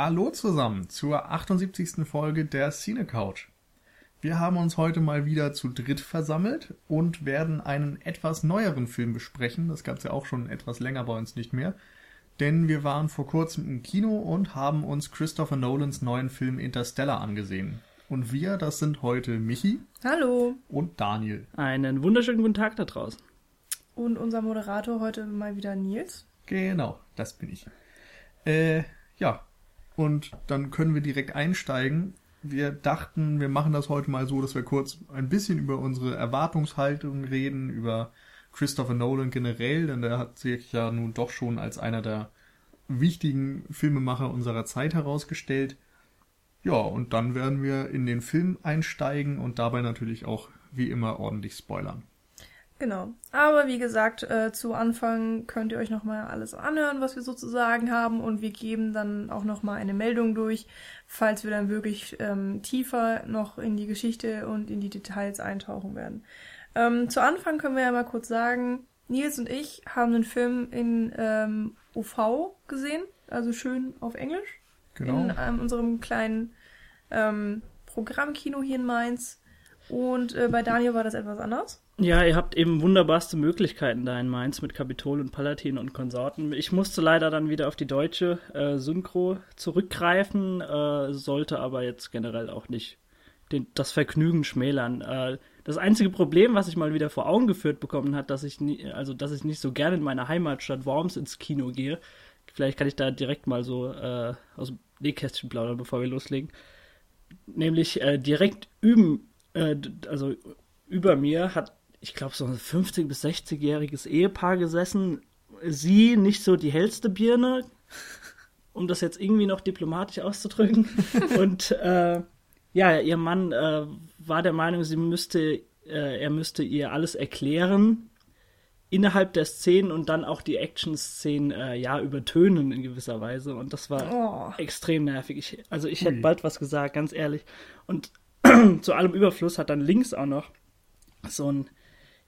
Hallo zusammen zur 78. Folge der Cine Couch. Wir haben uns heute mal wieder zu dritt versammelt und werden einen etwas neueren Film besprechen. Das gab es ja auch schon etwas länger bei uns nicht mehr. Denn wir waren vor kurzem im Kino und haben uns Christopher Nolans neuen Film Interstellar angesehen. Und wir, das sind heute Michi. Hallo. Und Daniel. Einen wunderschönen guten Tag da draußen. Und unser Moderator heute mal wieder Nils. Genau, das bin ich. Äh, ja. Und dann können wir direkt einsteigen. Wir dachten, wir machen das heute mal so, dass wir kurz ein bisschen über unsere Erwartungshaltung reden, über Christopher Nolan generell, denn der hat sich ja nun doch schon als einer der wichtigen Filmemacher unserer Zeit herausgestellt. Ja, und dann werden wir in den Film einsteigen und dabei natürlich auch wie immer ordentlich spoilern. Genau. Aber wie gesagt, äh, zu Anfang könnt ihr euch nochmal alles anhören, was wir sozusagen haben. Und wir geben dann auch nochmal eine Meldung durch, falls wir dann wirklich ähm, tiefer noch in die Geschichte und in die Details eintauchen werden. Ähm, zu Anfang können wir ja mal kurz sagen, Nils und ich haben den Film in ähm, UV gesehen, also schön auf Englisch. Genau. In ähm, unserem kleinen ähm, Programmkino hier in Mainz. Und äh, bei Daniel war das etwas anders. Ja, ihr habt eben wunderbarste Möglichkeiten da in Mainz mit Kapitol und Palatin und Konsorten. Ich musste leider dann wieder auf die deutsche äh, Synchro zurückgreifen, äh, sollte aber jetzt generell auch nicht den, das Vergnügen schmälern. Äh, das einzige Problem, was ich mal wieder vor Augen geführt bekommen hat, dass ich nie, also dass ich nicht so gerne in meiner Heimatstadt Worms ins Kino gehe. Vielleicht kann ich da direkt mal so äh, aus dem Nähkästchen plaudern, bevor wir loslegen. Nämlich äh, direkt üben, äh, also über mir hat ich glaube, so ein 50- bis 60-jähriges Ehepaar gesessen. Sie nicht so die hellste Birne, um das jetzt irgendwie noch diplomatisch auszudrücken. Und äh, ja, ihr Mann äh, war der Meinung, sie müsste, äh, er müsste ihr alles erklären innerhalb der Szenen und dann auch die Action-Szenen äh, ja übertönen in gewisser Weise. Und das war oh. extrem nervig. Ich, also ich hätte bald was gesagt, ganz ehrlich. Und zu allem Überfluss hat dann links auch noch so ein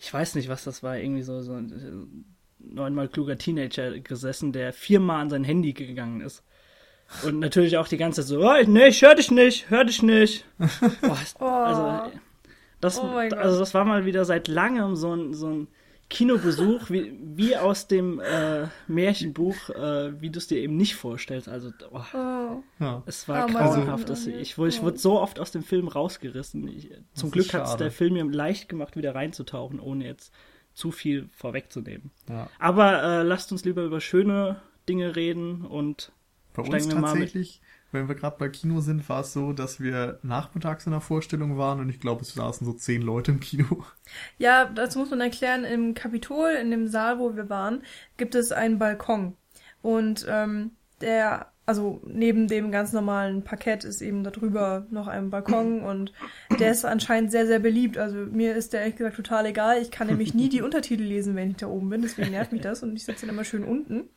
ich weiß nicht, was das war, irgendwie so, so ein neunmal kluger Teenager gesessen, der viermal an sein Handy gegangen ist. Und natürlich auch die ganze Zeit so, oh, nee, ich hör dich nicht, hör dich nicht. Boah, also, das, oh also das war mal wieder seit langem so ein, so ein Kinobesuch, wie, wie aus dem äh, Märchenbuch, äh, wie du es dir eben nicht vorstellst. Also, oh, oh. Ja. es war oh, grauenhaft. Also, ich, wurde, ich wurde so oft aus dem Film rausgerissen. Ich, zum Glück hat es der Film mir leicht gemacht, wieder reinzutauchen, ohne jetzt zu viel vorwegzunehmen. Ja. Aber äh, lasst uns lieber über schöne Dinge reden und Bei uns tatsächlich wenn wir gerade bei Kino sind, war es so, dass wir nachmittags in der Vorstellung waren und ich glaube, es saßen so zehn Leute im Kino. Ja, das muss man erklären. Im Kapitol, in dem Saal, wo wir waren, gibt es einen Balkon. Und ähm, der, also neben dem ganz normalen Parkett ist eben darüber noch ein Balkon und der ist anscheinend sehr, sehr beliebt. Also mir ist der ehrlich gesagt total egal. Ich kann nämlich nie die Untertitel lesen, wenn ich da oben bin, deswegen nervt mich das und ich sitze dann immer schön unten.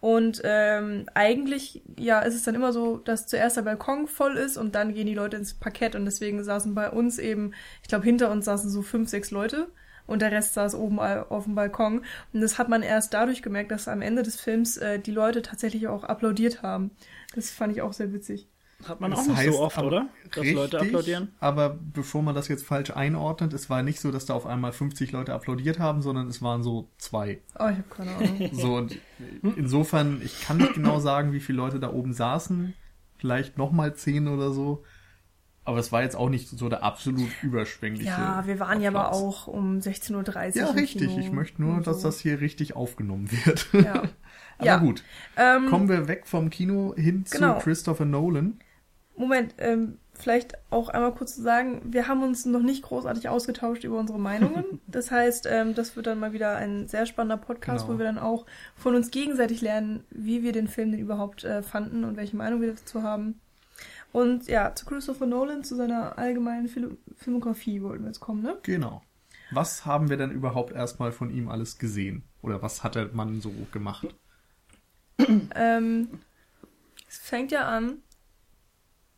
Und ähm, eigentlich, ja, ist es dann immer so, dass zuerst der Balkon voll ist und dann gehen die Leute ins Parkett und deswegen saßen bei uns eben, ich glaube, hinter uns saßen so fünf, sechs Leute und der Rest saß oben auf dem Balkon. Und das hat man erst dadurch gemerkt, dass am Ende des Films äh, die Leute tatsächlich auch applaudiert haben. Das fand ich auch sehr witzig. Hat man das auch nicht so oft, oder? Dass richtig, Leute applaudieren? Aber bevor man das jetzt falsch einordnet, es war nicht so, dass da auf einmal 50 Leute applaudiert haben, sondern es waren so zwei. Oh, ich habe keine Ahnung. So, und insofern, ich kann nicht genau sagen, wie viele Leute da oben saßen. Vielleicht nochmal zehn oder so. Aber es war jetzt auch nicht so der absolut überschwängliche. Ja, wir waren Applaus. ja aber auch um 16.30 Uhr. Ja, richtig. Ich möchte nur, dass so. das hier richtig aufgenommen wird. Ja. aber ja. gut. Ähm, Kommen wir weg vom Kino hin genau. zu Christopher Nolan. Moment, ähm, vielleicht auch einmal kurz zu sagen, wir haben uns noch nicht großartig ausgetauscht über unsere Meinungen. Das heißt, ähm, das wird dann mal wieder ein sehr spannender Podcast, genau. wo wir dann auch von uns gegenseitig lernen, wie wir den Film denn überhaupt äh, fanden und welche Meinung wir dazu haben. Und ja, zu Christopher Nolan, zu seiner allgemeinen Fil Filmografie wollten wir jetzt kommen, ne? Genau. Was haben wir denn überhaupt erstmal von ihm alles gesehen? Oder was hat der Mann so gemacht? ähm, es fängt ja an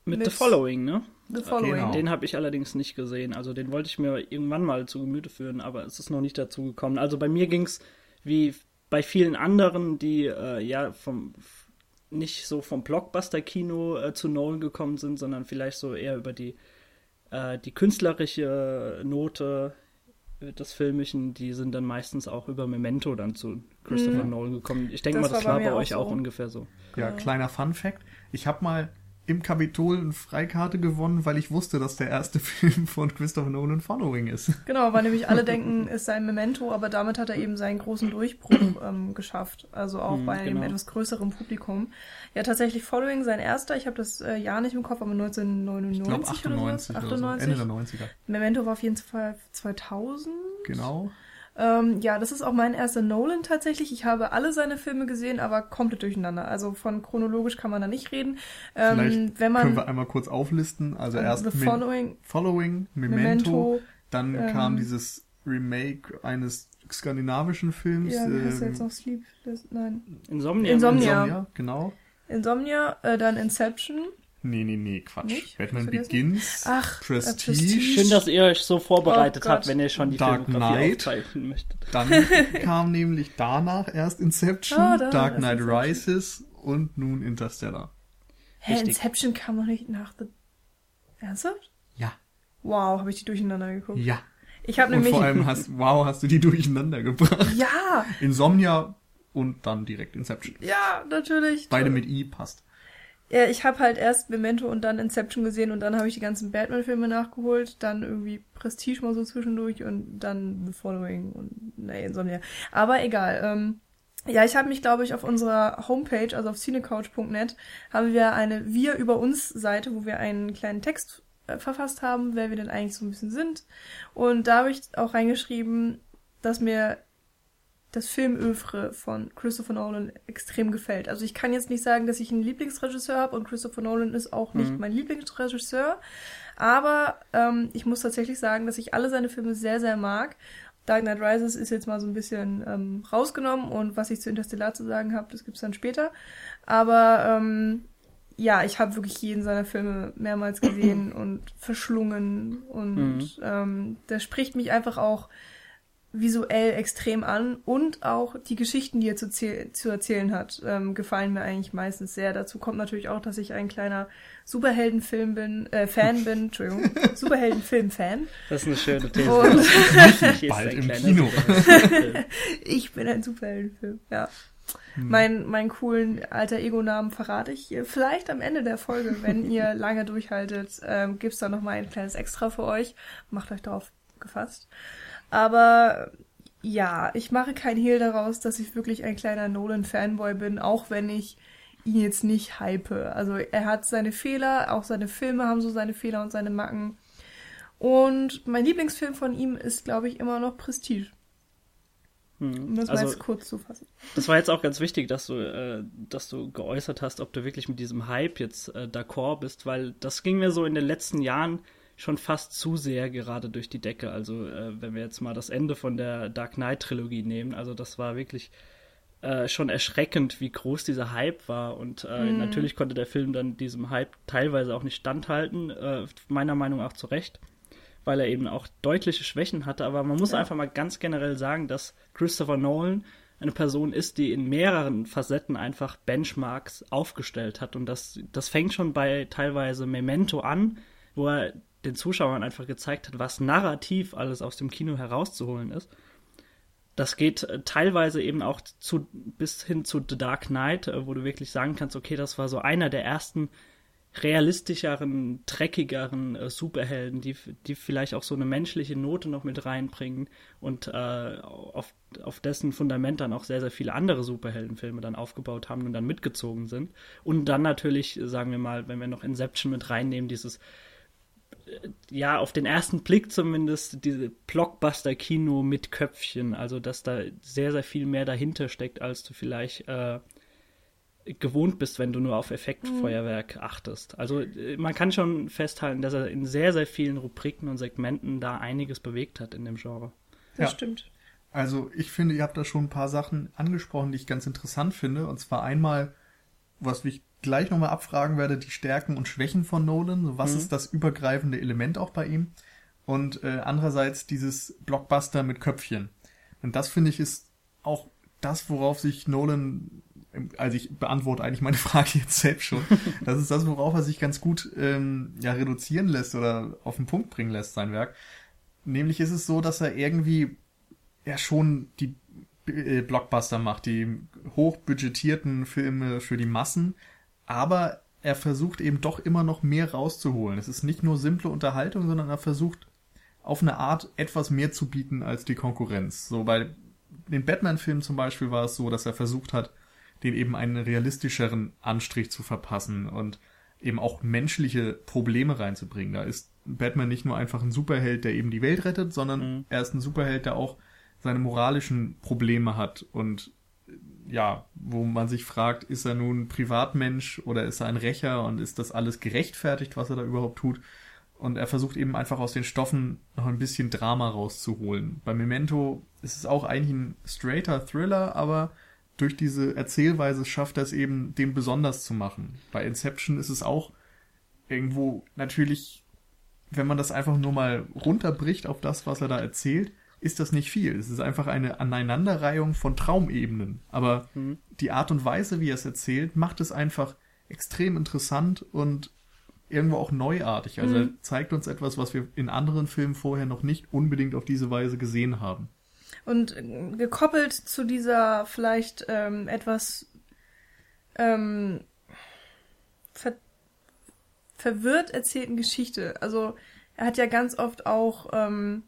mit, mit The Following, ne? The Following. Genau. Den habe ich allerdings nicht gesehen. Also den wollte ich mir irgendwann mal zu Gemüte führen, aber es ist noch nicht dazu gekommen. Also bei mir ging es wie bei vielen anderen, die äh, ja vom nicht so vom Blockbuster-Kino äh, zu Nolan gekommen sind, sondern vielleicht so eher über die, äh, die künstlerische Note des Filmischen, die sind dann meistens auch über Memento dann zu Christopher mhm. Nolan gekommen. Ich denke mal, das war bei, bei euch auch, so. auch ungefähr so. Ja, ja, kleiner Fun Fact. Ich habe mal im Kapitol eine Freikarte gewonnen, weil ich wusste, dass der erste Film von Christopher Nolan Following ist. Genau, weil nämlich alle denken, es sei ein Memento, aber damit hat er eben seinen großen Durchbruch ähm, geschafft. Also auch mhm, bei einem genau. etwas größeren Publikum. Ja, tatsächlich Following sein erster, ich habe das äh, Jahr nicht im Kopf, aber 1999 ich glaub, 98 oder so. 98. Ende der 90er. Memento war auf jeden Fall 2000. Genau. Ähm, ja, das ist auch mein erster Nolan tatsächlich. Ich habe alle seine Filme gesehen, aber komplett durcheinander. Also von chronologisch kann man da nicht reden. Ähm, Vielleicht wenn man, können wir einmal kurz auflisten. Also ähm, erst The Following, Following Memento, Memento dann ähm, kam dieses Remake eines skandinavischen Films. Ja, wie heißt jetzt noch Sleep? Nein. Insomnia. Insomnia. Insomnia, genau. Insomnia, äh, dann Inception. Nee, nee, nee, Quatsch. Nicht? Batman Begins, Ach, Prestige. Prestige. Schön, dass ihr euch so vorbereitet oh habt, wenn ihr schon die Dark Knight möchtet. Dann kam nämlich danach erst Inception, oh, da, Dark Knight Rises und nun Interstellar. Hä, Richtig. Inception kam noch nicht nach The... Ernsthaft? Ja. Wow, habe ich die durcheinander geguckt? Ja. Ich habe nämlich... vor allem hast, wow, hast du die durcheinander gebracht. Ja. Insomnia und dann direkt Inception. Ja, natürlich. Beide mit I passt. Ja, ich habe halt erst Memento und dann Inception gesehen und dann habe ich die ganzen Batman-Filme nachgeholt, dann irgendwie Prestige mal so zwischendurch und dann The Following und nee, Insomnia. Aber egal. Ähm, ja, ich habe mich, glaube ich, auf unserer Homepage, also auf cinecouch.net, haben wir eine Wir über uns Seite, wo wir einen kleinen Text äh, verfasst haben, wer wir denn eigentlich so ein bisschen sind. Und da habe ich auch reingeschrieben, dass mir das Filmöfre von Christopher Nolan extrem gefällt. Also ich kann jetzt nicht sagen, dass ich einen Lieblingsregisseur habe und Christopher Nolan ist auch nicht mhm. mein Lieblingsregisseur. Aber ähm, ich muss tatsächlich sagen, dass ich alle seine Filme sehr, sehr mag. Dark Knight Rises ist jetzt mal so ein bisschen ähm, rausgenommen und was ich zu Interstellar zu sagen habe, das gibt's dann später. Aber ähm, ja, ich habe wirklich jeden seiner Filme mehrmals gesehen und verschlungen und mhm. ähm, der spricht mich einfach auch visuell extrem an und auch die Geschichten, die er zu, zu erzählen hat, ähm, gefallen mir eigentlich meistens sehr. Dazu kommt natürlich auch, dass ich ein kleiner Superheldenfilm bin, äh, Fan bin, Entschuldigung, Superheldenfilm-Fan. Das ist eine schöne These. Und Bald im Kino. ich bin ein Superheldenfilm, ja. Hm. Mein, meinen coolen alter Ego-Namen verrate ich vielleicht am Ende der Folge, wenn ihr lange durchhaltet, ähm, gibt's da noch mal ein kleines Extra für euch. Macht euch darauf gefasst. Aber ja, ich mache kein Hehl daraus, dass ich wirklich ein kleiner Nolan-Fanboy bin, auch wenn ich ihn jetzt nicht hype. Also er hat seine Fehler, auch seine Filme haben so seine Fehler und seine Macken. Und mein Lieblingsfilm von ihm ist, glaube ich, immer noch Prestige. Hm. Um das also, mal jetzt kurz zu fassen. Das war jetzt auch ganz wichtig, dass du, äh, dass du geäußert hast, ob du wirklich mit diesem Hype jetzt äh, d'accord bist, weil das ging mir so in den letzten Jahren schon fast zu sehr gerade durch die Decke. Also äh, wenn wir jetzt mal das Ende von der Dark Knight Trilogie nehmen, also das war wirklich äh, schon erschreckend, wie groß dieser Hype war. Und äh, mhm. natürlich konnte der Film dann diesem Hype teilweise auch nicht standhalten, äh, meiner Meinung nach zu Recht, weil er eben auch deutliche Schwächen hatte. Aber man muss ja. einfach mal ganz generell sagen, dass Christopher Nolan eine Person ist, die in mehreren Facetten einfach Benchmarks aufgestellt hat. Und das, das fängt schon bei teilweise Memento an, wo er den Zuschauern einfach gezeigt hat, was narrativ alles aus dem Kino herauszuholen ist. Das geht äh, teilweise eben auch zu, bis hin zu The Dark Knight, äh, wo du wirklich sagen kannst, okay, das war so einer der ersten realistischeren, dreckigeren äh, Superhelden, die, die vielleicht auch so eine menschliche Note noch mit reinbringen und äh, auf, auf dessen Fundament dann auch sehr, sehr viele andere Superheldenfilme dann aufgebaut haben und dann mitgezogen sind. Und dann natürlich, sagen wir mal, wenn wir noch Inception mit reinnehmen, dieses ja, auf den ersten Blick zumindest diese Blockbuster-Kino mit Köpfchen. Also, dass da sehr, sehr viel mehr dahinter steckt, als du vielleicht äh, gewohnt bist, wenn du nur auf Effektfeuerwerk mhm. achtest. Also, äh, man kann schon festhalten, dass er in sehr, sehr vielen Rubriken und Segmenten da einiges bewegt hat in dem Genre. Das ja. stimmt. Also, ich finde, ihr habt da schon ein paar Sachen angesprochen, die ich ganz interessant finde. Und zwar einmal, was mich gleich nochmal abfragen werde, die Stärken und Schwächen von Nolan. was mhm. ist das übergreifende Element auch bei ihm? Und äh, andererseits dieses Blockbuster mit Köpfchen. Und das finde ich ist auch das, worauf sich Nolan also ich beantworte eigentlich meine Frage jetzt selbst schon. Das ist das, worauf er sich ganz gut ähm, ja, reduzieren lässt oder auf den Punkt bringen lässt, sein Werk. Nämlich ist es so, dass er irgendwie ja schon die äh, Blockbuster macht, die hochbudgetierten Filme für die Massen, aber er versucht eben doch immer noch mehr rauszuholen. Es ist nicht nur simple Unterhaltung, sondern er versucht auf eine Art etwas mehr zu bieten als die Konkurrenz. So bei den Batman-Filmen zum Beispiel war es so, dass er versucht hat, den eben einen realistischeren Anstrich zu verpassen und eben auch menschliche Probleme reinzubringen. Da ist Batman nicht nur einfach ein Superheld, der eben die Welt rettet, sondern mhm. er ist ein Superheld, der auch seine moralischen Probleme hat und ja, wo man sich fragt, ist er nun Privatmensch oder ist er ein Rächer und ist das alles gerechtfertigt, was er da überhaupt tut? Und er versucht eben einfach aus den Stoffen noch ein bisschen Drama rauszuholen. Bei Memento ist es auch eigentlich ein straighter Thriller, aber durch diese Erzählweise schafft er es eben, den besonders zu machen. Bei Inception ist es auch irgendwo natürlich, wenn man das einfach nur mal runterbricht auf das, was er da erzählt, ist das nicht viel. Es ist einfach eine Aneinanderreihung von Traumebenen. Aber mhm. die Art und Weise, wie er es erzählt, macht es einfach extrem interessant und irgendwo auch neuartig. Also mhm. er zeigt uns etwas, was wir in anderen Filmen vorher noch nicht unbedingt auf diese Weise gesehen haben. Und äh, gekoppelt zu dieser vielleicht ähm, etwas ähm, ver verwirrt erzählten Geschichte. Also er hat ja ganz oft auch ähm,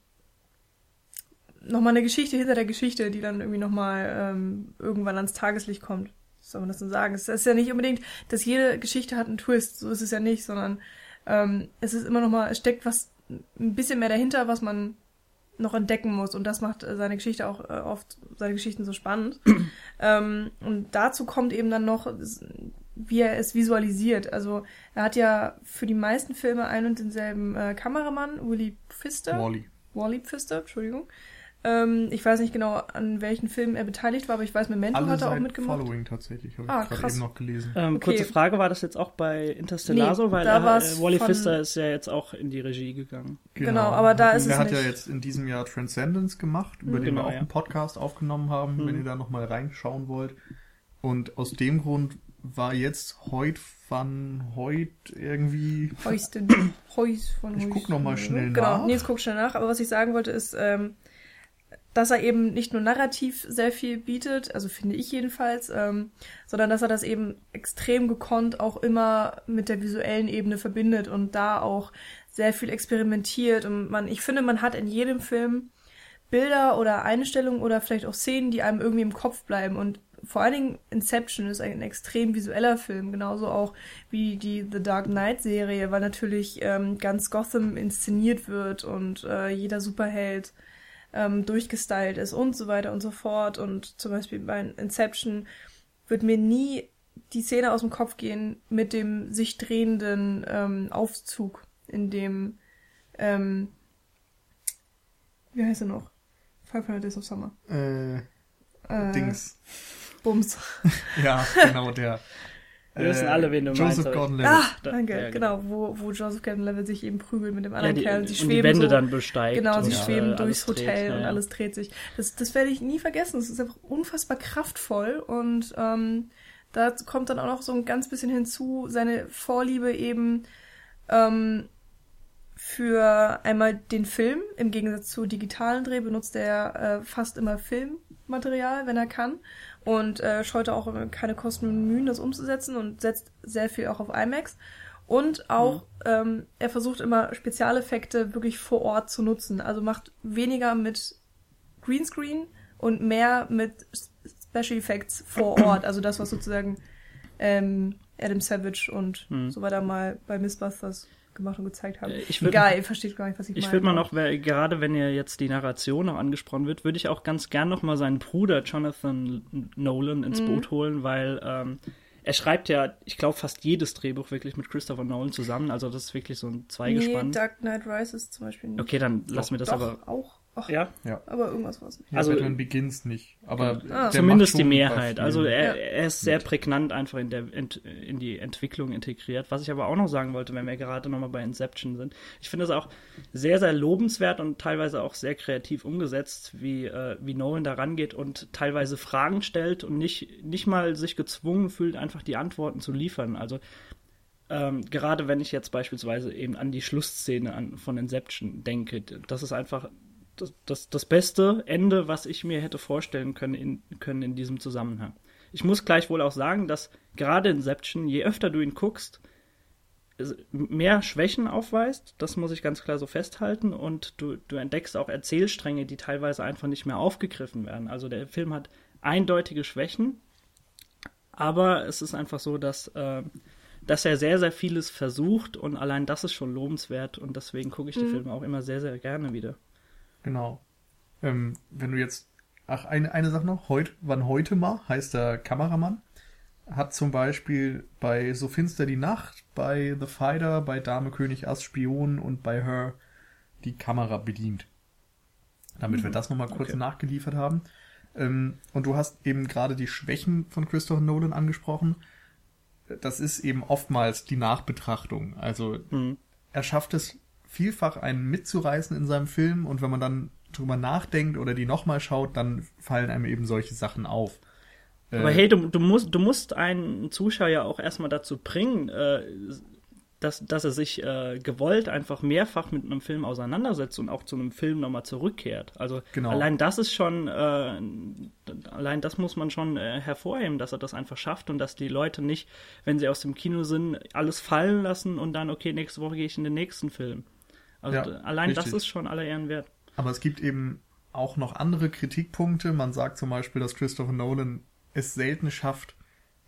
nochmal eine Geschichte hinter der Geschichte, die dann irgendwie nochmal ähm, irgendwann ans Tageslicht kommt. Soll man das so sagen? Es ist ja nicht unbedingt, dass jede Geschichte hat einen Twist, so ist es ja nicht, sondern ähm, es ist immer nochmal, es steckt was ein bisschen mehr dahinter, was man noch entdecken muss. Und das macht äh, seine Geschichte auch äh, oft, seine Geschichten so spannend. ähm, und dazu kommt eben dann noch, wie er es visualisiert. Also er hat ja für die meisten Filme einen und denselben äh, Kameramann, Willy Pfister. Wally. Wally Pfister, Entschuldigung. Ähm, ich weiß nicht genau, an welchen Filmen er beteiligt war, aber ich weiß, Memento Alle hat er auch mitgemacht. Following tatsächlich, habe ah, ich gerade eben noch gelesen. Ähm, okay. Kurze Frage, war das jetzt auch bei Interstellar nee, so? Weil er, äh, Wally von... Pfister ist ja jetzt auch in die Regie gegangen. Genau, genau aber da ist er es hat nicht. ja jetzt in diesem Jahr Transcendence gemacht, über mhm, den genau, wir auch ja. einen Podcast aufgenommen haben, mhm. wenn ihr da nochmal reinschauen wollt. Und aus dem Grund war jetzt heute van heute irgendwie. Heusten. Heus von Ich guck nochmal schnell genau, nach. Genau, Nils guckt schnell nach. Aber was ich sagen wollte ist, ähm, dass er eben nicht nur narrativ sehr viel bietet, also finde ich jedenfalls, ähm, sondern dass er das eben extrem gekonnt auch immer mit der visuellen Ebene verbindet und da auch sehr viel experimentiert. Und man, ich finde, man hat in jedem Film Bilder oder Einstellungen oder vielleicht auch Szenen, die einem irgendwie im Kopf bleiben. Und vor allen Dingen Inception ist ein extrem visueller Film, genauso auch wie die The Dark Knight Serie, weil natürlich ähm, ganz Gotham inszeniert wird und äh, jeder Superheld ähm, durchgestylt ist und so weiter und so fort. Und zum Beispiel bei Inception wird mir nie die Szene aus dem Kopf gehen mit dem sich drehenden ähm, Aufzug, in dem ähm, wie heißt er noch? Five Hundred Days of Summer. Äh, äh Dings. Bums. ja, genau der. Wir wissen alle, wen du Joseph meinst. Gordon-Levitt. Ah, danke, ja, genau. genau, wo, wo Joseph Gordon-Levitt sich eben prügelt mit dem anderen ja, die, Kerl. Sie und schweben die Wände so, dann besteigt. Genau, sie und, schweben ja, durchs Hotel dreht, und alles dreht sich. Das, das werde ich nie vergessen. Es ist einfach unfassbar kraftvoll und ähm, da kommt dann auch noch so ein ganz bisschen hinzu, seine Vorliebe eben ähm, für einmal den Film. Im Gegensatz zu digitalen Dreh benutzt er äh, fast immer Filmmaterial, wenn er kann und äh, scheute auch keine Kosten und Mühen, das umzusetzen und setzt sehr viel auch auf IMAX. Und auch, mhm. ähm, er versucht immer Spezialeffekte wirklich vor Ort zu nutzen. Also macht weniger mit Greenscreen und mehr mit Special Effects vor Ort. Also das, was sozusagen ähm, Adam Savage und mhm. so weiter mal bei Mythbusters gemacht und gezeigt haben. Ich würd, Egal, ihr versteht gar nicht, was ich, ich meine. Ich würde mal noch, gerade wenn ihr jetzt die Narration noch angesprochen wird, würde ich auch ganz gern noch mal seinen Bruder Jonathan Nolan ins mhm. Boot holen, weil ähm, er schreibt ja, ich glaube, fast jedes Drehbuch wirklich mit Christopher Nolan zusammen. Also das ist wirklich so ein Zweigespann. Nee, Dark Knight Rises zum Beispiel nicht. Okay, dann lass mir das Doch, aber. auch. Ach, Ja, Ja. aber irgendwas war es nicht. Ja, Also- Batman Begins nicht. Aber Ah. zumindest die Mehrheit. Also er, Ja. er ist sehr prägnant einfach in, der, in die Entwicklung integriert. Was ich aber auch noch sagen wollte, wenn wir gerade nochmal bei Inception sind. Ich finde es auch sehr, sehr lobenswert und teilweise auch sehr kreativ umgesetzt, wie, äh, wie Nolan da rangeht und teilweise Fragen stellt und nicht, nicht mal sich gezwungen fühlt, einfach die Antworten zu liefern. Also ähm, gerade wenn ich jetzt beispielsweise eben an die Schlussszene an, von Inception denke, das ist einfach das, das, das beste Ende, was ich mir hätte vorstellen können in, können in diesem Zusammenhang. Ich muss gleichwohl auch sagen, dass gerade Inception, je öfter du ihn guckst, mehr Schwächen aufweist, das muss ich ganz klar so festhalten, und du, du entdeckst auch Erzählstränge, die teilweise einfach nicht mehr aufgegriffen werden. Also der Film hat eindeutige Schwächen, aber es ist einfach so, dass, äh, dass er sehr, sehr vieles versucht und allein das ist schon lobenswert und deswegen gucke ich die Filme auch immer sehr, sehr gerne wieder. Genau. Ähm, wenn du jetzt, ach, eine, eine Sache noch, heut, wann heute mal, heißt der Kameramann, hat zum Beispiel bei So finster die Nacht, bei The Fighter, bei Dame König Ass Spion und bei Her die Kamera bedient. Damit wir das nochmal kurz okay. nachgeliefert haben. Ähm, und du hast eben gerade die Schwächen von Christopher Nolan angesprochen. Das ist eben oftmals die Nachbetrachtung. Also Mhm. er schafft es vielfach einen mitzureißen in seinem Film und wenn man dann drüber nachdenkt oder die nochmal schaut, dann fallen einem eben solche Sachen auf. Aber Äh, hey, du, du, musst, du musst einen Zuschauer ja auch erstmal dazu bringen, äh, dass, dass er sich äh, gewollt einfach mehrfach mit einem Film auseinandersetzt und auch zu einem Film nochmal zurückkehrt. Also Genau. allein das ist schon, äh, allein das muss man schon äh, hervorheben, dass er das einfach schafft und dass die Leute nicht, wenn sie aus dem Kino sind, alles fallen lassen und dann, okay, nächste Woche gehe ich in den nächsten Film. Also Ja, allein das richtig. ist schon aller Ehren wert. Aber es gibt eben auch noch andere Kritikpunkte. Man sagt zum Beispiel, dass Christopher Nolan es selten schafft,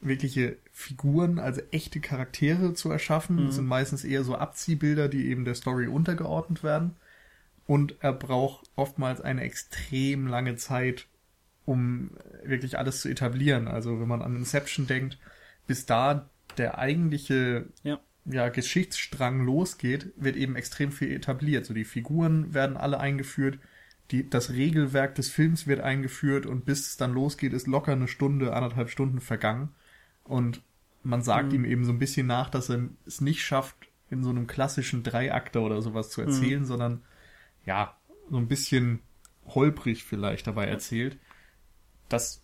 wirkliche Figuren, also echte Charaktere zu erschaffen. Das sind meistens eher so Abziehbilder, die eben der Story untergeordnet werden. Und er braucht oftmals eine extrem lange Zeit, um wirklich alles zu etablieren. Also wenn man an Inception denkt, bis da der eigentliche Ja. Ja, Geschichtsstrang losgeht, wird eben extrem viel etabliert. So die Figuren werden alle eingeführt, die, das Regelwerk des Films wird eingeführt und bis es dann losgeht, ist locker eine Stunde, anderthalb Stunden vergangen. Und man sagt ihm eben so ein bisschen nach, dass er es nicht schafft, in so einem klassischen Dreiakter oder sowas zu erzählen, sondern ja, so ein bisschen holprig vielleicht dabei erzählt. Das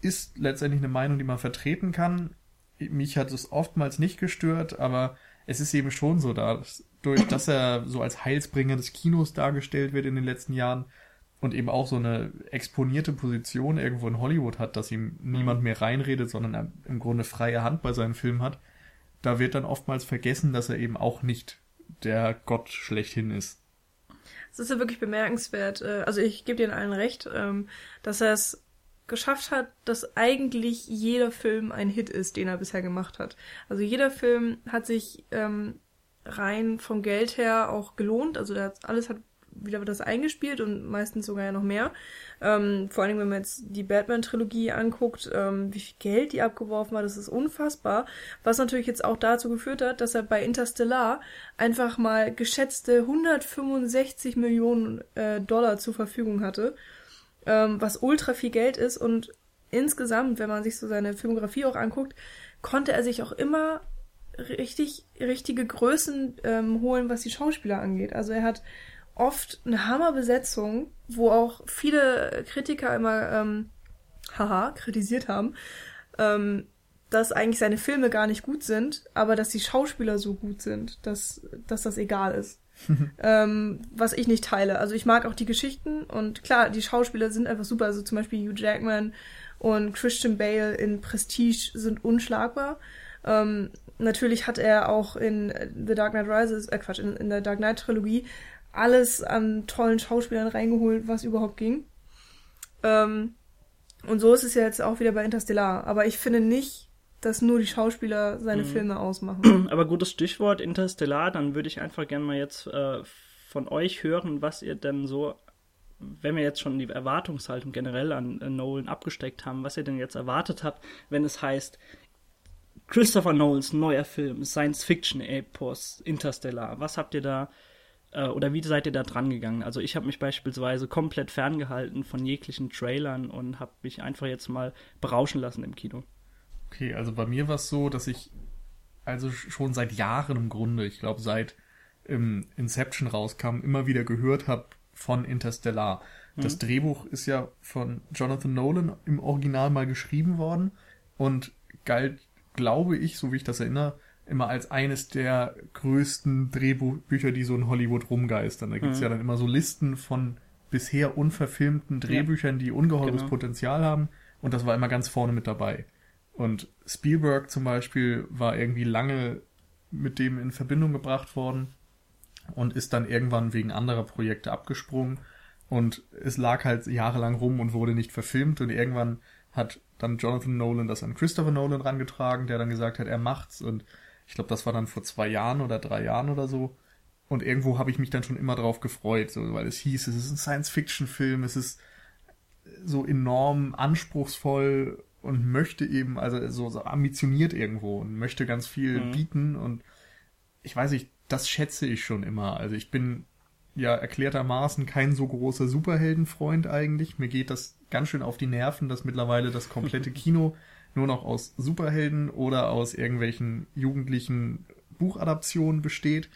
ist letztendlich eine Meinung, die man vertreten kann. Mich hat es oftmals nicht gestört, aber es ist eben schon so, dass durch dass er so als Heilsbringer des Kinos dargestellt wird in den letzten Jahren und eben auch so eine exponierte Position irgendwo in Hollywood hat, dass ihm niemand mehr reinredet, sondern er im Grunde freie Hand bei seinen Filmen hat, da wird dann oftmals vergessen, dass er eben auch nicht der Gott schlechthin ist. Es ist ja wirklich bemerkenswert. äh, Also ich gebe dir allen recht, ähm, dass er es geschafft hat, dass eigentlich jeder Film ein Hit ist, den er bisher gemacht hat. Also jeder Film hat sich ähm, rein vom Geld her auch gelohnt. Also hat, alles hat wieder das eingespielt und meistens sogar ja noch mehr. Ähm, vor allem, wenn man jetzt die Batman-Trilogie anguckt, ähm, wie viel Geld die abgeworfen hat, das ist unfassbar. Was natürlich jetzt auch dazu geführt hat, dass er bei Interstellar einfach mal geschätzte 165 Millionen äh, Dollar zur Verfügung hatte, ähm, was ultra viel Geld ist und insgesamt, wenn man sich so seine Filmografie auch anguckt, konnte er sich auch immer richtig richtige Größen ähm, holen, was die Schauspieler angeht. Also er hat oft eine Hammerbesetzung, wo auch viele Kritiker immer ähm, haha kritisiert haben, ähm, dass eigentlich seine Filme gar nicht gut sind, aber dass die Schauspieler so gut sind, dass, dass das egal ist. ähm, was ich nicht teile. Also ich mag auch die Geschichten und klar, die Schauspieler sind einfach super. Also zum Beispiel Hugh Jackman und Christian Bale in Prestige sind unschlagbar. Ähm, natürlich hat er auch in The Dark Knight Rises, äh Quatsch, in, in der Dark Knight Trilogie alles an tollen Schauspielern reingeholt, was überhaupt ging. Ähm, und so ist es ja jetzt auch wieder bei Interstellar. Aber ich finde nicht, dass nur die Schauspieler seine Filme ausmachen. Aber gutes Stichwort Interstellar, dann würde ich einfach gerne mal jetzt äh, von euch hören, was ihr denn so, wenn wir jetzt schon die Erwartungshaltung generell an äh, Nolan abgesteckt haben, was ihr denn jetzt erwartet habt, wenn es heißt, Christopher Nolans neuer Film, Science-Fiction-Epos, Interstellar. Was habt ihr da äh, oder wie seid ihr da dran gegangen? Also ich habe mich beispielsweise komplett ferngehalten von jeglichen Trailern und habe mich einfach jetzt mal berauschen lassen im Kino. Okay, also bei mir war es so, dass ich also schon seit Jahren im Grunde, ich glaube seit ähm, Inception rauskam, immer wieder gehört habe von Interstellar. Mhm. Das Drehbuch ist ja von Jonathan Nolan im Original mal geschrieben worden und galt, glaube ich, so wie ich das erinnere, immer als eines der größten Drehbücher, die so in Hollywood rumgeistern. Da gibt's mhm. ja dann immer so Listen von bisher unverfilmten Drehbüchern, die ungeheures genau. Potenzial haben. Und das war immer ganz vorne mit dabei. Und Spielberg zum Beispiel war irgendwie lange mit dem in Verbindung gebracht worden und ist dann irgendwann wegen anderer Projekte abgesprungen. Und es lag halt jahrelang rum und wurde nicht verfilmt. Und irgendwann hat dann Jonathan Nolan das an Christopher Nolan rangetragen, der dann gesagt hat, er macht's. Und ich glaube, das war dann vor zwei Jahren oder drei Jahren oder so. Und irgendwo habe ich mich dann schon immer drauf gefreut, so, weil es hieß, es ist ein Science-Fiction-Film, es ist so enorm anspruchsvoll und möchte eben, also so, so ambitioniert irgendwo und möchte ganz viel mhm. bieten und ich weiß nicht, das schätze ich schon immer. Also ich bin ja erklärtermaßen kein so großer Superheldenfreund eigentlich. Mir geht das ganz schön auf die Nerven, dass mittlerweile das komplette Kino nur noch aus Superhelden oder aus irgendwelchen jugendlichen Buchadaptionen besteht.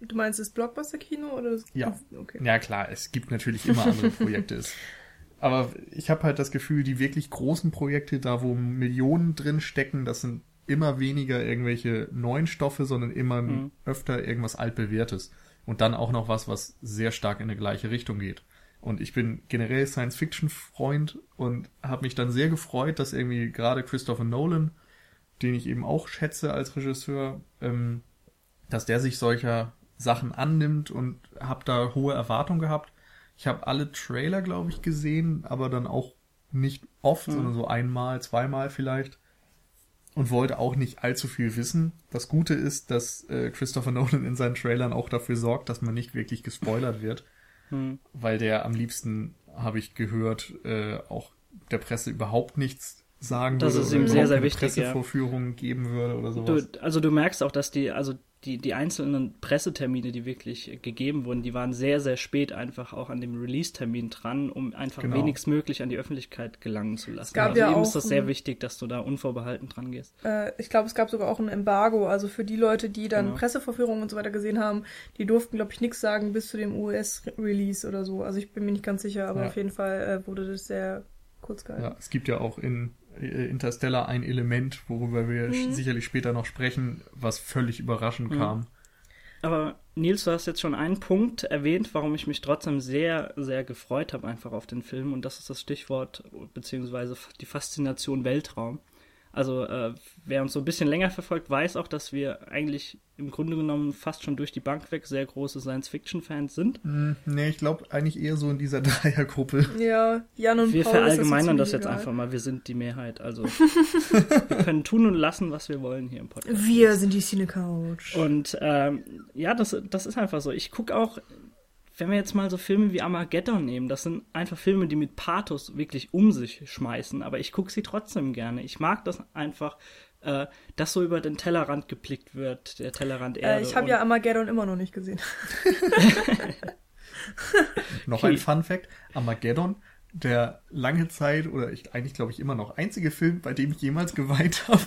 Du meinst das Blockbuster-Kino oder das? Ja. Okay. Ja klar, es gibt natürlich immer andere Projekte. Aber ich habe halt das Gefühl, die wirklich großen Projekte, da wo Millionen drin stecken, das sind immer weniger irgendwelche neuen Stoffe, sondern immer mhm. öfter irgendwas altbewährtes. Und dann auch noch was, was sehr stark in eine gleiche Richtung geht. Und ich bin generell Science-Fiction-Freund und habe mich dann sehr gefreut, dass irgendwie gerade Christopher Nolan, den ich eben auch schätze als Regisseur, ähm, dass der sich solcher Sachen annimmt und habe da hohe Erwartungen gehabt. Ich habe alle Trailer, glaube ich, gesehen, aber dann auch nicht oft, mhm. sondern so einmal, zweimal vielleicht. Und wollte auch nicht allzu viel wissen. Das Gute ist, dass äh, Christopher Nolan in seinen Trailern auch dafür sorgt, dass man nicht wirklich gespoilert wird hm. weil der am liebsten, habe ich gehört, äh, auch der Presse überhaupt nichts sagen das würde. Das ist ihm sehr, sehr wichtig. Pressevorführungen ja. geben würde oder sowas. Du, also du merkst auch, dass die, also die, die einzelnen Pressetermine, die wirklich gegeben wurden, die waren sehr, sehr spät einfach auch an dem Release-Termin dran, um einfach genau. wenigstmöglich an die Öffentlichkeit gelangen zu lassen. Es gab also ja ihm auch ist das sehr wichtig, dass du da unvorbehalten dran gehst. Äh, ich glaube, es gab sogar auch ein Embargo, also für die Leute, die dann genau. Presseverführungen und so weiter gesehen haben, die durften, glaube ich, nichts sagen bis zu dem US-Release oder so. Also ich bin mir nicht ganz sicher, aber ja. auf jeden Fall äh, wurde das sehr kurz gehalten. Ja, es gibt ja auch in äh, Interstellar ein Element, worüber wir mhm. sicherlich später noch sprechen, was völlig überraschend mhm. kam. Aber Nils, du hast jetzt schon einen Punkt erwähnt, warum ich mich trotzdem sehr, sehr gefreut habe einfach auf den Film und das ist das Stichwort beziehungsweise die Faszination Weltraum. Also äh, wer uns so ein bisschen länger verfolgt, weiß auch, dass wir eigentlich im Grunde genommen fast schon durch die Bank weg sehr große Science-Fiction-Fans sind. Mm, nee, ich glaube eigentlich eher so in dieser Dreiergruppe. Ja, Jan und Wir Paul verallgemeinern das, das jetzt einfach mal. Wir sind die Mehrheit. Also wir können tun und lassen, was wir wollen hier im Podcast. Wir sind die Cine Couch. Und ähm, ja, das, das ist einfach so. Ich gucke auch wenn wir jetzt mal so Filme wie Armageddon nehmen, das sind einfach Filme, die mit Pathos wirklich um sich schmeißen, aber ich gucke sie trotzdem gerne. Ich mag das einfach, äh, dass so über den Tellerrand geblickt wird, der Tellerrand Erde. Äh, ich habe ja Armageddon immer noch nicht gesehen. noch ein Fun Fact: Armageddon, der lange Zeit oder ich eigentlich glaube ich immer noch einzige Film, bei dem ich jemals geweint habe.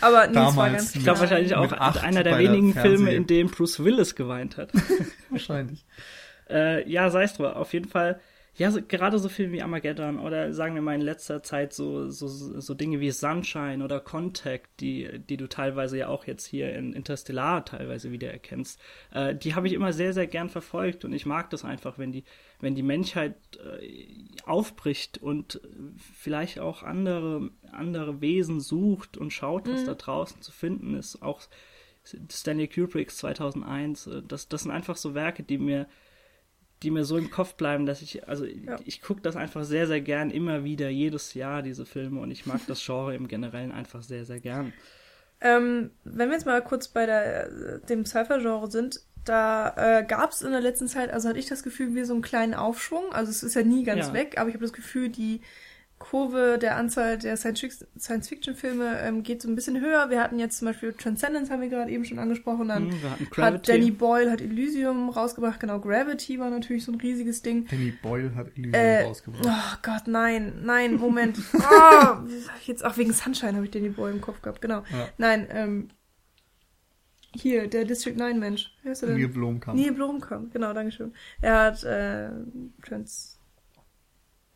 Aber Nils Damals war ganz Ich glaube wahrscheinlich auch einer der wenigen der Filme, in dem Bruce Willis geweint hat. wahrscheinlich. äh, ja, sei es drum. Auf jeden Fall ja, so, gerade so Filme wie Armageddon oder sagen wir mal in letzter Zeit so, so, so Dinge wie Sunshine oder Contact, die, die du teilweise ja auch jetzt hier in Interstellar teilweise wieder erkennst, äh, die habe ich immer sehr, sehr gern verfolgt und ich mag das einfach, wenn die, wenn die Menschheit äh, aufbricht und vielleicht auch andere, andere Wesen sucht und schaut, was mhm. da draußen zu finden ist. Auch Stanley Kubricks 2001, äh, das, das sind einfach so Werke, die mir die mir so im Kopf bleiben, dass ich, also ja. ich gucke das einfach sehr, sehr gern immer wieder, jedes Jahr diese Filme und ich mag das Genre im Generellen einfach sehr, sehr gern. Ähm, wenn wir jetzt mal kurz bei der, dem Cypher-Genre sind, da äh, gab es in der letzten Zeit, also hatte ich das Gefühl, wie so einen kleinen Aufschwung. Also es ist ja nie ganz ja. weg, aber ich habe das Gefühl, die Kurve der Anzahl der Science-Fiction-Filme ähm, geht so ein bisschen höher. Wir hatten jetzt zum Beispiel Transcendence, haben wir gerade eben schon angesprochen. Dann Hm, hat Danny Boyle hat Elysium rausgebracht. Genau, Gravity war natürlich so ein riesiges Ding. Danny Boyle hat Elysium Äh, rausgebracht. Oh Gott, nein, nein, Moment. Oh, jetzt auch wegen Sunshine habe ich Danny Boyle im Kopf gehabt. Genau. Ja. Nein, ähm, hier, der District 9 Mensch. Wer ist er denn? Neil Blomkamp. Neil Blomkamp, genau, dankeschön. Er hat äh, Trans...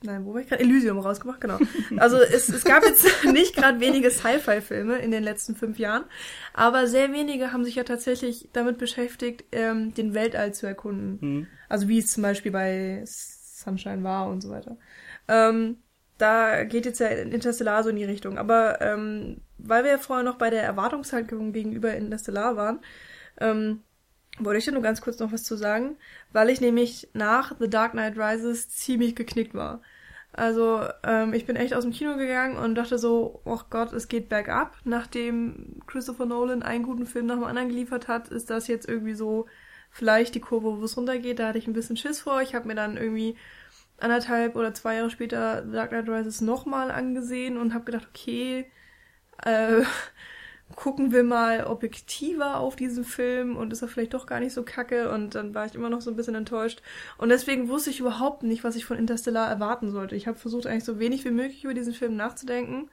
Nein, wo war ich gerade? Elysium rausgemacht, genau. Also es, es gab jetzt nicht gerade wenige Sci-Fi-Filme in den letzten fünf Jahren, aber sehr wenige haben sich ja tatsächlich damit beschäftigt, ähm, den Weltall zu erkunden. Hm. Also wie es zum Beispiel bei Sunshine war und so weiter. Ähm, da geht jetzt ja Interstellar so in die Richtung. Aber ähm, weil wir ja vorher noch bei der Erwartungshaltung gegenüber Interstellar waren, ähm, wollte ich da nur ganz kurz noch was zu sagen, weil ich nämlich nach The Dark Knight Rises ziemlich geknickt war. Also ähm, ich bin echt aus dem Kino gegangen und dachte so, oh Gott, es geht bergab. Nachdem Christopher Nolan einen guten Film nach dem anderen geliefert hat, ist das jetzt irgendwie so vielleicht die Kurve, wo es runtergeht. Da hatte ich ein bisschen Schiss vor. Ich habe mir dann irgendwie anderthalb oder zwei Jahre später Dark Knight Rises nochmal angesehen und habe gedacht, okay, äh, gucken wir mal objektiver auf diesen Film und ist er vielleicht doch gar nicht so kacke und dann war ich immer noch so ein bisschen enttäuscht und deswegen wusste ich überhaupt nicht, was ich von Interstellar erwarten sollte. Ich habe versucht eigentlich so wenig wie möglich über diesen Film nachzudenken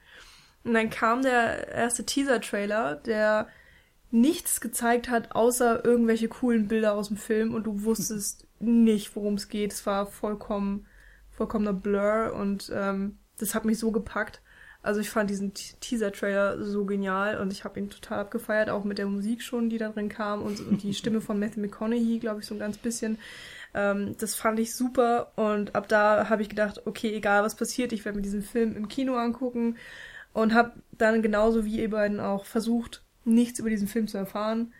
und dann kam der erste Teaser-Trailer, der nichts gezeigt hat, außer irgendwelche coolen Bilder aus dem Film und du wusstest nicht, worum es geht. Es war vollkommen, vollkommener Blur und ähm, das hat mich so gepackt. Also ich fand diesen Te- Teaser-Trailer so genial und ich habe ihn total abgefeiert, auch mit der Musik schon, die da drin kam und, und die Stimme von Matthew McConaughey, glaube ich, so ein ganz bisschen. Ähm, das fand ich super und ab da habe ich gedacht, okay, egal was passiert, ich werde mir diesen Film im Kino angucken und habe dann genauso wie ihr beiden auch versucht, nichts über diesen Film zu erfahren.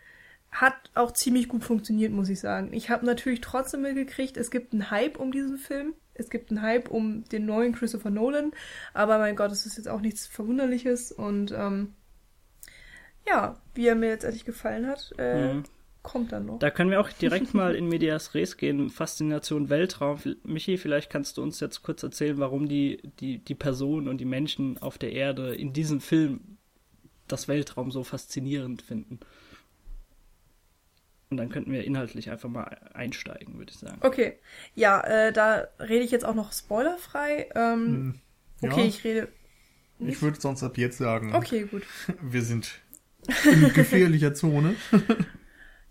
Hat auch ziemlich gut funktioniert, muss ich sagen. Ich habe natürlich trotzdem mitgekriegt, es gibt einen Hype um diesen Film. Es gibt einen Hype um den neuen Christopher Nolan. Aber mein Gott, es ist jetzt auch nichts Verwunderliches. Und ähm, ja, wie er mir letztendlich gefallen hat, äh, Mhm. kommt dann noch. Da können wir auch direkt mal in Medias Res gehen. Faszination Weltraum. Michi, vielleicht kannst du uns jetzt kurz erzählen, warum die, die, die Personen und die Menschen auf der Erde in diesem Film das Weltraum so faszinierend finden. Und dann könnten wir inhaltlich einfach mal einsteigen, würde ich sagen. Okay, ja, äh, da rede ich jetzt auch noch spoilerfrei. Ähm, Hm, ja, okay, ich rede. ich würde sonst ab jetzt sagen, Okay, gut. wir sind in gefährlicher Zone.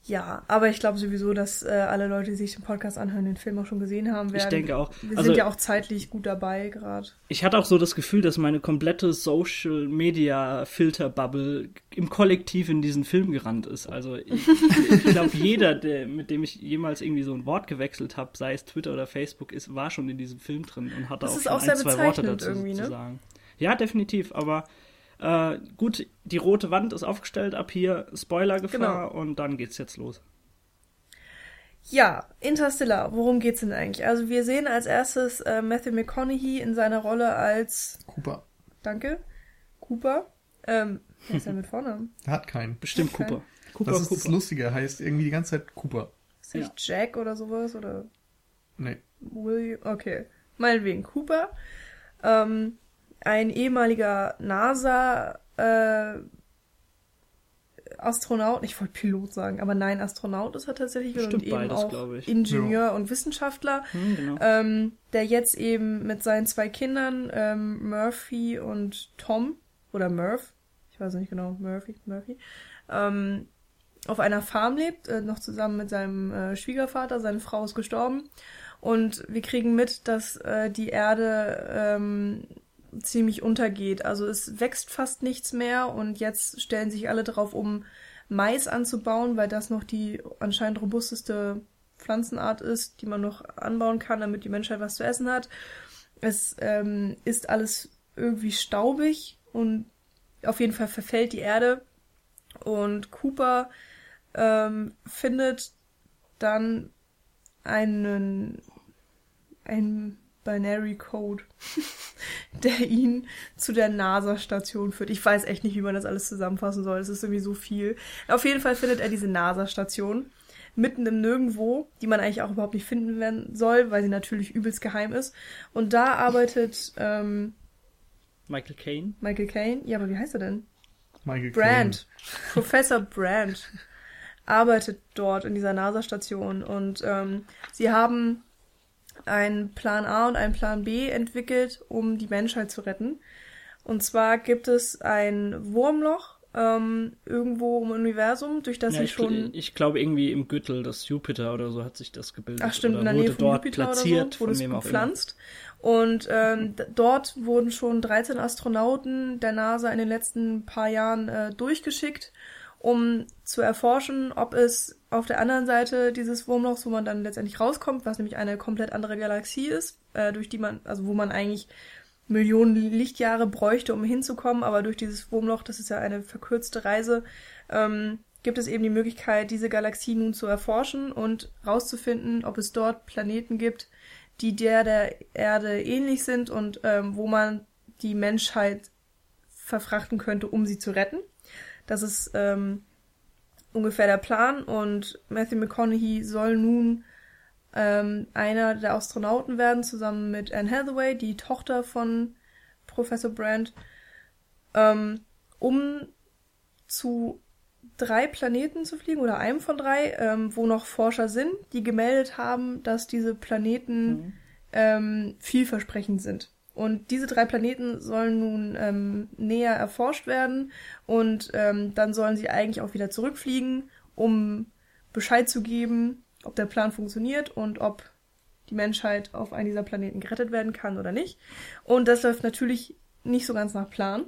Ja, aber ich glaube sowieso, dass äh, alle Leute, die sich den Podcast anhören, den Film auch schon gesehen haben werden. Ich denke auch. Wir Also sind ja auch zeitlich gut dabei gerade. ich hatte auch so das Gefühl, dass meine komplette Social Media Filter Bubble im Kollektiv in diesen Film gerannt ist. Also ich, ich glaube, jeder, der, mit dem ich jemals irgendwie so ein Wort gewechselt habe, sei es Twitter oder Facebook, ist, war schon in diesem Film drin und hatte Das auch ist schon auch ein, zwei Worte dazu irgendwie, zu ne? sagen. Ja, definitiv, aber äh, gut, die rote Wand ist aufgestellt, ab hier Spoilergefahr Genau. und dann geht's jetzt los. Ja, Interstellar, worum geht's denn eigentlich? Also wir sehen als erstes äh, Matthew McConaughey in seiner Rolle als, Cooper, danke, Cooper. Ähm, wer ist er mit Vornamen? hat keinen. Bestimmt Okay. Cooper. Cooper, Das ist das Cooper. Lustige, er heißt irgendwie die ganze Zeit Cooper. Ist nicht Jack oder sowas? Oder Nee. William? Okay, meinetwegen Cooper. Ähm, ein ehemaliger NASA äh, Astronaut, ich wollte Pilot sagen, aber nein, Astronaut ist er tatsächlich und Stimmt eben beides, auch. Ingenieur und Wissenschaftler. Hm, genau. ähm, der jetzt eben mit seinen zwei Kindern, ähm, Murphy und Tom, oder Murph, ich weiß nicht genau, Murphy, Murphy, ähm, auf einer Farm lebt, äh, noch zusammen mit seinem äh, Schwiegervater, seine Frau ist gestorben. Und wir kriegen mit, dass äh, die Erde ähm, ziemlich untergeht. Also es wächst fast nichts mehr und jetzt stellen sich alle darauf um, Mais anzubauen, weil das noch die anscheinend robusteste Pflanzenart ist, die man noch anbauen kann, damit die Menschheit was zu essen hat. Es ähm, ist alles irgendwie staubig und auf jeden Fall verfällt die Erde. Und Cooper ähm, findet dann einen, einen Binary Code, der ihn zu der NASA-Station führt. Ich weiß echt nicht, wie man das alles zusammenfassen soll. Es ist irgendwie so viel. Auf jeden Fall findet er diese NASA-Station mitten im Nirgendwo, die man eigentlich auch überhaupt nicht finden werden soll, weil sie natürlich übelst geheim ist. Und da arbeitet ähm, Michael Caine. Michael Caine. Ja, aber wie heißt er denn? Michael Brand. Professor Brand arbeitet dort in dieser NASA-Station und ähm, sie haben einen Plan A und einen Plan B entwickelt, um die Menschheit zu retten. Und zwar gibt es ein Wurmloch ähm, irgendwo im Universum, durch das Ja, sie ich, schon. ich glaube irgendwie im Gürtel des Jupiter oder so hat sich das gebildet. Ach stimmt, oder in der wurde Nähe von dort Jupiter platziert oder so, wurde von es gepflanzt. Und ähm, dort wurden schon 13 Astronauten der NASA in den letzten paar Jahren äh, durchgeschickt, um zu erforschen, ob es auf der anderen Seite dieses Wurmlochs, wo man dann letztendlich rauskommt, was nämlich eine komplett andere Galaxie ist, äh, durch die man, also wo man eigentlich Millionen Lichtjahre bräuchte, um hinzukommen, aber durch dieses Wurmloch, das ist ja eine verkürzte Reise, ähm, gibt es eben die Möglichkeit, diese Galaxie nun zu erforschen und rauszufinden, ob es dort Planeten gibt, die der der Erde ähnlich sind und ähm, wo man die Menschheit verfrachten könnte, um sie zu retten. Das ist ähm, ungefähr der Plan und Matthew McConaughey soll nun ähm, einer der Astronauten werden, zusammen mit Anne Hathaway, die Tochter von Professor Brand, ähm, um zu drei Planeten zu fliegen oder einem von drei, ähm, wo noch Forscher sind, die gemeldet haben, dass diese Planeten Mhm. ähm, vielversprechend sind. Und diese drei Planeten sollen nun ähm, näher erforscht werden und ähm, dann sollen sie eigentlich auch wieder zurückfliegen, um Bescheid zu geben, ob der Plan funktioniert und ob die Menschheit auf einen dieser Planeten gerettet werden kann oder nicht. Und das läuft natürlich nicht so ganz nach Plan.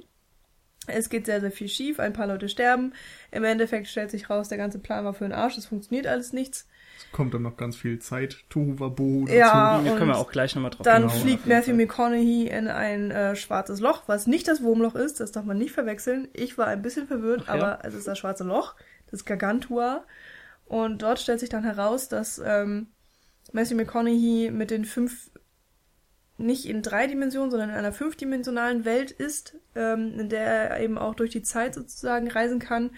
Es geht sehr, sehr viel schief, ein paar Leute sterben. Im Endeffekt stellt sich raus, der ganze Plan war für den Arsch, es funktioniert alles nichts. Es kommt dann noch ganz viel Zeit, Tohuwabohu dazu. Ja, Da können wir und auch gleich nochmal drauf Dann Genau, fliegt Matthew. McConaughey in ein äh, schwarzes Loch, was nicht das Wurmloch ist, das darf man nicht verwechseln. Ich war ein bisschen verwirrt, Ach ja? aber es ist das schwarze Loch, das Gargantua. Und dort stellt sich dann heraus, dass ähm, Matthew McConaughey mit den fünf nicht in drei Dimensionen, sondern in einer fünfdimensionalen Welt ist, ähm, in der er eben auch durch die Zeit sozusagen reisen kann,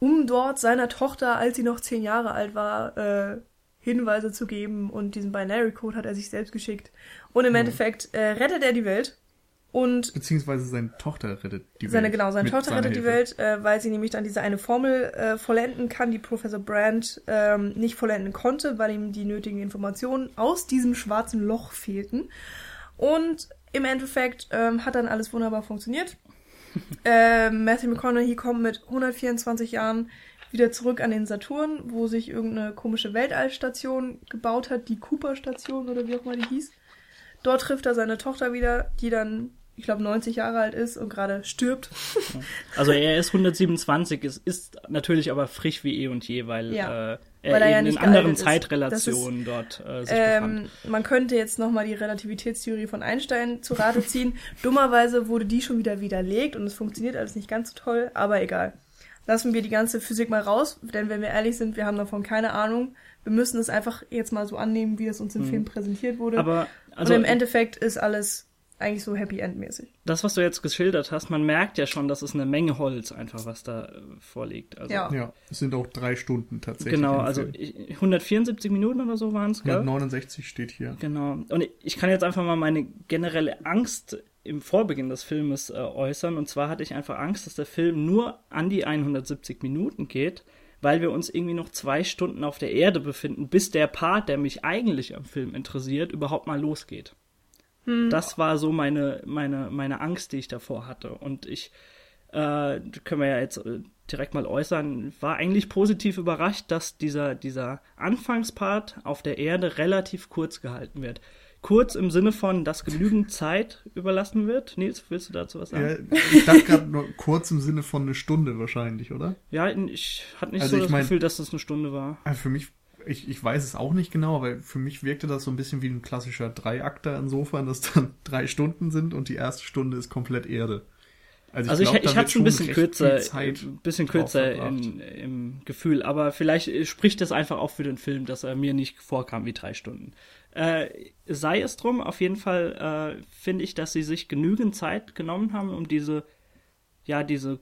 um dort seiner Tochter, als sie noch zehn Jahre alt war, äh, Hinweise zu geben und diesen Binary Code hat er sich selbst geschickt. Und im Ja. Endeffekt äh, rettet er die Welt und Beziehungsweise seine Tochter rettet die seine Welt. genau seine Tochter rettet die Hilfe. Welt, äh, weil sie nämlich dann diese eine Formel äh, vollenden kann, die Professor Brand ähm, nicht vollenden konnte, weil ihm die nötigen Informationen aus diesem schwarzen Loch fehlten. Und im Endeffekt ähm, hat dann alles wunderbar funktioniert. ähm, Matthew McConaughey kommt mit 124 Jahren wieder zurück an den Saturn, wo sich irgendeine komische Weltallstation gebaut hat, die Cooper-Station oder wie auch immer die hieß. Dort trifft er seine Tochter wieder, die dann, ich glaube, 90 Jahre alt ist und gerade stirbt. Also er ist 127, es ist natürlich aber frisch wie eh und je, weil, Ja, äh, er weil er eben ja in anderen gealtert ist. Zeitrelationen dort äh, sich befand. Ähm, man könnte jetzt nochmal die Relativitätstheorie von Einstein zu Rate ziehen. Dummerweise wurde die schon wieder widerlegt und es funktioniert alles nicht ganz so toll, aber egal. Lassen wir die ganze Physik mal raus, denn wenn wir ehrlich sind, wir haben davon keine Ahnung. Wir müssen es einfach jetzt mal so annehmen, wie es uns im Mhm. Film präsentiert wurde. Aber also und im Endeffekt ist alles eigentlich so Happy End mäßig. das, was du jetzt geschildert hast, man merkt ja schon, dass es eine Menge Holz einfach, was da äh, vorliegt. Also, Ja. Ja, es sind auch drei Stunden tatsächlich. Genau, also ich, 174 Minuten oder so waren es, gell? 169 steht hier. Genau. Und ich kann jetzt einfach mal meine generelle Angst im Vorbeginn des Filmes äh, äußern. Und zwar hatte ich einfach Angst, dass der Film nur an die 170 Minuten geht, weil wir uns irgendwie noch zwei Stunden auf der Erde befinden, bis der Part, der mich eigentlich am Film interessiert, überhaupt mal losgeht. Das war so meine, meine, meine Angst, die ich davor hatte. Und ich, äh, können wir ja jetzt äh, direkt mal äußern, war eigentlich positiv überrascht, dass dieser, dieser Anfangspart auf der Erde relativ kurz gehalten wird. Kurz im Sinne von, dass genügend Zeit überlassen wird. Nils, willst du dazu was sagen? Ja, ich dachte gerade nur kurz im Sinne von eine Stunde wahrscheinlich, oder? Ja, ich hatte nicht Also so das mein- Gefühl, dass das eine Stunde war. Für mich, ich, ich weiß es auch nicht genau, aber für mich wirkte das so ein bisschen wie ein klassischer Dreiakter insofern, dass dann drei Stunden sind und die erste Stunde ist komplett Erde. Also ich, glaub, ich, ich hatte es ein bisschen kürzer, ein bisschen kürzer in, im Gefühl, aber vielleicht äh, spricht es einfach auch für den Film, dass er mir nicht vorkam wie drei Stunden. Äh, sei es drum, auf jeden Fall äh, finde ich, dass sie sich genügend Zeit genommen haben, um diese, ja, diese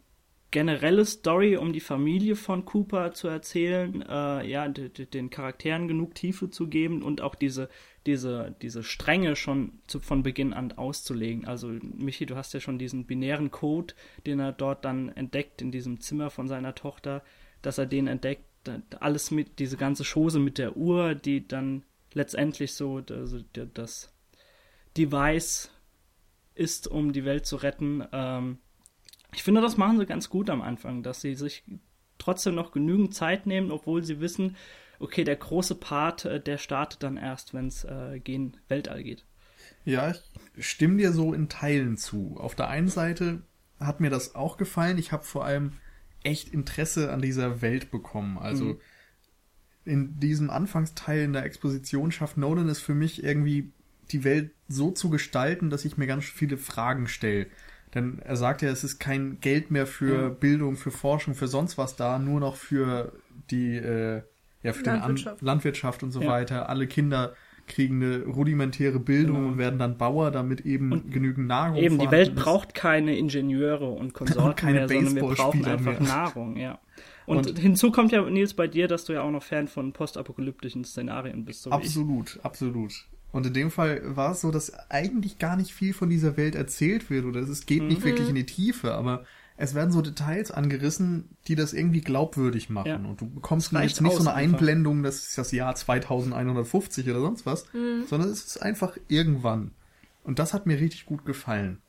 generelle Story um die Familie von Cooper zu erzählen, äh, ja, den Charakteren genug Tiefe zu geben und auch diese, diese, diese Stränge schon zu, von Beginn an auszulegen. Also, Michi, du hast ja schon diesen binären Code, den er dort dann entdeckt in diesem Zimmer von seiner Tochter, dass er den entdeckt, alles mit, diese ganze Chose mit der Uhr, die dann letztendlich so also das Device ist, um die Welt zu retten. Ähm, ich finde, das machen sie ganz gut am Anfang, dass sie sich trotzdem noch genügend Zeit nehmen, obwohl sie wissen, okay, der große Part, äh, der startet dann erst, wenn es äh, gegen Weltall geht. Ja, ich stimme dir so in Teilen zu. Auf der einen Seite hat mir das auch gefallen. Ich habe vor allem echt Interesse an dieser Welt bekommen. Also mhm. in diesem Anfangsteil in der Exposition schafft Nolan es für mich irgendwie die Welt so zu gestalten, dass ich mir ganz viele Fragen stelle. Denn er sagt ja, es ist kein Geld mehr für mhm. Bildung, für Forschung, für sonst was da, nur noch für die äh, ja, für Landwirtschaft. Landwirtschaft und so ja. weiter. Alle Kinder kriegen eine rudimentäre Bildung genau. und werden dann Bauer, damit eben und genügend Nahrung Eben, die Welt ist. braucht keine Ingenieure und Konsorten keine mehr, sondern wir brauchen einfach mehr. Nahrung, ja. Und, und, hinzu kommt ja, Nils, bei dir, dass du ja auch noch Fan von postapokalyptischen Szenarien bist. So absolut, absolut. Und in dem Fall war es so, dass eigentlich gar nicht viel von dieser Welt erzählt wird oder es geht nicht mhm. wirklich in die Tiefe, aber es werden so Details angerissen, die das irgendwie glaubwürdig machen. Ja. Und du bekommst jetzt nicht so eine Einblendung, das ist das Jahr 2150 oder sonst was, mhm. sondern es ist einfach irgendwann. Und das hat mir richtig gut gefallen.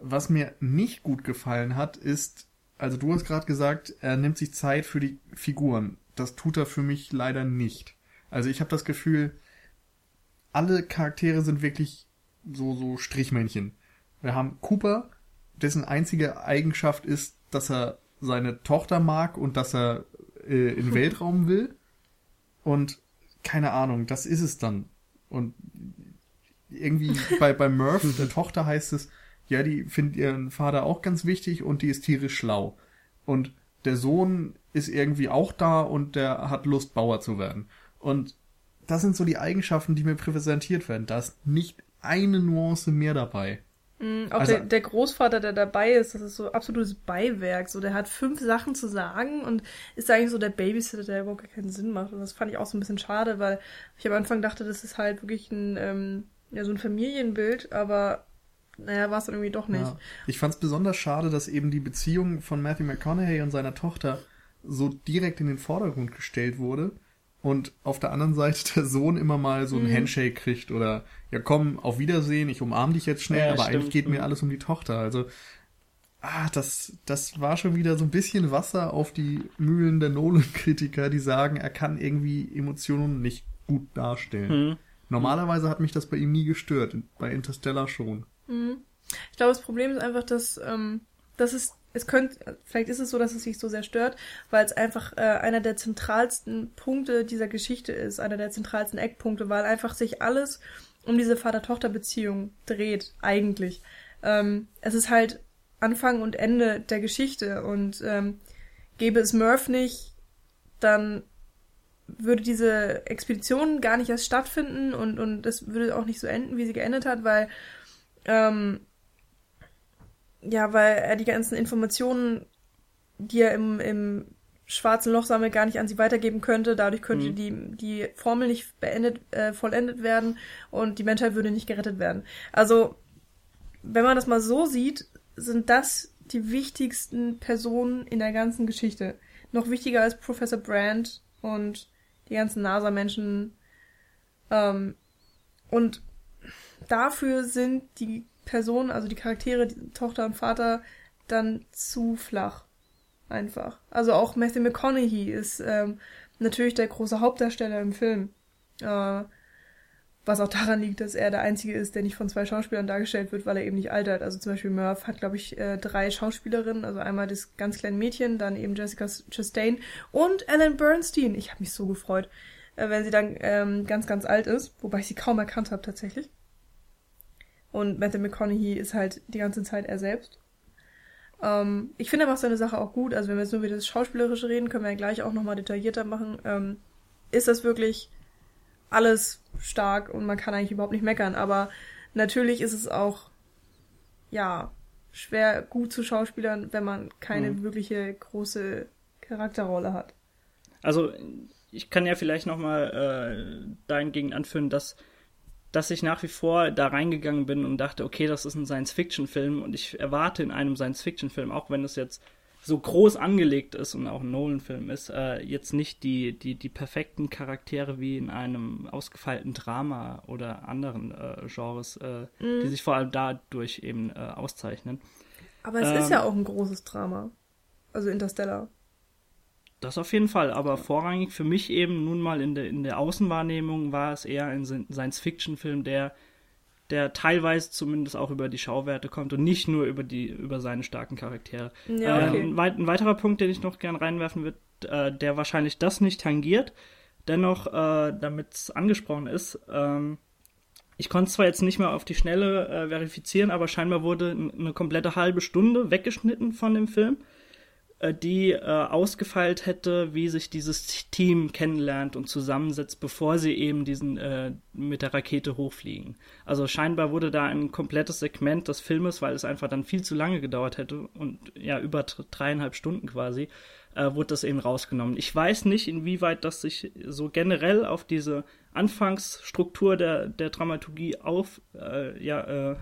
Was mir nicht gut gefallen hat, ist, also du hast gerade gesagt, er nimmt sich Zeit für die Figuren. Das tut er für mich leider nicht. Also ich habe das Gefühl, alle Charaktere sind wirklich so, so Strichmännchen. Wir haben Cooper, dessen einzige Eigenschaft ist, dass er seine Tochter mag und dass er äh, in den Weltraum will. Und keine Ahnung, das ist es dann. Und irgendwie bei, bei Murph, der Tochter, heißt es, ja, die findet ihren Vater auch ganz wichtig und die ist tierisch schlau. Und der Sohn ist irgendwie auch da und der hat Lust, Bauer zu werden. Und das sind so die Eigenschaften, die mir präsentiert werden. Da ist nicht eine Nuance mehr dabei. Mhm, auch also, der, der, Großvater, der dabei ist, das ist so absolutes Beiwerk. So, der hat fünf Sachen zu sagen und ist eigentlich so der Babysitter, der überhaupt keinen Sinn macht. Und das fand ich auch so ein bisschen schade, weil ich am Anfang dachte, das ist halt wirklich ein, ähm, ja, so ein Familienbild, aber naja, war es dann irgendwie doch nicht. Ja. Ich fand es besonders schade, dass eben die Beziehung von Matthew McConaughey und seiner Tochter so direkt in den Vordergrund gestellt wurde und auf der anderen Seite der Sohn immer mal so ein mhm. Handshake kriegt oder ja komm, auf Wiedersehen, ich umarm dich jetzt schnell, ja, aber stimmt. eigentlich geht mir mhm. alles um die Tochter. Also ah, das, das war schon wieder so ein bisschen Wasser auf die Mühlen der Nolan-Kritiker, die sagen, er kann irgendwie Emotionen nicht gut darstellen. Mhm. Normalerweise hat mich das bei ihm nie gestört, bei Interstellar schon. Mhm. Ich glaube, das Problem ist einfach, dass, ähm, dass es es könnte, vielleicht ist es so, dass es sich so sehr stört, weil es einfach äh, einer der zentralsten Punkte dieser Geschichte ist, einer der zentralsten Eckpunkte, weil einfach sich alles um diese Vater-Tochter-Beziehung dreht, eigentlich. Ähm, es ist halt Anfang und Ende der Geschichte und ähm, gäbe es Murph nicht, dann würde diese Expedition gar nicht erst stattfinden und, und es würde auch nicht so enden, wie sie geendet hat, weil ähm, ja, weil er die ganzen Informationen, die er im, im schwarzen Loch sammelt, gar nicht an sie weitergeben könnte. Dadurch könnte mhm. die, die Formel nicht beendet, äh, vollendet werden und die Menschheit würde nicht gerettet werden. Also, wenn man das mal so sieht, sind das die wichtigsten Personen in der ganzen Geschichte. Noch wichtiger als Professor Brand und die ganzen NASA-Menschen. Ähm, und dafür sind die Personen, also die Charaktere, die Tochter und Vater, dann zu flach. Einfach. Also auch Matthew McConaughey ist ähm, natürlich der große Hauptdarsteller im Film. Äh, was auch daran liegt, dass er der Einzige ist, der nicht von zwei Schauspielern dargestellt wird, weil er eben nicht altert. Also zum Beispiel Murph hat, glaube ich, äh, drei Schauspielerinnen. Also einmal das ganz kleine Mädchen, dann eben Jessica Chastain und Ellen Bernstein. Ich habe mich so gefreut, äh, wenn sie dann ähm, ganz, ganz alt ist. Wobei ich sie kaum erkannt habe tatsächlich. Und Matthew McConaughey ist halt die ganze Zeit er selbst. Ähm, ich finde aber auch seine Sache auch gut. Also wenn wir jetzt nur über das Schauspielerische reden, können wir ja gleich auch nochmal detaillierter machen. Ähm, ist das wirklich alles stark und man kann eigentlich überhaupt nicht meckern. Aber natürlich ist es auch, ja, schwer gut zu Schauspielern, wenn man keine Mhm. wirkliche große Charakterrolle hat. Also ich kann ja vielleicht nochmal äh, dahingegen anführen, dass, dass ich nach wie vor da reingegangen bin und dachte, okay, das ist ein Science-Fiction-Film und ich erwarte in einem Science-Fiction-Film, auch wenn es jetzt so groß angelegt ist und auch ein Nolan-Film ist, äh, jetzt nicht die, die, die perfekten Charaktere wie in einem ausgefeilten Drama oder anderen äh, Genres, äh, die sich vor allem dadurch eben äh, auszeichnen. Aber es Ähm. ist ja auch ein großes Drama. Also Interstellar. Das auf jeden Fall, aber vorrangig für mich eben nun mal in der, in der Außenwahrnehmung war es eher ein Science-Fiction-Film, der, der teilweise zumindest auch über die Schauwerte kommt und nicht nur über die, über seine starken Charaktere. Ja, Äh, okay. ein, weit, ein weiterer Punkt, den ich noch gern reinwerfen würde, äh, der wahrscheinlich das nicht tangiert, dennoch, äh, damit es angesprochen ist, ähm, ich konnte es zwar jetzt nicht mehr auf die Schnelle äh, verifizieren, aber scheinbar wurde eine komplette halbe Stunde weggeschnitten von dem Film, die äh, ausgefeilt hätte, wie sich dieses Team kennenlernt und zusammensetzt, bevor sie eben diesen äh, mit der Rakete hochfliegen. Also scheinbar wurde da ein komplettes Segment des Filmes, weil es einfach dann viel zu lange gedauert hätte und ja über dr- dreieinhalb Stunden quasi, äh, wurde das eben rausgenommen. Ich weiß nicht, inwieweit das sich so generell auf diese Anfangsstruktur der, der Dramaturgie auf, äh, ja, äh,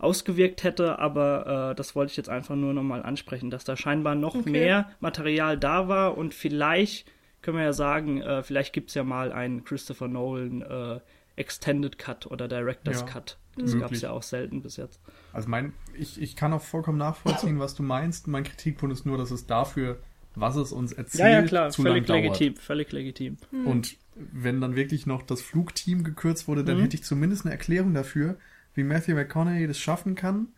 ausgewirkt hätte, aber äh, das wollte ich jetzt einfach nur nochmal ansprechen, dass da scheinbar noch Okay. mehr Material da war und vielleicht können wir ja sagen, äh, vielleicht gibt's ja mal einen Christopher Nolan äh, Extended Cut oder Director's Ja, Cut. Das möglich. gab's ja auch selten bis jetzt. Also mein, ich, ich kann auch vollkommen nachvollziehen, was du meinst. Mein Kritikpunkt ist nur, dass es dafür, was es uns erzählt, Ja, ja, klar, zu völlig lang dauert. legitim, völlig legitim. Und wenn dann wirklich noch das Flugteam gekürzt wurde, dann Mhm. hätte ich zumindest eine Erklärung dafür, wie Matthew McConaughey das schaffen kann,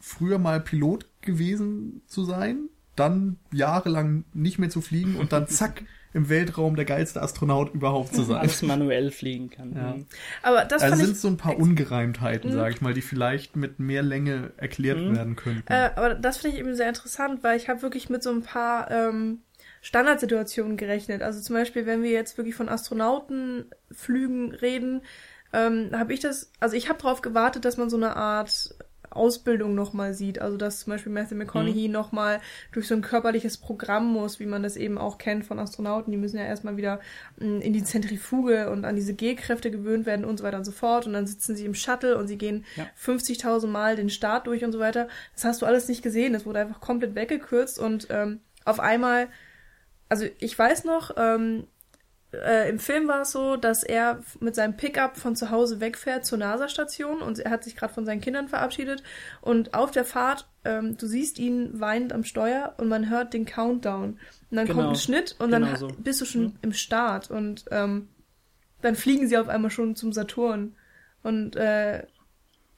früher mal Pilot gewesen zu sein, dann jahrelang nicht mehr zu fliegen und dann zack im Weltraum der geilste Astronaut überhaupt zu sein. Alles manuell fliegen kann. Ja. Mhm. Aber das Also sind so ein paar Ungereimtheiten, Mhm. sage ich mal, die vielleicht mit mehr Länge erklärt Mhm. werden könnten. Äh, aber das finde ich eben sehr interessant, weil ich habe wirklich mit so ein paar ähm, Standardsituationen gerechnet. Also zum Beispiel, wenn wir jetzt wirklich von Astronautenflügen reden, ähm, habe ich das, also ich habe darauf gewartet, dass man so eine Art Ausbildung nochmal sieht. Also dass zum Beispiel Matthew McConaughey nochmal durch so ein körperliches Programm muss, wie man das eben auch kennt von Astronauten. Die müssen ja erstmal wieder mh, in die Zentrifuge und an diese G-Kräfte gewöhnt werden und so weiter und so fort. Und dann sitzen sie im Shuttle und sie gehen Ja. 50.000 Mal den Start durch und so weiter. Das hast du alles nicht gesehen. Das wurde einfach komplett weggekürzt und ähm, auf einmal, also ich weiß noch, ähm, äh, im Film war es so, dass er mit seinem Pickup von zu Hause wegfährt zur NASA-Station und er hat sich gerade von seinen Kindern verabschiedet und auf der Fahrt, ähm, du siehst ihn weinend am Steuer und man hört den Countdown und dann Genau. kommt ein Schnitt und dann Genau ha- so. bist du schon Mhm. im Start und ähm, dann fliegen sie auf einmal schon zum Saturn und äh,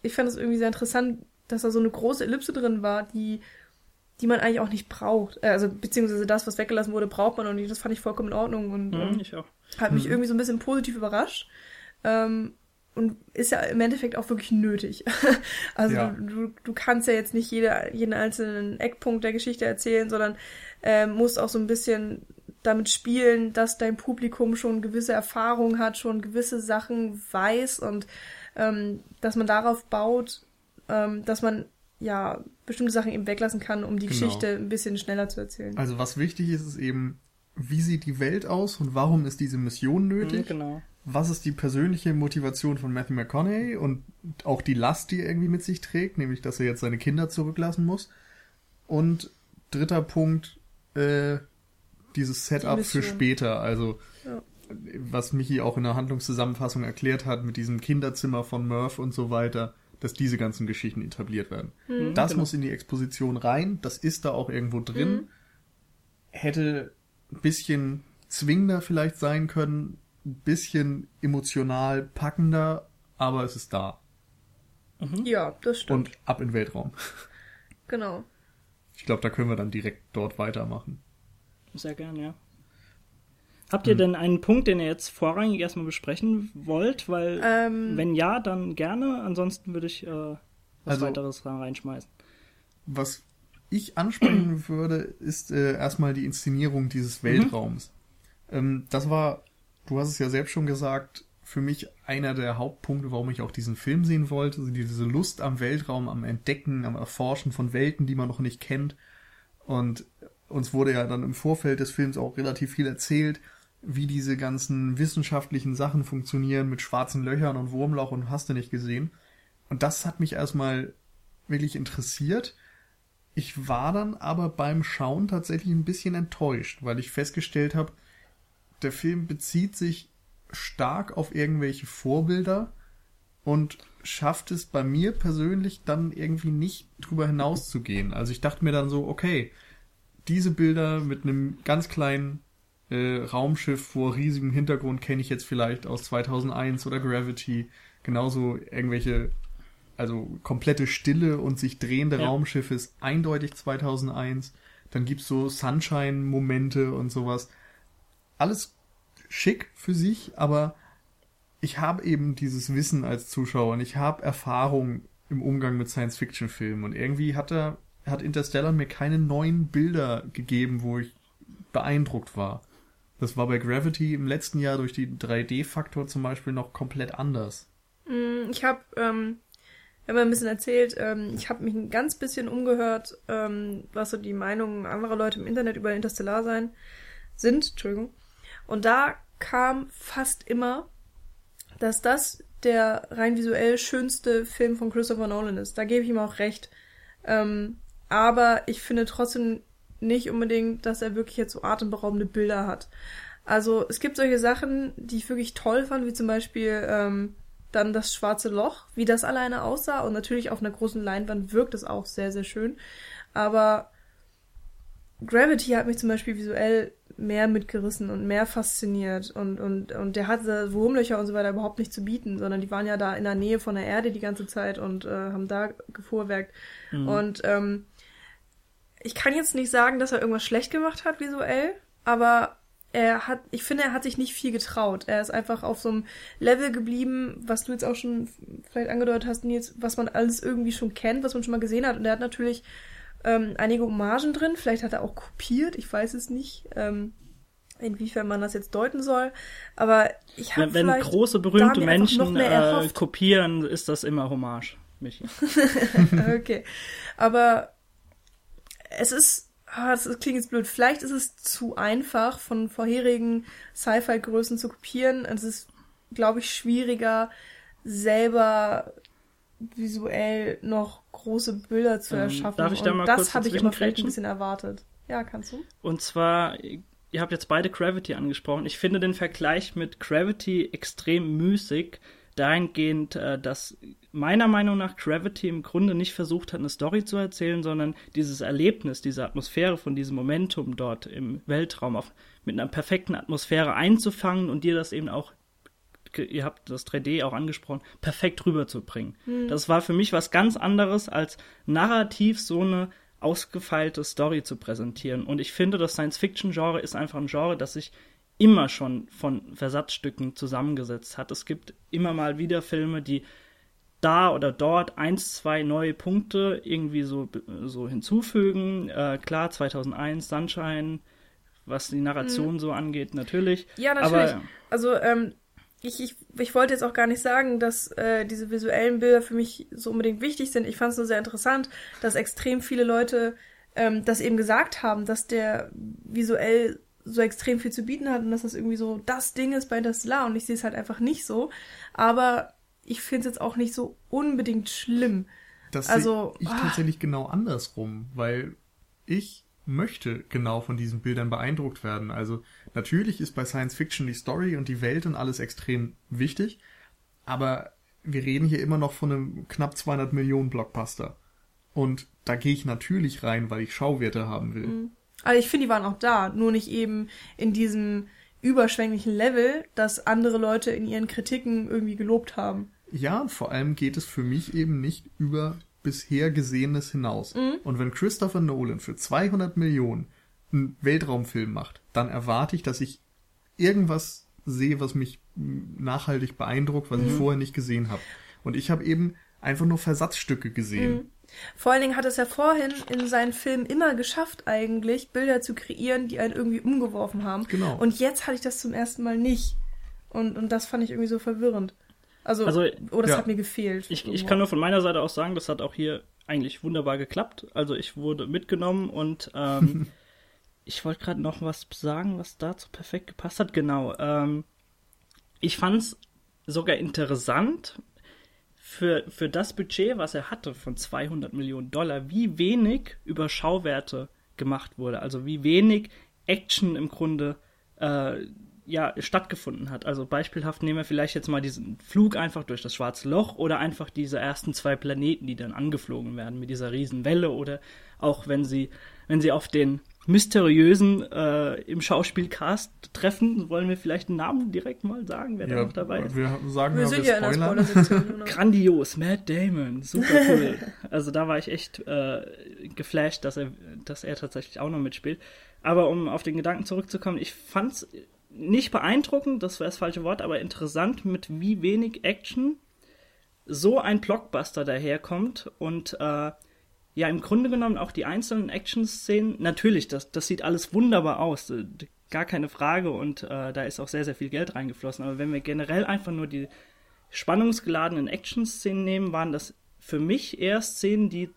ich fand es irgendwie sehr interessant, dass da so eine große Ellipse drin war, die die man eigentlich auch nicht braucht. Äh, Also beziehungsweise das, was weggelassen wurde, braucht man auch nicht. Das fand ich vollkommen in Ordnung und Mhm, ähm, ich auch. hat mich Mhm. irgendwie so ein bisschen positiv überrascht. Ähm, und ist ja im Endeffekt auch wirklich nötig. also Ja. du, du, du kannst ja jetzt nicht jede, jeden einzelnen Eckpunkt der Geschichte erzählen, sondern ähm, musst auch so ein bisschen damit spielen, dass dein Publikum schon gewisse Erfahrungen hat, schon gewisse Sachen weiß und ähm, dass man darauf baut, ähm, dass man ja bestimmte Sachen eben weglassen kann, um die Genau. Geschichte ein bisschen schneller zu erzählen. Also was wichtig ist, ist eben, wie sieht die Welt aus und warum ist diese Mission Mhm, nötig? genau. Was ist die persönliche Motivation von Matthew McConaughey und auch die Last, die er irgendwie mit sich trägt, nämlich dass er jetzt seine Kinder zurücklassen muss. Und dritter Punkt, äh, dieses Setup für später, also Ja. was Michi auch in der Handlungszusammenfassung erklärt hat mit diesem Kinderzimmer von Murph und so weiter, dass diese ganzen Geschichten etabliert werden. Mhm. Das genau. muss in die Exposition rein, das ist da auch irgendwo drin. Mhm. Hätte ein bisschen zwingender vielleicht sein können, ein bisschen emotional packender, aber es ist da. Ja, das stimmt. Und ab in den Weltraum. genau. Ich glaube, da können wir dann direkt dort weitermachen. Sehr gern, ja. Habt ihr Hm. denn einen Punkt, den ihr jetzt vorrangig erstmal besprechen wollt? Weil, Ähm, wenn ja, dann gerne. Ansonsten würde ich äh, was Also- weiteres reinschmeißen. Was ich ansprechen würde, ist äh, erstmal die Inszenierung dieses Weltraums. Ähm, das war, du hast es ja selbst schon gesagt, für mich einer der Hauptpunkte, warum ich auch diesen Film sehen wollte. Also diese Lust am Weltraum, am Entdecken, am Erforschen von Welten, die man noch nicht kennt. Und uns wurde ja dann im Vorfeld des Films auch relativ viel erzählt, wie diese ganzen wissenschaftlichen Sachen funktionieren mit schwarzen Löchern und Wurmloch und hast du nicht gesehen. Und das hat mich erstmal wirklich interessiert. Ich war dann aber beim Schauen tatsächlich ein bisschen enttäuscht, weil ich festgestellt habe, der Film bezieht sich stark auf irgendwelche Vorbilder und schafft es bei mir persönlich dann irgendwie nicht drüber hinaus zu gehen. Also ich dachte mir dann so, okay, diese Bilder mit einem ganz kleinen äh, Raumschiff vor riesigem Hintergrund kenne ich jetzt vielleicht aus 2001 oder Gravity. Genauso irgendwelche, also komplette Stille und sich drehende Ja. Raumschiffe ist eindeutig 2001. Dann gibt's so Sunshine-Momente und sowas. Alles schick für sich, aber ich habe eben dieses Wissen als Zuschauer und ich habe Erfahrung im Umgang mit Science-Fiction-Filmen und irgendwie hat er hat Interstellar mir keine neuen Bilder gegeben, wo ich beeindruckt war. Das war bei Gravity im letzten Jahr durch die 3D-Faktor zum Beispiel noch komplett anders. Mm, Ich habe, ähm, haben ja ein bisschen erzählt, ähm, ich habe mich ein ganz bisschen umgehört, ähm, was so die Meinungen anderer Leute im Internet über Interstellar sein sind, Entschuldigung. Und da kam fast immer, dass das der rein visuell schönste Film von Christopher Nolan ist. Da gebe ich ihm auch recht. Ähm, aber ich finde trotzdem nicht unbedingt, dass er wirklich jetzt so atemberaubende Bilder hat. Also es gibt solche Sachen, die ich wirklich toll fand, wie zum Beispiel ähm, dann das schwarze Loch, wie das alleine aussah. Und natürlich auf einer großen Leinwand wirkt es auch sehr, sehr schön. Aber Gravity hat mich zum Beispiel visuell mehr mitgerissen und mehr fasziniert. Und, und, und der hatte Wurmlöcher und so weiter überhaupt nicht zu bieten, sondern die waren ja da in der Nähe von der Erde die ganze Zeit und äh, haben da gefuhrwerkt. Mhm. Und ähm, ich kann jetzt nicht sagen, dass er irgendwas schlecht gemacht hat visuell, aber er hat, ich finde, er hat sich nicht viel getraut. Er ist einfach auf so einem Level geblieben, was du jetzt auch schon vielleicht angedeutet hast, Nils, was man alles irgendwie schon kennt, was man schon mal gesehen hat. Und er hat natürlich ähm, einige Hommagen drin. Vielleicht hat er auch kopiert, ich weiß es nicht, ähm, inwiefern man das jetzt deuten soll. Aber ich habe Wenn, wenn vielleicht große, berühmte Menschen äh, kopieren, ist das immer Hommage, Michi. okay. Aber es ist, ah, das klingt jetzt blöd, vielleicht ist es zu einfach, von vorherigen Sci-Fi-Größen zu kopieren. Es ist, glaube ich, schwieriger, selber visuell noch große Bilder zu Ähm, erschaffen. darf ich da Und mal das kurz habe ich immer vielleicht ein bisschen erwartet. Ja, kannst du? Und zwar, ihr habt jetzt beide Gravity angesprochen. Ich finde den Vergleich mit Gravity extrem müßig, dahingehend, äh, dass meiner Meinung nach Gravity im Grunde nicht versucht hat, eine Story zu erzählen, sondern dieses Erlebnis, diese Atmosphäre von diesem Momentum dort im Weltraum auf, mit einer perfekten Atmosphäre einzufangen und dir das eben auch ihr habt das 3D auch angesprochen, perfekt rüberzubringen. Das war für mich was ganz anderes, als narrativ so eine ausgefeilte Story zu präsentieren. Und ich finde, das Science-Fiction-Genre ist einfach ein Genre, das sich immer schon von Versatzstücken zusammengesetzt hat. Es gibt immer mal wieder Filme, die da oder dort eins, zwei neue Punkte irgendwie so, so hinzufügen. Äh, klar, 2001, Sunshine, was die Narration so angeht, natürlich. Ja, natürlich. Aber Also, ähm, ich, ich, ich wollte jetzt auch gar nicht sagen, dass äh, diese visuellen Bilder für mich so unbedingt wichtig sind. Ich fand es nur sehr interessant, dass extrem viele Leute ähm, das eben gesagt haben, dass der visuell so extrem viel zu bieten hat und dass das irgendwie so das Ding ist bei Interstellar und ich sehe es halt einfach nicht so. Aber ich finde es jetzt auch nicht so unbedingt schlimm. Das Also, ich ah. tatsächlich genau andersrum, weil ich möchte genau von diesen Bildern beeindruckt werden. Also natürlich ist bei Science Fiction die Story und die Welt und alles extrem wichtig, aber wir reden hier immer noch von einem knapp 200 Millionen Blockbuster. Und da gehe ich natürlich rein, weil ich Schauwerte haben will. Also ich finde, die waren auch da, nur nicht eben in diesem überschwänglichen Level, das andere Leute in ihren Kritiken irgendwie gelobt haben. Ja, vor allem geht es für mich eben nicht über bisher Gesehenes hinaus. Und wenn Christopher Nolan für 200 Millionen einen Weltraumfilm macht, dann erwarte ich, dass ich irgendwas sehe, was mich nachhaltig beeindruckt, was ich vorher nicht gesehen habe. Und ich habe eben einfach nur Versatzstücke gesehen. Vor allen Dingen hat es ja vorhin in seinen Filmen immer geschafft, eigentlich Bilder zu kreieren, die einen irgendwie umgeworfen haben. Genau. Und jetzt hatte ich das zum ersten Mal nicht. Und, und das fand ich irgendwie so verwirrend. Also, Also, oh, das ja. hat mir gefehlt. Ich, ich kann nur von meiner Seite aus sagen, das hat auch hier eigentlich wunderbar geklappt. Also ich wurde mitgenommen und ähm, ich wollte gerade noch was sagen, was dazu perfekt gepasst hat. Genau. Ähm, ich fand es sogar interessant für, für das Budget, was er hatte von 200 Millionen Dollar, wie wenig über Schauwerte gemacht wurde. Also wie wenig Action im Grunde äh, ja, stattgefunden hat. Also beispielhaft nehmen wir vielleicht jetzt mal diesen Flug einfach durch das Schwarze Loch oder einfach diese ersten zwei Planeten, die dann angeflogen werden mit dieser Riesenwelle oder auch wenn sie, wenn sie auf den mysteriösen äh, im Schauspielcast treffen, wollen wir vielleicht einen Namen direkt mal sagen, wer da noch dabei ist. Wir sagen wir ja, sind wir ja in der genau. Grandios, Matt Damon, super cool. also da war ich echt äh, geflasht, dass er, dass er tatsächlich auch noch mitspielt. Aber um auf den Gedanken zurückzukommen, ich fand's nicht beeindruckend, das wäre das falsche Wort, aber interessant, mit wie wenig Action so ein Blockbuster daherkommt und äh, ja, im Grunde genommen auch die einzelnen Action-Szenen, natürlich, das, das sieht alles wunderbar aus, äh, gar keine Frage und äh, da ist auch sehr, sehr viel Geld reingeflossen. Aber wenn wir generell einfach nur die spannungsgeladenen Action-Szenen nehmen, waren das für mich eher Szenen, die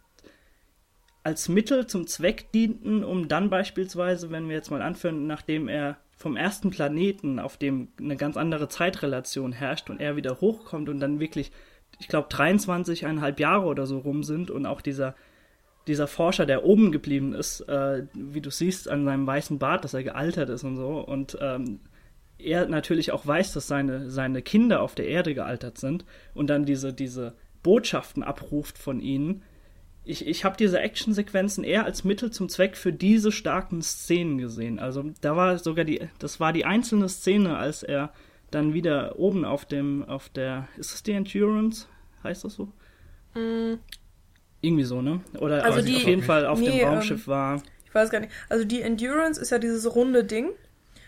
als Mittel zum Zweck dienten, um dann beispielsweise, wenn wir jetzt mal anführen, nachdem er vom ersten Planeten, auf dem eine ganz andere Zeitrelation herrscht und er wieder hochkommt und dann wirklich, ich glaube, 23,5 Jahre oder so rum sind und auch dieser, dieser Forscher, der oben geblieben ist, äh, wie du siehst an seinem weißen Bart, dass er gealtert ist und so und ähm, er natürlich auch weiß, dass seine, seine Kinder auf der Erde gealtert sind und dann diese, diese Botschaften abruft von ihnen. Ich, ich habe diese Actionsequenzen eher als Mittel zum Zweck für diese starken Szenen gesehen. Also da war sogar die, das war die einzelne Szene, als er dann wieder oben auf dem, auf der, ist das die Endurance? Heißt das so? Irgendwie so, ne? Oder Also auf die- jeden Fall auf nee, dem ähm, Raumschiff war. Ich weiß gar nicht. Also die Endurance ist ja dieses runde Ding.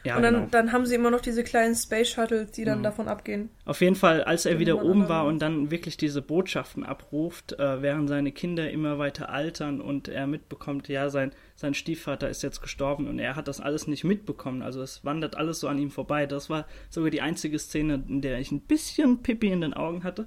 Ja, und dann, genau. dann haben sie immer noch diese kleinen Space Shuttles, die dann Mhm. davon abgehen. Auf jeden Fall, als er wieder oben war und dann wirklich diese Botschaften abruft, äh, während seine Kinder immer weiter altern und er mitbekommt, ja, sein, sein Stiefvater ist jetzt gestorben und er hat das alles nicht mitbekommen. Also es wandert alles so an ihm vorbei. Das war sogar die einzige Szene, in der ich ein bisschen Pippi in den Augen hatte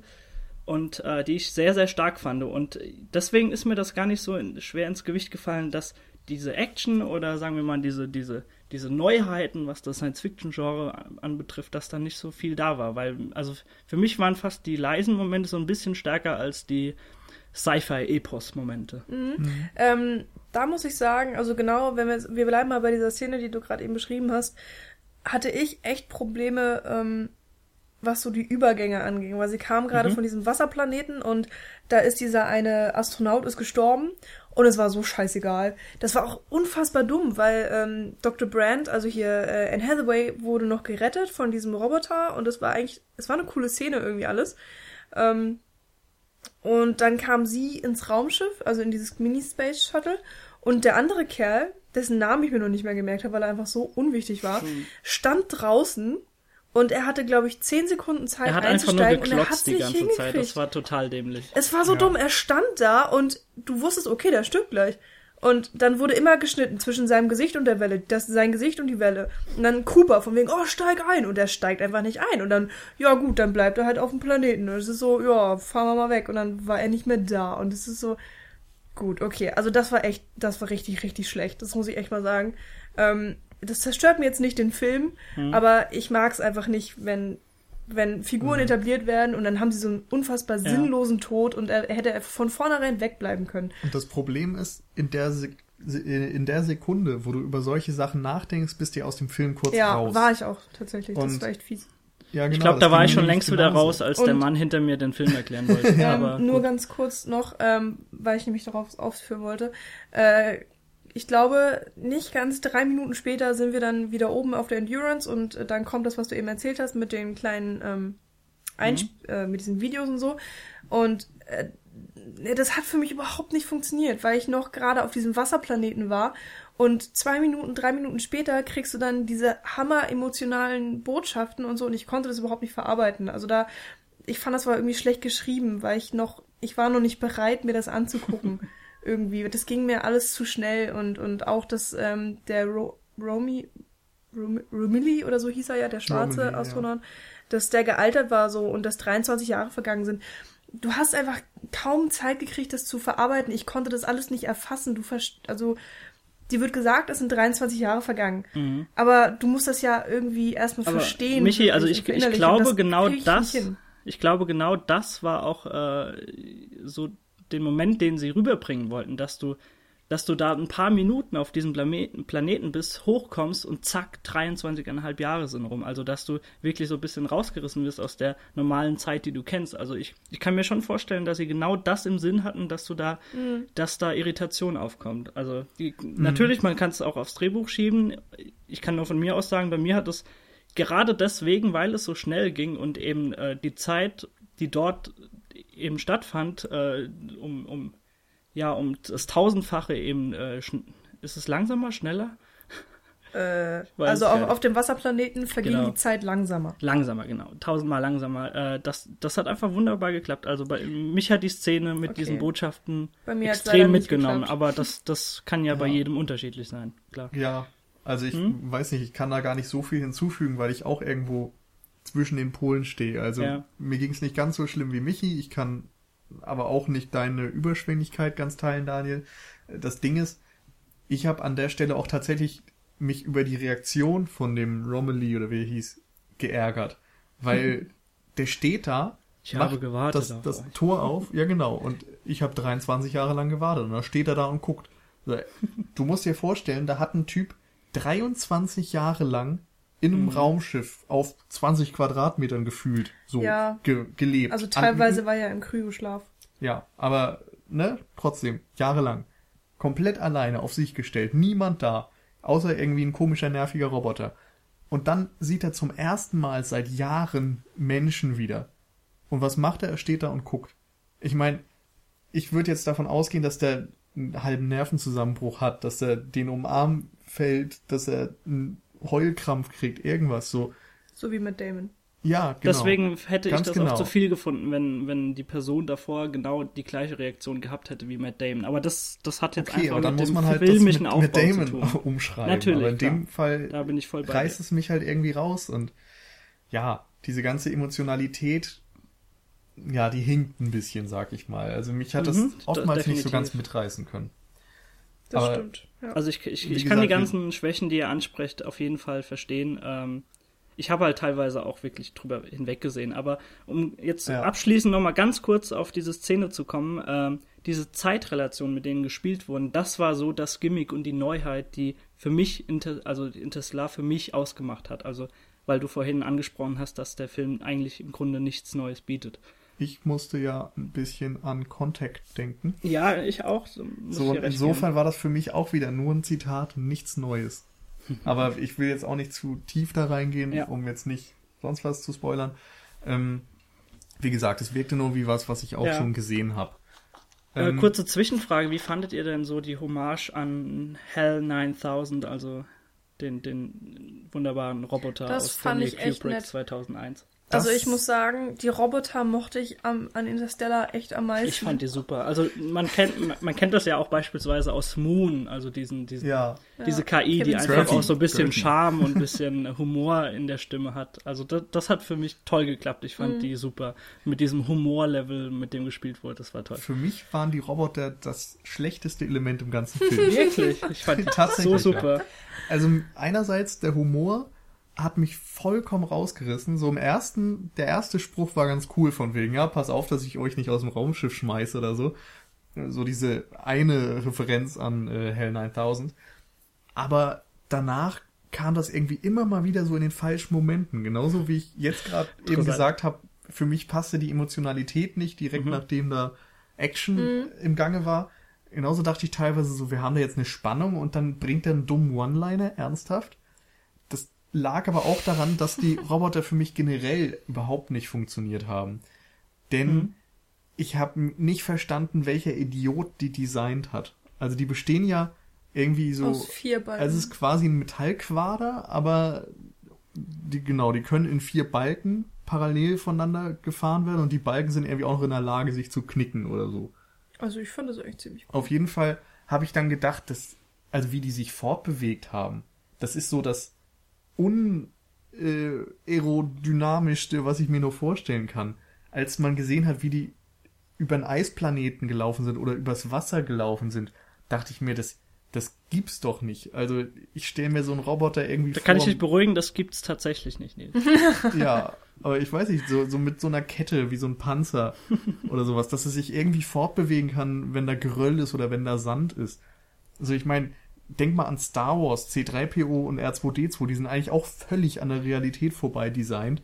und äh, die ich sehr, sehr stark fand. Und deswegen ist mir das gar nicht so in, schwer ins Gewicht gefallen, dass diese Action oder sagen wir mal diese, diese, diese Neuheiten, was das Science-Fiction-Genre an- anbetrifft, dass da nicht so viel da war. Weil, also für mich waren fast die leisen Momente so ein bisschen stärker als die Sci-Fi-Epos-Momente. Ähm, da muss ich sagen, also genau, wenn wir, wir bleiben mal bei dieser Szene, die du gerade eben beschrieben hast, hatte ich echt Probleme, ähm, was so die Übergänge anging, weil sie kam gerade Mhm. von diesem Wasserplaneten und da ist dieser eine Astronaut ist gestorben und es war so scheißegal. Das war auch unfassbar dumm, weil ähm, Dr. Brand, also hier äh, Anne Hathaway, wurde noch gerettet von diesem Roboter und es war eigentlich, es war eine coole Szene irgendwie alles. Ähm, und dann kam sie ins Raumschiff, also in dieses Mini-Space Shuttle. Und der andere Kerl, dessen Namen ich mir noch nicht mehr gemerkt habe, weil er einfach so unwichtig war, stand draußen und er hatte, glaube ich, zehn Sekunden Zeit Er hat einfach nur einzusteigen und er geklotzt die nicht ganze hingekriegt. Zeit. Das war total dämlich. es war so Ja. dumm, er stand da und du wusstest, okay, der stirbt gleich. Und dann wurde immer geschnitten zwischen seinem Gesicht und der Welle, das sein Gesicht und die Welle. Und dann Cooper von wegen, oh, steig ein. Und er steigt einfach nicht ein. Und dann, ja gut, dann bleibt er halt auf dem Planeten. Und es ist so, ja, fahren wir mal weg. Und dann war er nicht mehr da. Und es ist so, gut, okay. Also das war echt, das war richtig, richtig schlecht. Das muss ich echt mal sagen. Ähm, das zerstört mir jetzt nicht den Film, aber ich mag es einfach nicht, wenn wenn Figuren etabliert werden und dann haben sie so einen unfassbar Ja. sinnlosen Tod und er er hätte von vornherein wegbleiben können. Und das Problem ist, in der, in der Sekunde, wo du über solche Sachen nachdenkst, bist du aus dem Film kurz ja, raus. war ich auch tatsächlich. das Und- war echt fies. ja, genau, Ich glaube, das da war ich schon längst wieder raus, als der Und- Mann hinter mir den Film erklären wollte. Ähm, Aber nur gut. ganz kurz noch, ähm, weil ich nämlich darauf ausführen wollte. Äh, ich glaube, nicht ganz drei Minuten später sind wir dann wieder oben auf der Endurance und äh, dann kommt das, was du eben erzählt hast, mit den kleinen ähm, Einsp äh, mit diesen Videos und so. Und äh, das hat für mich überhaupt nicht funktioniert, weil ich noch gerade auf diesem Wasserplaneten war. Und zwei Minuten, drei Minuten später kriegst du dann diese hammer emotionalen Botschaften und so und ich konnte das überhaupt nicht verarbeiten. Also da, ich fand das war irgendwie schlecht geschrieben, weil ich noch, ich war noch nicht bereit, mir das anzugucken. irgendwie. Das ging mir alles zu schnell und, und auch das, ähm, der Ro Romy, Rum Rumilly oder so hieß er ja, der schwarze Romilly, ja. Astronaut, dass der gealtert war so und dass 23 Jahre vergangen sind. Du hast einfach kaum Zeit gekriegt, das zu verarbeiten. Ich konnte das alles nicht erfassen. Du verst also dir wird gesagt, es sind 23 Jahre vergangen. Aber du musst das ja irgendwie erstmal Mhm. Aber verstehen. Michi, also ich, ich glaube das genau das, ich glaube genau das war auch äh, so den Moment, den sie rüberbringen wollten, dass du, dass du da ein paar Minuten auf diesem Planeten, Planeten bist, hochkommst und zack, 23,5 Jahre sind rum. Also dass du wirklich so ein bisschen rausgerissen wirst aus der normalen Zeit, die du kennst. Also ich, ich kann mir schon vorstellen, dass sie genau das im Sinn hatten, dass du da, dass da Irritation aufkommt. Also die, natürlich, man kann es auch aufs Drehbuch schieben. Ich kann nur von mir aus sagen, bei mir hat es gerade deswegen, weil es so schnell ging und eben äh, die Zeit, die dort eben stattfand, äh, um, um ja um das Tausendfache eben äh, ist es langsamer, schneller, Äh, also auf, auf dem Wasserplaneten verging Genau. die Zeit langsamer. langsamer, genau, tausendmal langsamer. Äh, das, das hat einfach wunderbar geklappt. Also bei mich hat die Szene mit Okay. diesen Botschaften Bei extrem mitgenommen, aber das, das kann ja, bei Ja. jedem unterschiedlich sein, klar. Ja, also ich Hm? weiß nicht, ich kann da gar nicht so viel hinzufügen, weil ich auch irgendwo zwischen den Polen stehe. Also Ja. mir ging es nicht ganz so schlimm wie Michi. Ich kann aber auch nicht deine Überschwänglichkeit ganz teilen, Daniel. Das Ding ist, ich habe an der Stelle auch tatsächlich mich über die Reaktion von dem Romilly oder wie er hieß geärgert, weil der steht da, Ich habe macht gewartet das, das euch. Tor auf, ja genau, und ich habe 23 Jahre lang gewartet und da steht er da und guckt. Du musst dir vorstellen, da hat ein Typ 23 Jahre lang in Mhm. einem Raumschiff auf 20 Quadratmetern gefühlt so Ja. ge gelebt. Also An- teilweise war er im Kryoschlaf. ja, aber ne, trotzdem, jahrelang. Komplett alleine auf sich gestellt, niemand da, außer irgendwie ein komischer, nerviger Roboter. Und dann sieht er zum ersten Mal seit Jahren Menschen wieder. Und was macht er? Er steht da und guckt. Ich meine, ich würde jetzt davon ausgehen, dass der einen halben Nervenzusammenbruch hat, dass er den umarm fällt, dass er einen Heulkrampf kriegt, irgendwas so. So wie mit Damon. Ja, genau. Deswegen hätte ich Ganz das genau. auch zu viel gefunden, wenn, wenn die Person davor genau die gleiche Reaktion gehabt hätte wie Matt Damon. Aber das, das hat jetzt Okay, einfach aber dann mit muss dem man halt das filmischen mit, Aufbau mit Damon zu tun. umschreiben. Natürlich, aber in klar. dem Fall Da bin ich voll bei reißt dir. es mich halt irgendwie raus und ja, diese ganze Emotionalität, ja, die hinkt ein bisschen, sag ich mal. Also mich hat das Mhm, oftmals nicht so ganz mitreißen können. Das Aber- stimmt. Ja. Also ich, ich, ich kann die gesagt, ganzen Schwächen, die ihr ansprecht, auf jeden Fall verstehen. Ähm, ich habe halt teilweise auch wirklich drüber hinweggesehen. Aber um jetzt Ja. abschließend nochmal ganz kurz auf diese Szene zu kommen, ähm, diese Zeitrelation, mit denen gespielt wurden, das war so das Gimmick und die Neuheit, die für mich, Inter also Interstellar für mich ausgemacht hat. Also weil du vorhin angesprochen hast, dass der Film eigentlich im Grunde nichts Neues bietet. Ich musste ja ein bisschen an Contact denken. Ja, ich auch. So, ich insofern geben. war das für mich auch wieder nur ein Zitat und nichts Neues. Aber ich will jetzt auch nicht zu tief da reingehen, Ja. um jetzt nicht sonst was zu spoilern. Ähm, wie gesagt, es wirkte nur wie was, was ich auch Ja. schon gesehen habe. Äh, Ähm, kurze Zwischenfrage, wie fandet ihr denn so die Hommage an Hell 9000, also den, den wunderbaren Roboter Das aus fand Stanley ich echt Kubrick nett. 2001? Also das- ich muss sagen, die Roboter mochte ich am, an Interstellar echt am meisten. Ich fand die super. Also man kennt man kennt das ja auch beispielsweise aus Moon, also diesen, diesen Ja, diese Ja. KI, die einfach Spacey. auch so ein bisschen Dirty. Charme und ein bisschen Humor in der Stimme hat. Also das, das hat für mich toll geklappt. Ich Mhm. fand die super. Mit diesem Humorlevel, mit dem gespielt wurde, das war toll. für mich waren die Roboter das schlechteste Element im ganzen Film. Wirklich, ich fand die so super. Also einerseits der Humor hat mich vollkommen rausgerissen. So im ersten, der erste Spruch war ganz cool von wegen, ja, pass auf, dass ich euch nicht aus dem Raumschiff schmeiße oder so. So diese eine Referenz an äh, Hell 9000. Aber danach kam das irgendwie immer mal wieder so in den falschen Momenten. Genauso wie ich jetzt gerade eben gesagt habe, für mich passte die Emotionalität nicht direkt Mhm. nachdem da Action im Gange war. Genauso dachte ich teilweise so, wir haben da jetzt eine Spannung und dann bringt er einen dummen One-Liner, ernsthaft. Lag aber auch daran, dass die Roboter für mich generell überhaupt nicht funktioniert haben. Denn Mhm. ich habe nicht verstanden, welcher Idiot die designt hat. Also die bestehen ja irgendwie so. Aus vier Balken. Also es ist quasi ein Metallquader, aber die, genau, die können in vier Balken parallel voneinander gefahren werden und die Balken sind irgendwie auch noch in der Lage, sich zu knicken oder so. Also ich fand das echt ziemlich gut. Auf jeden Fall habe ich dann gedacht, dass, also wie die sich fortbewegt haben, das ist so das unaerodynamischste, was ich mir nur vorstellen kann. Als man gesehen hat, wie die über einen Eisplaneten gelaufen sind oder übers Wasser gelaufen sind, dachte ich mir, das, das gibt's doch nicht. Also ich stelle mir so einen Roboter irgendwie Da vor. kann ich dich beruhigen, das gibt's tatsächlich nicht. Nils. Ja, aber ich weiß nicht, so, so mit so einer Kette wie so ein Panzer oder sowas, dass es sich irgendwie fortbewegen kann, wenn da Geröll ist oder wenn da Sand ist. Also ich meine, denk mal an Star Wars, C3PO und R2D2, die sind eigentlich auch völlig an der Realität vorbei designt,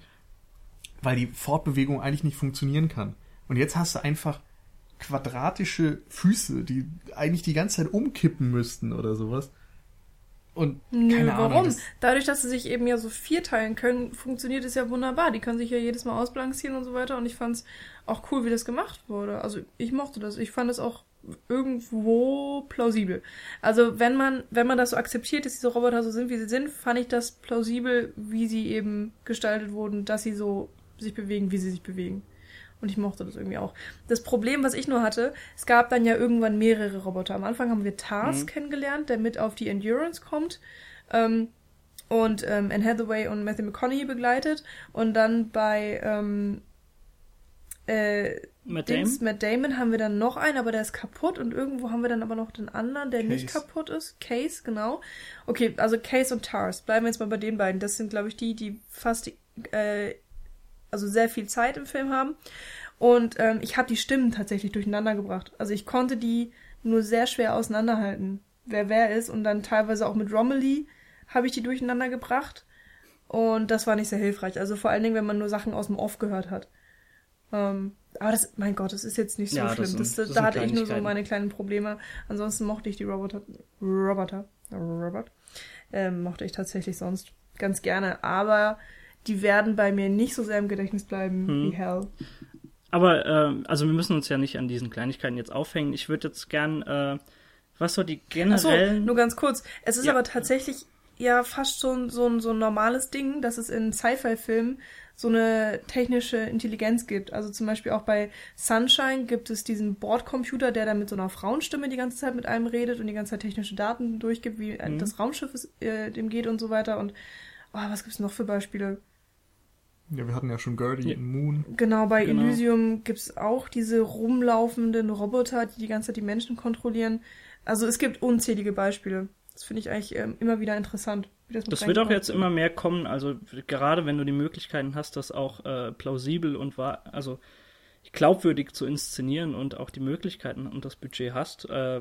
weil die Fortbewegung eigentlich nicht funktionieren kann. Und jetzt hast du einfach quadratische Füße, die eigentlich die ganze Zeit umkippen müssten oder sowas. Und Nö, keine warum? Ahnung. Das, Dadurch, dass sie sich eben ja so vierteilen können, funktioniert es ja wunderbar. Die können sich ja jedes Mal ausbalancieren und so weiter. Und ich fand es auch cool, wie das gemacht wurde. Also ich mochte das. Ich fand es auch irgendwo plausibel. Also wenn man, wenn man das so akzeptiert, dass diese Roboter so sind, wie sie sind, fand ich das plausibel, wie sie eben gestaltet wurden, dass sie so sich bewegen, wie sie sich bewegen. Und ich mochte das irgendwie auch. Das Problem, was ich nur hatte, es gab dann ja irgendwann mehrere Roboter. Am Anfang haben wir Tars Mhm. kennengelernt, der mit auf die Endurance kommt. Ähm, und ähm, Anne Hathaway und Matthew McConaughey begleitet. Und dann bei ähm, äh, Matt Dings, Damon? Matt Damon haben wir dann noch einen, aber der ist kaputt. Und irgendwo haben wir dann aber noch den anderen, der nicht Case. kaputt ist. Case, genau. Okay, also Case und Tars. Bleiben wir jetzt mal bei den beiden. Das sind, glaube ich, die, die fast die, äh, also sehr viel Zeit im Film haben. Und ähm, ich habe die Stimmen tatsächlich durcheinander gebracht. Also ich konnte die nur sehr schwer auseinanderhalten, wer wer ist. Und dann teilweise auch mit Romilly habe ich die durcheinander gebracht. Und das war nicht sehr hilfreich. Also vor allen Dingen, wenn man nur Sachen aus dem Off gehört hat. Ähm, aber das, mein Gott, das ist jetzt nicht so Ja, schlimm. Das, das da hatte ich nur so meine kleinen Probleme. Ansonsten mochte ich die Roboter, Roboter, Robot, ähm, mochte ich tatsächlich sonst ganz gerne. Aber die werden bei mir nicht so sehr im Gedächtnis bleiben Hm. wie Hell. Aber, ähm, also wir müssen uns ja nicht an diesen Kleinigkeiten jetzt aufhängen. Ich würde jetzt gern, äh, was so die Achso, generellen... nur ganz kurz. Es ist Ja. aber tatsächlich ja fast schon so ein, so ein normales Ding, dass es in Sci-Fi-Filmen so eine technische Intelligenz gibt. Also zum Beispiel auch bei Sunshine gibt es diesen Bordcomputer, der dann mit so einer Frauenstimme die ganze Zeit mit einem redet und die ganze Zeit technische Daten durchgibt, wie Mhm. das Raumschiff es, äh, dem geht und so weiter. Und oh, was gibt's noch für Beispiele? ja, wir hatten ja schon Gertie Ja. und Moon. Genau, bei Genau. Elysium gibt's auch diese rumlaufenden Roboter, die die ganze Zeit die Menschen kontrollieren. Also es gibt unzählige Beispiele. Das finde ich eigentlich ähm, immer wieder interessant. Wie das Das wird auch jetzt immer mehr kommen, also gerade wenn du die Möglichkeiten hast, das auch äh, plausibel und wahr, also glaubwürdig zu inszenieren und auch die Möglichkeiten und das Budget hast. Äh,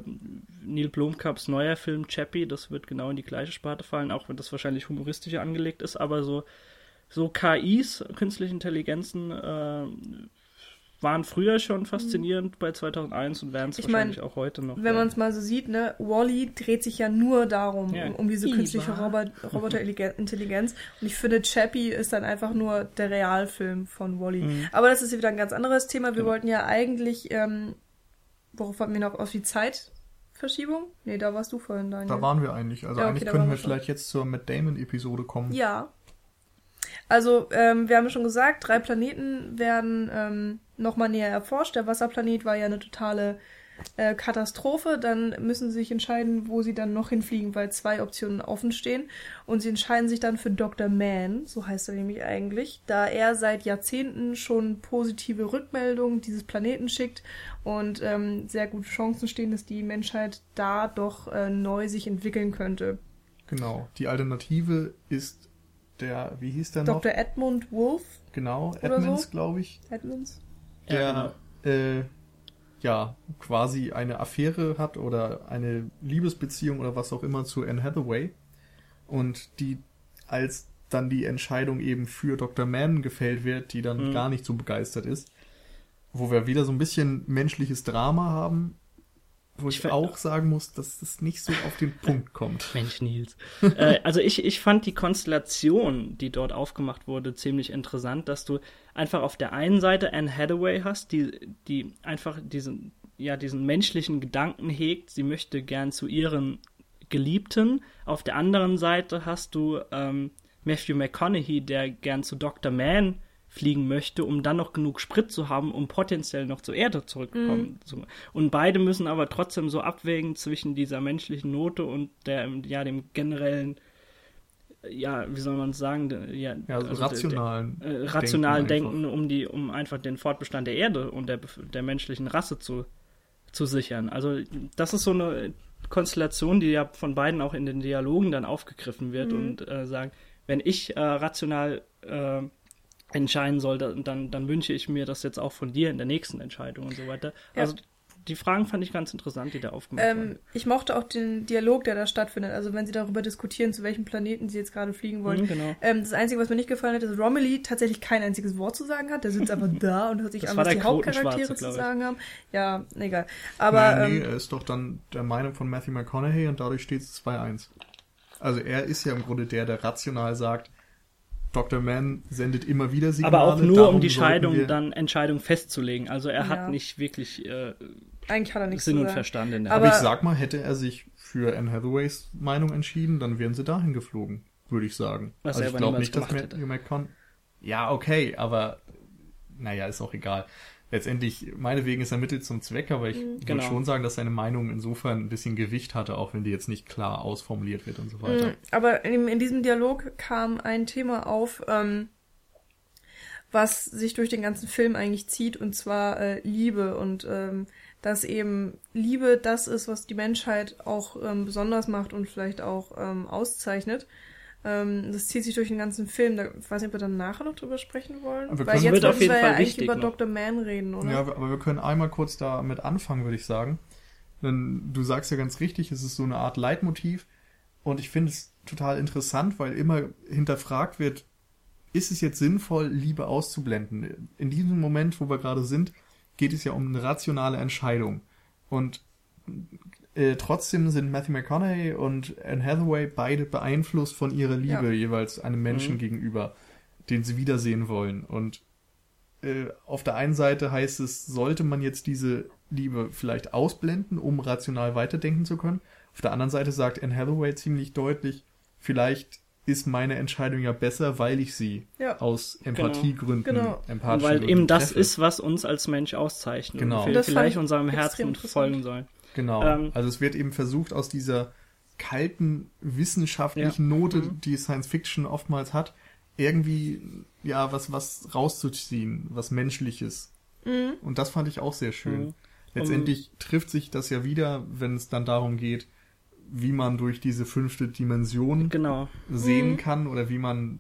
Neil Blomkamps neuer Film Chappie, das wird genau in die gleiche Sparte fallen, auch wenn das wahrscheinlich humoristischer angelegt ist, aber so, so KIs, künstliche Intelligenzen, äh, waren früher schon faszinierend bei 2001 und werden es Ich mein, wahrscheinlich auch heute noch. Wenn man es mal so sieht, ne, Wally dreht sich ja nur darum, Ja. um, um diese künstliche Robo- Roboterintelligenz. Und ich finde, Chappie ist dann einfach nur der Realfilm von Wally. Mhm. Aber das ist wieder ein ganz anderes Thema. Wir Genau. wollten ja eigentlich, ähm, worauf wollten wir noch auf die Zeitverschiebung? Nee, da warst du vorhin, Daniel. Da waren wir eigentlich. Also Ja, okay, eigentlich waren wir schon. vielleicht jetzt zur Matt Damon-Episode kommen. Ja. Also, ähm, wir haben ja schon gesagt, drei Planeten werden ähm, nochmal näher erforscht. Der Wasserplanet war ja eine totale äh, Katastrophe. Dann müssen sie sich entscheiden, wo sie dann noch hinfliegen, weil zwei Optionen offen stehen. Und sie entscheiden sich dann für Dr. Man, so heißt er nämlich eigentlich, da er seit Jahrzehnten schon positive Rückmeldungen dieses Planeten schickt und ähm, sehr gute Chancen stehen, dass die Menschheit da doch äh, neu sich entwickeln könnte. Genau. Die Alternative ist der, wie hieß der noch? Dr. Edmund Wolf Genau, Oder Edmonds, so. glaube ich. Edmonds? Ja, Der äh, ja quasi eine Affäre hat oder eine Liebesbeziehung oder was auch immer zu Anne Hathaway. Und die, als dann die Entscheidung eben für Dr. Mann gefällt wird, die dann Mhm. gar nicht so begeistert ist. Wo wir wieder so ein bisschen menschliches Drama haben, wo ich, Ich auch sagen muss, dass das nicht so auf den Punkt kommt. Mensch, Nils. äh, also ich, ich fand die Konstellation, die dort aufgemacht wurde, ziemlich interessant, dass du einfach auf der einen Seite Anne Hathaway hast, die, die einfach diesen, ja, diesen menschlichen Gedanken hegt, sie möchte gern zu ihren Geliebten. Auf der anderen Seite hast du ähm, Matthew McConaughey, der gern zu Dr. Man fliegen möchte, um dann noch genug Sprit zu haben, um potenziell noch zur Erde zurückzukommen. zu- Und beide müssen aber trotzdem so abwägen zwischen dieser menschlichen Note und der, ja, dem generellen ja, wie soll man sagen, ja, ja also rationalen, äh, rationalen Denken, Denken, um die, um einfach den Fortbestand der Erde und der, der menschlichen Rasse zu, zu sichern. Also das ist so eine Konstellation, die ja von beiden auch in den Dialogen dann aufgegriffen wird mhm. und äh, sagen, wenn ich äh, rational äh, entscheiden soll, dann, dann wünsche ich mir das jetzt auch von dir in der nächsten Entscheidung und so weiter. Ja. Also die Fragen fand ich ganz interessant, die da aufgemacht ähm, werden. Ich mochte auch den Dialog, der da stattfindet. Also wenn sie darüber diskutieren, zu welchem Planeten sie jetzt gerade fliegen wollen. Mhm, genau. ähm, das Einzige, was mir nicht gefallen hat, ist, dass Romilly tatsächlich kein einziges Wort zu sagen hat. Der sitzt einfach da und hört sich das an, was die Hauptcharaktere zu sagen haben. Ja, egal. Aber naja, nee, ähm, er ist doch dann der Meinung von Matthew McConaughey und dadurch steht es 2-1. Also er ist ja im Grunde der, der rational sagt, Dr. Mann sendet immer wieder Signale. Aber auch nur, um die Scheidung dann Entscheidung festzulegen. Also er ja. hat nicht wirklich äh, eigentlich hat er nichts Sinn und Verstand in der Aber, Aber ich sag mal, hätte er sich für Anne Hathaways Meinung entschieden, dann wären sie dahin geflogen, würde ich sagen. Was also ich glaube nicht, dass Matthew McCon. Ja, okay, aber naja, ist auch egal. Letztendlich, meinetwegen ist er Mittel zum Zweck, aber ich mhm, genau. würde schon sagen, dass seine Meinung insofern ein bisschen Gewicht hatte, auch wenn die jetzt nicht klar ausformuliert wird und so weiter. Mhm, aber in, in, diesem Dialog kam ein Thema auf, ähm, was sich durch den ganzen Film eigentlich zieht, und zwar äh, Liebe und ähm, dass eben Liebe das ist, was die Menschheit auch ähm, besonders macht und vielleicht auch ähm, auszeichnet. Ähm, das zieht sich durch den ganzen Film. Da, ich weiß nicht, ob wir dann nachher noch drüber sprechen wollen. Wir Weil jetzt wollten wir ja eigentlich über noch. Dr. Man reden, oder? Ja, aber wir können einmal kurz damit anfangen, würde ich sagen. Denn du sagst ja ganz richtig, es ist so eine Art Leitmotiv. Und ich finde es total interessant, weil immer hinterfragt wird, ist es jetzt sinnvoll, Liebe auszublenden? In diesem Moment, wo wir gerade sind, geht es ja um eine rationale Entscheidung. Und äh, trotzdem sind Matthew McConaughey und Anne Hathaway beide beeinflusst von ihrer Liebe ja. jeweils einem Menschen mhm. gegenüber, den sie wiedersehen wollen. Und äh, auf der einen Seite heißt es, sollte man jetzt diese Liebe vielleicht ausblenden, um rational weiterdenken zu können. Auf der anderen Seite sagt Anne Hathaway ziemlich deutlich, vielleicht ist meine Entscheidung ja besser, weil ich sie ja. aus. Empathiegründen, genau. genau. weil eben das treffe. ist, was uns als Mensch auszeichnet genau. und wir vielleicht unserem Herzen folgen sollen. Genau. Ähm, also es wird eben versucht, aus dieser kalten wissenschaftlichen ja. Note, mhm. die Science Fiction oftmals hat, irgendwie ja was was rauszuziehen, was menschliches. Mhm. Und das fand ich auch sehr schön. Mhm. Letztendlich um, trifft sich das ja wieder, wenn es dann darum geht, wie man durch diese fünfte Dimension genau. sehen mhm. kann oder wie man,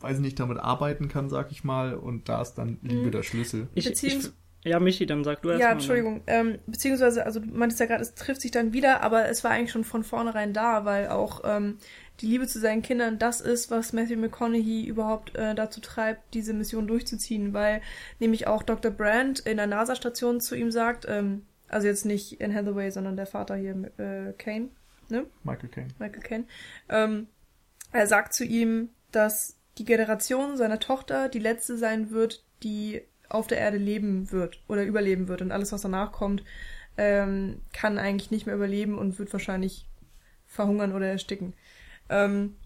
weiß ich nicht, damit arbeiten kann, sag ich mal. Und da ist dann Liebe mhm. der Schlüssel. Ich, ich, ja, Michi, dann sag du erst Ja, Entschuldigung. Ähm, beziehungsweise, also du meintest ja gerade, es trifft sich dann wieder, aber es war eigentlich schon von vornherein da, weil auch ähm, die Liebe zu seinen Kindern das ist, was Matthew McConaughey überhaupt äh, dazu treibt, diese Mission durchzuziehen, weil nämlich auch Dr. Brand in der NASA-Station zu ihm sagt, ähm, also jetzt nicht in Hathaway, sondern der Vater hier, äh, Kane, ne? Michael Caine. Michael Caine. Ähm, er sagt zu ihm, dass die Generation seiner Tochter die letzte sein wird, die auf der Erde leben wird oder überleben wird und alles, was danach kommt, ähm, kann eigentlich nicht mehr überleben und wird wahrscheinlich verhungern oder ersticken. Ähm,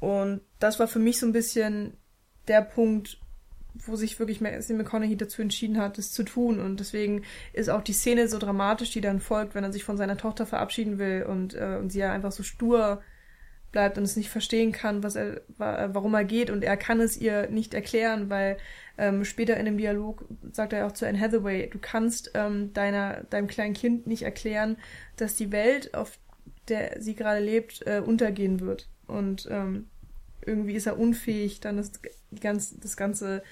und das war für mich so ein bisschen der Punkt, wo sich wirklich Matthew McConaughey dazu entschieden hat, das zu tun. Und deswegen ist auch die Szene so dramatisch, die dann folgt, wenn er sich von seiner Tochter verabschieden will und, äh, und sie ja einfach so stur bleibt und es nicht verstehen kann, was er, warum er geht und er kann es ihr nicht erklären, weil ähm, später in dem Dialog sagt er auch zu Anne Hathaway, du kannst ähm, deiner, deinem kleinen Kind nicht erklären, dass die Welt, auf der sie gerade lebt, äh, untergehen wird. Und ähm, irgendwie ist er unfähig, dann das, die ganz, das ganze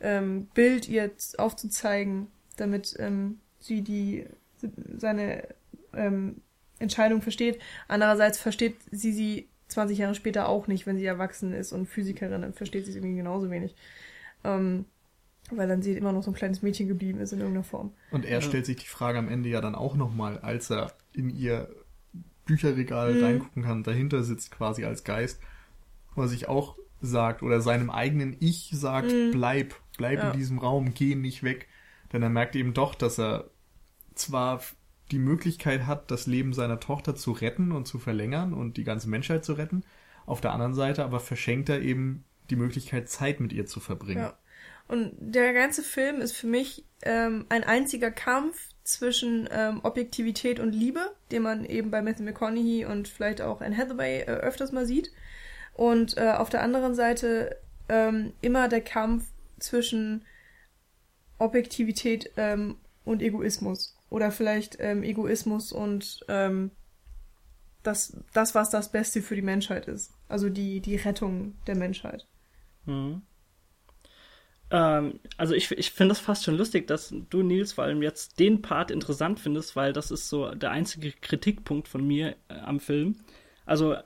ähm, Bild ihr aufzuzeigen, damit ähm, sie die seine ähm, Entscheidung versteht. Andererseits versteht sie sie 20 Jahre später auch nicht, wenn sie erwachsen ist und Physikerin, dann versteht sie es irgendwie genauso wenig. Ähm, weil dann sie immer noch so ein kleines Mädchen geblieben ist in irgendeiner Form. Und er ja. stellt sich die Frage am Ende ja dann auch nochmal, als er in ihr Bücherregal mhm. reingucken kann, dahinter sitzt quasi als Geist wo er sich auch sagt oder seinem eigenen Ich sagt, mhm. bleib, bleib ja. in diesem Raum, geh nicht weg. Denn er merkt eben doch, dass er zwar die Möglichkeit hat, das Leben seiner Tochter zu retten und zu verlängern und die ganze Menschheit zu retten, auf der anderen Seite aber verschenkt er eben die Möglichkeit, Zeit mit ihr zu verbringen. Ja. Und der ganze Film ist für mich ähm, ein einziger Kampf zwischen ähm, Objektivität und Liebe, den man eben bei Matthew McConaughey und vielleicht auch Anne Hathaway äh, öfters mal sieht. Und äh, auf der anderen Seite ähm, immer der Kampf zwischen Objektivität ähm, und Egoismus. Oder vielleicht ähm, Egoismus und ähm, das, das, was das Beste für die Menschheit ist. Also die, die Rettung der Menschheit. Mhm. Ähm, also ich, ich finde das fast schon lustig, dass du, Nils, vor allem jetzt den Part interessant findest, weil das ist so der einzige Kritikpunkt von mir äh, am Film. Also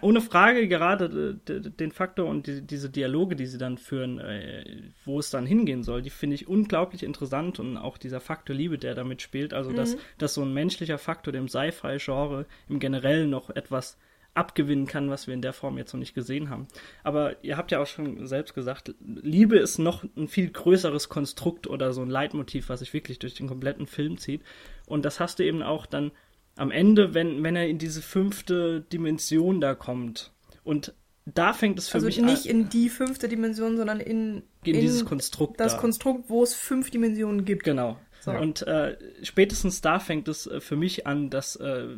ohne Frage gerade den Faktor und die, diese Dialoge, die sie dann führen, äh, wo es dann hingehen soll, die finde ich unglaublich interessant und auch dieser Faktor Liebe, der damit spielt, also mhm. dass, dass so ein menschlicher Faktor dem Sci-Fi-Genre im Generellen noch etwas abgewinnen kann, was wir in der Form jetzt noch nicht gesehen haben. Aber ihr habt ja auch schon selbst gesagt, Liebe ist noch ein viel größeres Konstrukt oder so ein Leitmotiv, was sich wirklich durch den kompletten Film zieht. Und das hast du eben auch dann am Ende, wenn, wenn er in diese fünfte Dimension da kommt. Und da fängt es für also mich an. Also nicht in die fünfte Dimension, sondern in, in, in dieses Konstrukt. Das da. Konstrukt, wo es fünf Dimensionen gibt. Genau. So. Und äh, spätestens da fängt es äh, für mich an, dass äh,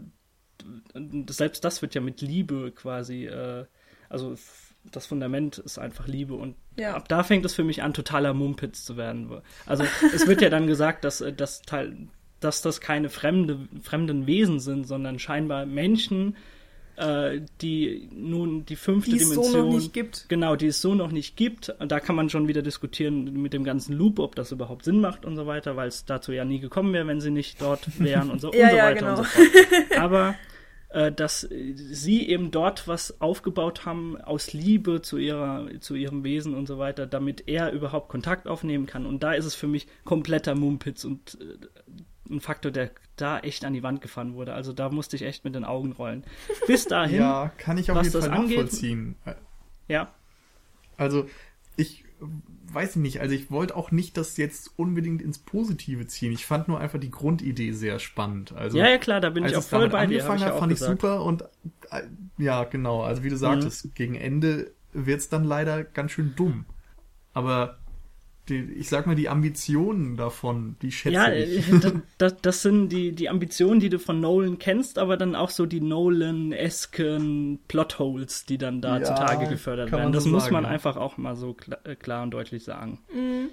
selbst das wird ja mit Liebe quasi, äh, also das Fundament ist einfach Liebe und ja. ab da fängt es für mich an, totaler Mumpitz zu werden. Also es wird ja dann gesagt, dass, äh, das Teil, dass das keine fremde, fremden Wesen sind, sondern scheinbar Menschen, äh, die nun die fünfte die Dimension. So noch nicht gibt. Genau, die es so noch nicht gibt. Da kann man schon wieder diskutieren mit dem ganzen Loop, ob das überhaupt Sinn macht und so weiter, weil es dazu ja nie gekommen wäre, wenn sie nicht dort wären und so, ja, und so ja, weiter genau. und so fort. Aber äh, dass sie eben dort was aufgebaut haben aus Liebe zu ihrer zu ihrem Wesen und so weiter, damit er überhaupt Kontakt aufnehmen kann. Und da ist es für mich kompletter Mumpitz und äh, ein Faktor, der da echt an die Wand gefahren wurde. Also da musste ich echt mit den Augen rollen. Bis dahin. ja, kann ich auf jeden Fall nachvollziehen. Angeht, ja. Also ich weiß ich nicht, also ich wollte auch nicht das jetzt unbedingt ins Positive ziehen. Ich fand nur einfach die Grundidee sehr spannend. Also, ja, ja, klar, da bin ich auch voll bei dir. Angefangen hat, fand ich super und äh, ja, genau, also wie du sagtest, mhm. gegen Ende wird's dann leider ganz schön dumm. Aber die, ich sag mal, die Ambitionen davon, die schätze ja, ich. Ja, das, das, sind die, die Ambitionen, die du von Nolan kennst, aber dann auch so die Nolan-esken Plotholes, die dann da ja, zutage gefördert werden. Das so muss sagen, man einfach auch mal so klar, äh, klar und deutlich sagen. Mhm.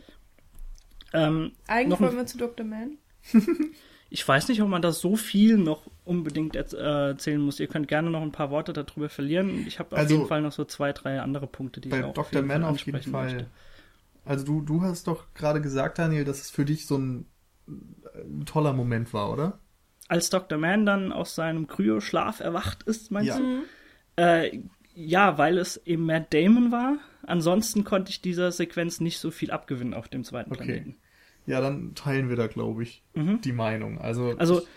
Ähm, Eigentlich wollen wir zu Dr. Man. ich weiß nicht, ob man da so viel noch unbedingt erzählen muss. Ihr könnt gerne noch ein paar Worte darüber verlieren. Ich habe auf also, jeden Fall noch so zwei, drei andere Punkte, die ich auch Dr. Man auf jeden Fall. Möchte. Also du, du hast doch gerade gesagt, Daniel, dass es für dich so ein, ein toller Moment war, oder? Als Dr. Man dann aus seinem Kryoschlaf erwacht ist, meinst ja. du? Äh, ja, weil es eben Matt Damon war. Ansonsten konnte ich dieser Sequenz nicht so viel abgewinnen auf dem zweiten okay. Planeten. Ja, dann teilen wir da, glaube ich, mhm. die Meinung. Also, also ich,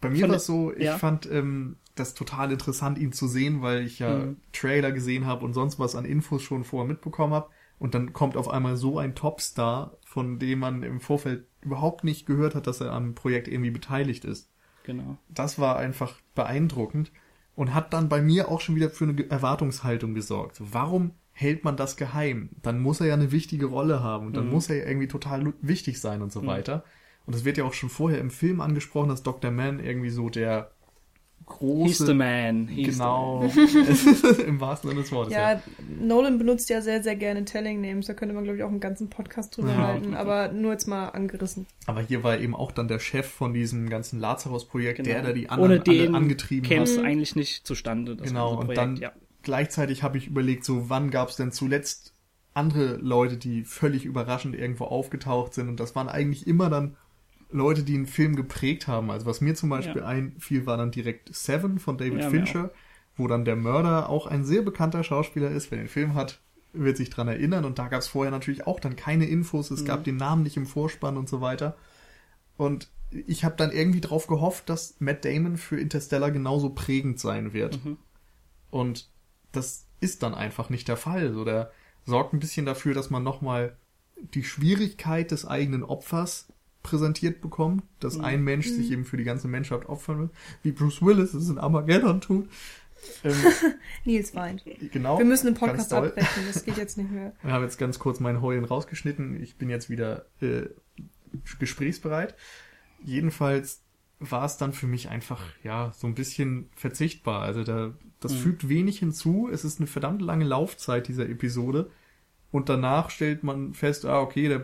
bei mir war es so, ich ja. fand ähm, das total interessant, ihn zu sehen, weil ich ja mhm. Trailer gesehen habe und sonst was an Infos schon vorher mitbekommen habe. Und dann kommt auf einmal so ein Topstar, von dem man im Vorfeld überhaupt nicht gehört hat, dass er am Projekt irgendwie beteiligt ist. Genau. Das war einfach beeindruckend und hat dann bei mir auch schon wieder für eine Erwartungshaltung gesorgt. Warum hält man das geheim? Dann muss er ja eine wichtige Rolle haben und dann mhm. muss er ja irgendwie total wichtig sein und so mhm. weiter. Und es wird ja auch schon vorher im Film angesprochen, dass Dr. Man irgendwie so der große. He's the man. He's genau. The Im wahrsten Sinne des Wortes. Ja, ja, Nolan benutzt ja sehr, sehr gerne Telling Names. Da könnte man, glaube ich, auch einen ganzen Podcast drüber ja. halten. Aber nur jetzt mal angerissen. Aber hier war eben auch dann der Chef von diesem ganzen Lazarus-Projekt, genau. der da die anderen Ohne den angetrieben käme es eigentlich nicht zustande. genau. Und dann ja. gleichzeitig habe ich überlegt, so wann gab es denn zuletzt andere Leute, die völlig überraschend irgendwo aufgetaucht sind. Und das waren eigentlich immer dann Leute, die einen Film geprägt haben. Also was mir zum Beispiel ja. einfiel, war dann direkt Seven von David ja, Fincher, wo dann der Mörder auch ein sehr bekannter Schauspieler ist. Wer den Film hat, wird sich dran erinnern. Und da gab es vorher natürlich auch dann keine Infos. Es mhm. gab den Namen nicht im Vorspann und so weiter. Und ich habe dann irgendwie drauf gehofft, dass Matt Damon für Interstellar genauso prägend sein wird. Mhm. Und das ist dann einfach nicht der Fall. So, der sorgt ein bisschen dafür, dass man nochmal die Schwierigkeit des eigenen Opfers präsentiert bekommt, dass mhm. ein Mensch sich mhm. eben für die ganze Menschheit opfern will, wie Bruce Willis es in Armageddon tut. Ähm, Nils weint. Genau. Wir müssen den Podcast abbrechen, das geht jetzt nicht mehr. Wir haben jetzt ganz kurz mein Heulen rausgeschnitten. Ich bin jetzt wieder äh, gesprächsbereit. Jedenfalls war es dann für mich einfach, ja, so ein bisschen verzichtbar. Also da, das Mhm. fügt wenig hinzu. Es ist eine verdammt lange Laufzeit dieser Episode. Und danach stellt man fest, ah, okay, der,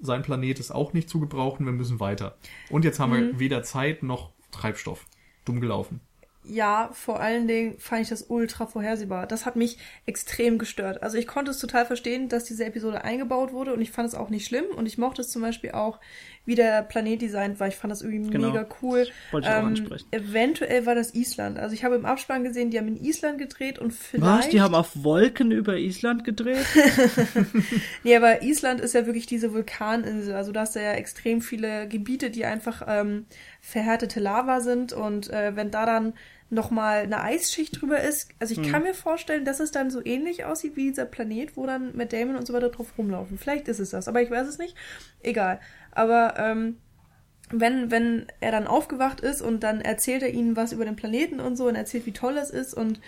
sein Planet ist auch nicht zu gebrauchen, wir müssen weiter. Und jetzt haben wir weder Zeit noch Treibstoff. Dumm gelaufen. Ja, vor allen Dingen fand ich das ultra vorhersehbar. Das hat mich extrem gestört. Also ich konnte es total verstehen, dass diese Episode eingebaut wurde und ich fand es auch nicht schlimm und ich mochte es zum Beispiel auch, wie der Planet designt war. Ich fand das irgendwie Genau. mega cool. Wollte ich auch Ähm, ansprechen. eventuell war das Island. Also ich habe im Abspann gesehen, die haben in Island gedreht und vielleicht... Was? Die haben auf Wolken über Island gedreht? Nee, aber Island ist ja wirklich diese Vulkaninsel. Also da hast du ja extrem viele Gebiete, die einfach ähm, verhärtete Lava sind. Und äh, wenn da dann nochmal eine Eisschicht drüber ist, also ich kann mir vorstellen, dass es dann so ähnlich aussieht wie dieser Planet, wo dann Matt Damon und so weiter drauf rumlaufen. Vielleicht ist es das, aber ich weiß es nicht. Egal. Aber ähm, wenn, wenn er dann aufgewacht ist und dann erzählt er ihnen was über den Planeten und so und erzählt, wie toll das ist und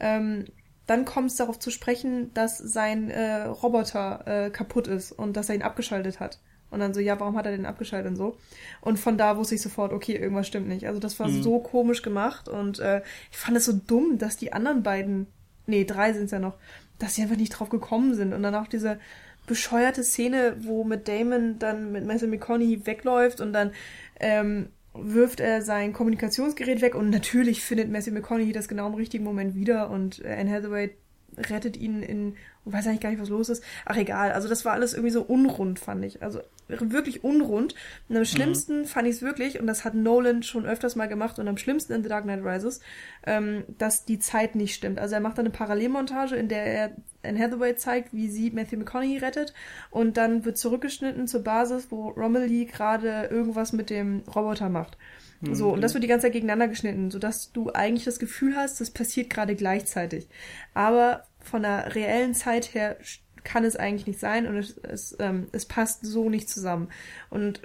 ähm, dann kommt es darauf zu sprechen, dass sein äh, Roboter äh, kaputt ist und dass er ihn abgeschaltet hat. Und dann so, ja, warum hat er den abgeschaltet und so? Und von da wusste ich sofort, okay, irgendwas stimmt nicht. Also das war so komisch gemacht und äh, ich fand es so dumm, dass die anderen beiden, nee, drei sind es ja noch, dass sie einfach nicht drauf gekommen sind. Und dann auch diese bescheuerte Szene, wo mit Damon dann mit Matthew McConaughey wegläuft und dann ähm, wirft er sein Kommunikationsgerät weg und natürlich findet Matthew McConaughey das genau im richtigen Moment wieder und Anne Hathaway rettet ihn in, und weiß eigentlich gar nicht, was los ist. Ach egal, also das war alles irgendwie so unrund, fand ich. Also wirklich unrund. Und am schlimmsten fand ich es wirklich, und das hat Nolan schon öfters mal gemacht und am schlimmsten in The Dark Knight Rises, ähm, dass die Zeit nicht stimmt. Also er macht dann eine Parallelmontage, in der er Anne Hathaway zeigt, wie sie Matthew McConaughey rettet und dann wird zurückgeschnitten zur Basis, wo Romilly gerade irgendwas mit dem Roboter macht. So, und das wird die ganze Zeit gegeneinander geschnitten, sodass du eigentlich das Gefühl hast, das passiert gerade gleichzeitig. Aber von der reellen Zeit her kann es eigentlich nicht sein und es, es, ähm, es passt so nicht zusammen. Und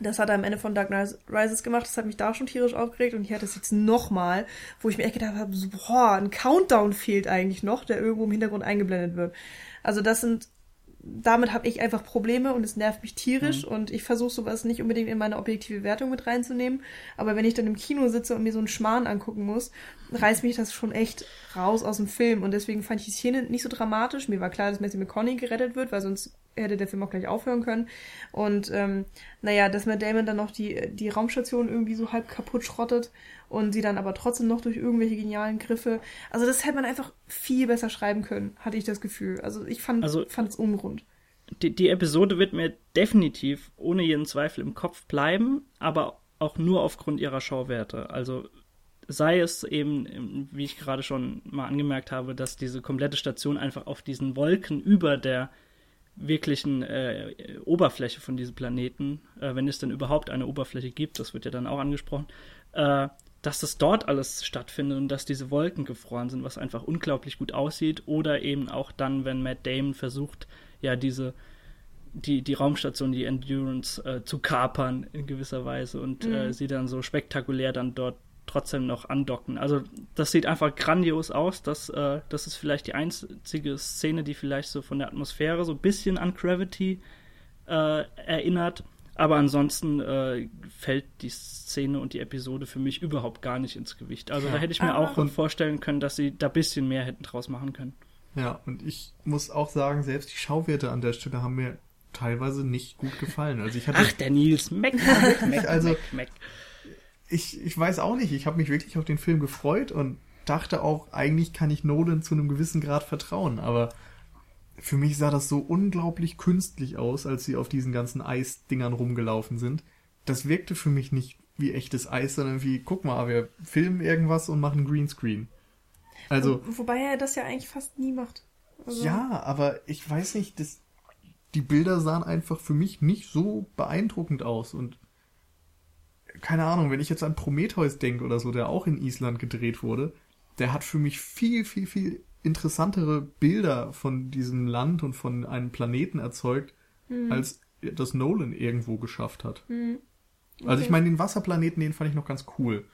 das hat er am Ende von Dark Knight Rises gemacht, das hat mich da schon tierisch aufgeregt und ich hatte es jetzt nochmal, wo ich mir echt gedacht habe, so, boah, ein Countdown fehlt eigentlich noch, der irgendwo im Hintergrund eingeblendet wird. Also das sind damit habe ich einfach Probleme und es nervt mich tierisch und ich versuche sowas nicht unbedingt in meine objektive Wertung mit reinzunehmen. Aber wenn ich dann im Kino sitze und mir so einen Schmarrn angucken muss, reißt mich das schon echt raus aus dem Film. Und deswegen fand ich die Szene nicht so dramatisch. Mir war klar, dass Matthew McConaughey gerettet wird, weil sonst hätte der Film auch gleich aufhören können. Und ähm, naja, dass Matt Damon dann noch die, die Raumstation irgendwie so halb kaputt schrottet und sie dann aber trotzdem noch durch irgendwelche genialen Griffe. Also das hätte man einfach viel besser schreiben können, hatte ich das Gefühl. Also ich fand Also- es unrund. die, die Episode wird mir definitiv ohne jeden Zweifel im Kopf bleiben, aber auch nur aufgrund ihrer Schauwerte. Also sei es eben, wie ich gerade schon mal angemerkt habe, dass diese komplette Station einfach auf diesen Wolken über der wirklichen äh, Oberfläche von diesem Planeten, äh, wenn es denn überhaupt eine Oberfläche gibt, das wird ja dann auch angesprochen, äh, dass das dort alles stattfindet und dass diese Wolken gefroren sind, was einfach unglaublich gut aussieht. Oder eben auch dann, wenn Matt Damon versucht, ja, diese, die, die Raumstation, die Endurance äh, zu kapern in gewisser Weise und äh, sie dann so spektakulär dann dort trotzdem noch andocken. Also das sieht einfach grandios aus. Das, äh, das ist vielleicht die einzige Szene, die vielleicht so von der Atmosphäre so ein bisschen an Gravity äh, erinnert. Aber ansonsten äh, fällt die Szene und die Episode für mich überhaupt gar nicht ins Gewicht. Also da hätte ich mir Ah. auch vorstellen können, dass sie da ein bisschen mehr hätten draus machen können. Ja, und ich muss auch sagen, selbst die Schauwerte an der Stelle haben mir teilweise nicht gut gefallen. Also ich hatte, Ach, der Nils, meck, meck, Also- meck, meck. Ich, ich weiß auch nicht, ich habe mich wirklich auf den Film gefreut und dachte auch, eigentlich kann ich Nolan zu einem gewissen Grad vertrauen, aber für mich sah das so unglaublich künstlich aus, als sie auf diesen ganzen Eisdingern rumgelaufen sind. Das wirkte für mich nicht wie echtes Eis, sondern wie, guck mal, wir filmen irgendwas und machen Greenscreen. Also, Wobei er das ja eigentlich fast nie macht. Also, ja, aber ich weiß nicht, das, die Bilder sahen einfach für mich nicht so beeindruckend aus und keine Ahnung, wenn ich jetzt an Prometheus denke oder so, der auch in Island gedreht wurde, der hat für mich viel, viel, viel interessantere Bilder von diesem Land und von einem Planeten erzeugt, als das Nolan irgendwo geschafft hat. Also ich Okay. meine, den Wasserplaneten, den fand ich noch ganz cool.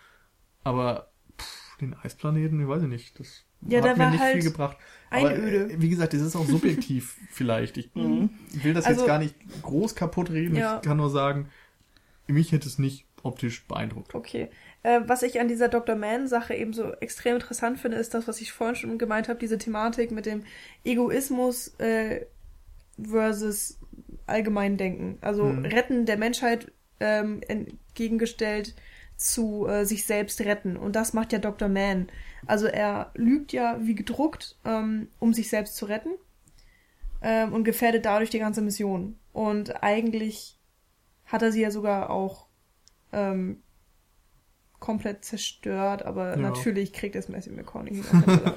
Aber pff, den Eisplaneten, ich weiß nicht, das Ja, hat der mir nicht halt viel gebracht. Aber Einöde. äh, wie gesagt, das ist auch subjektiv vielleicht. Ich will das Also- jetzt gar nicht groß kaputt reden. Ja. Ich kann nur sagen, mich hätte es nicht optisch beeindruckt. Okay. Äh, was ich an dieser Dr. Man-Sache eben so extrem interessant finde, ist das, was ich vorhin schon gemeint habe, diese Thematik mit dem Egoismus äh, versus Allgemeindenken. Also Mhm. Retten der Menschheit ähm, entgegengestellt zu äh, sich selbst retten. Und das macht ja Dr. Man. Also er lügt ja wie gedruckt, ähm, um sich selbst zu retten ähm, und gefährdet dadurch die ganze Mission. Und eigentlich hat er sie ja sogar auch ähm, komplett zerstört, aber Ja. natürlich kriegt es Matthew McConaughey,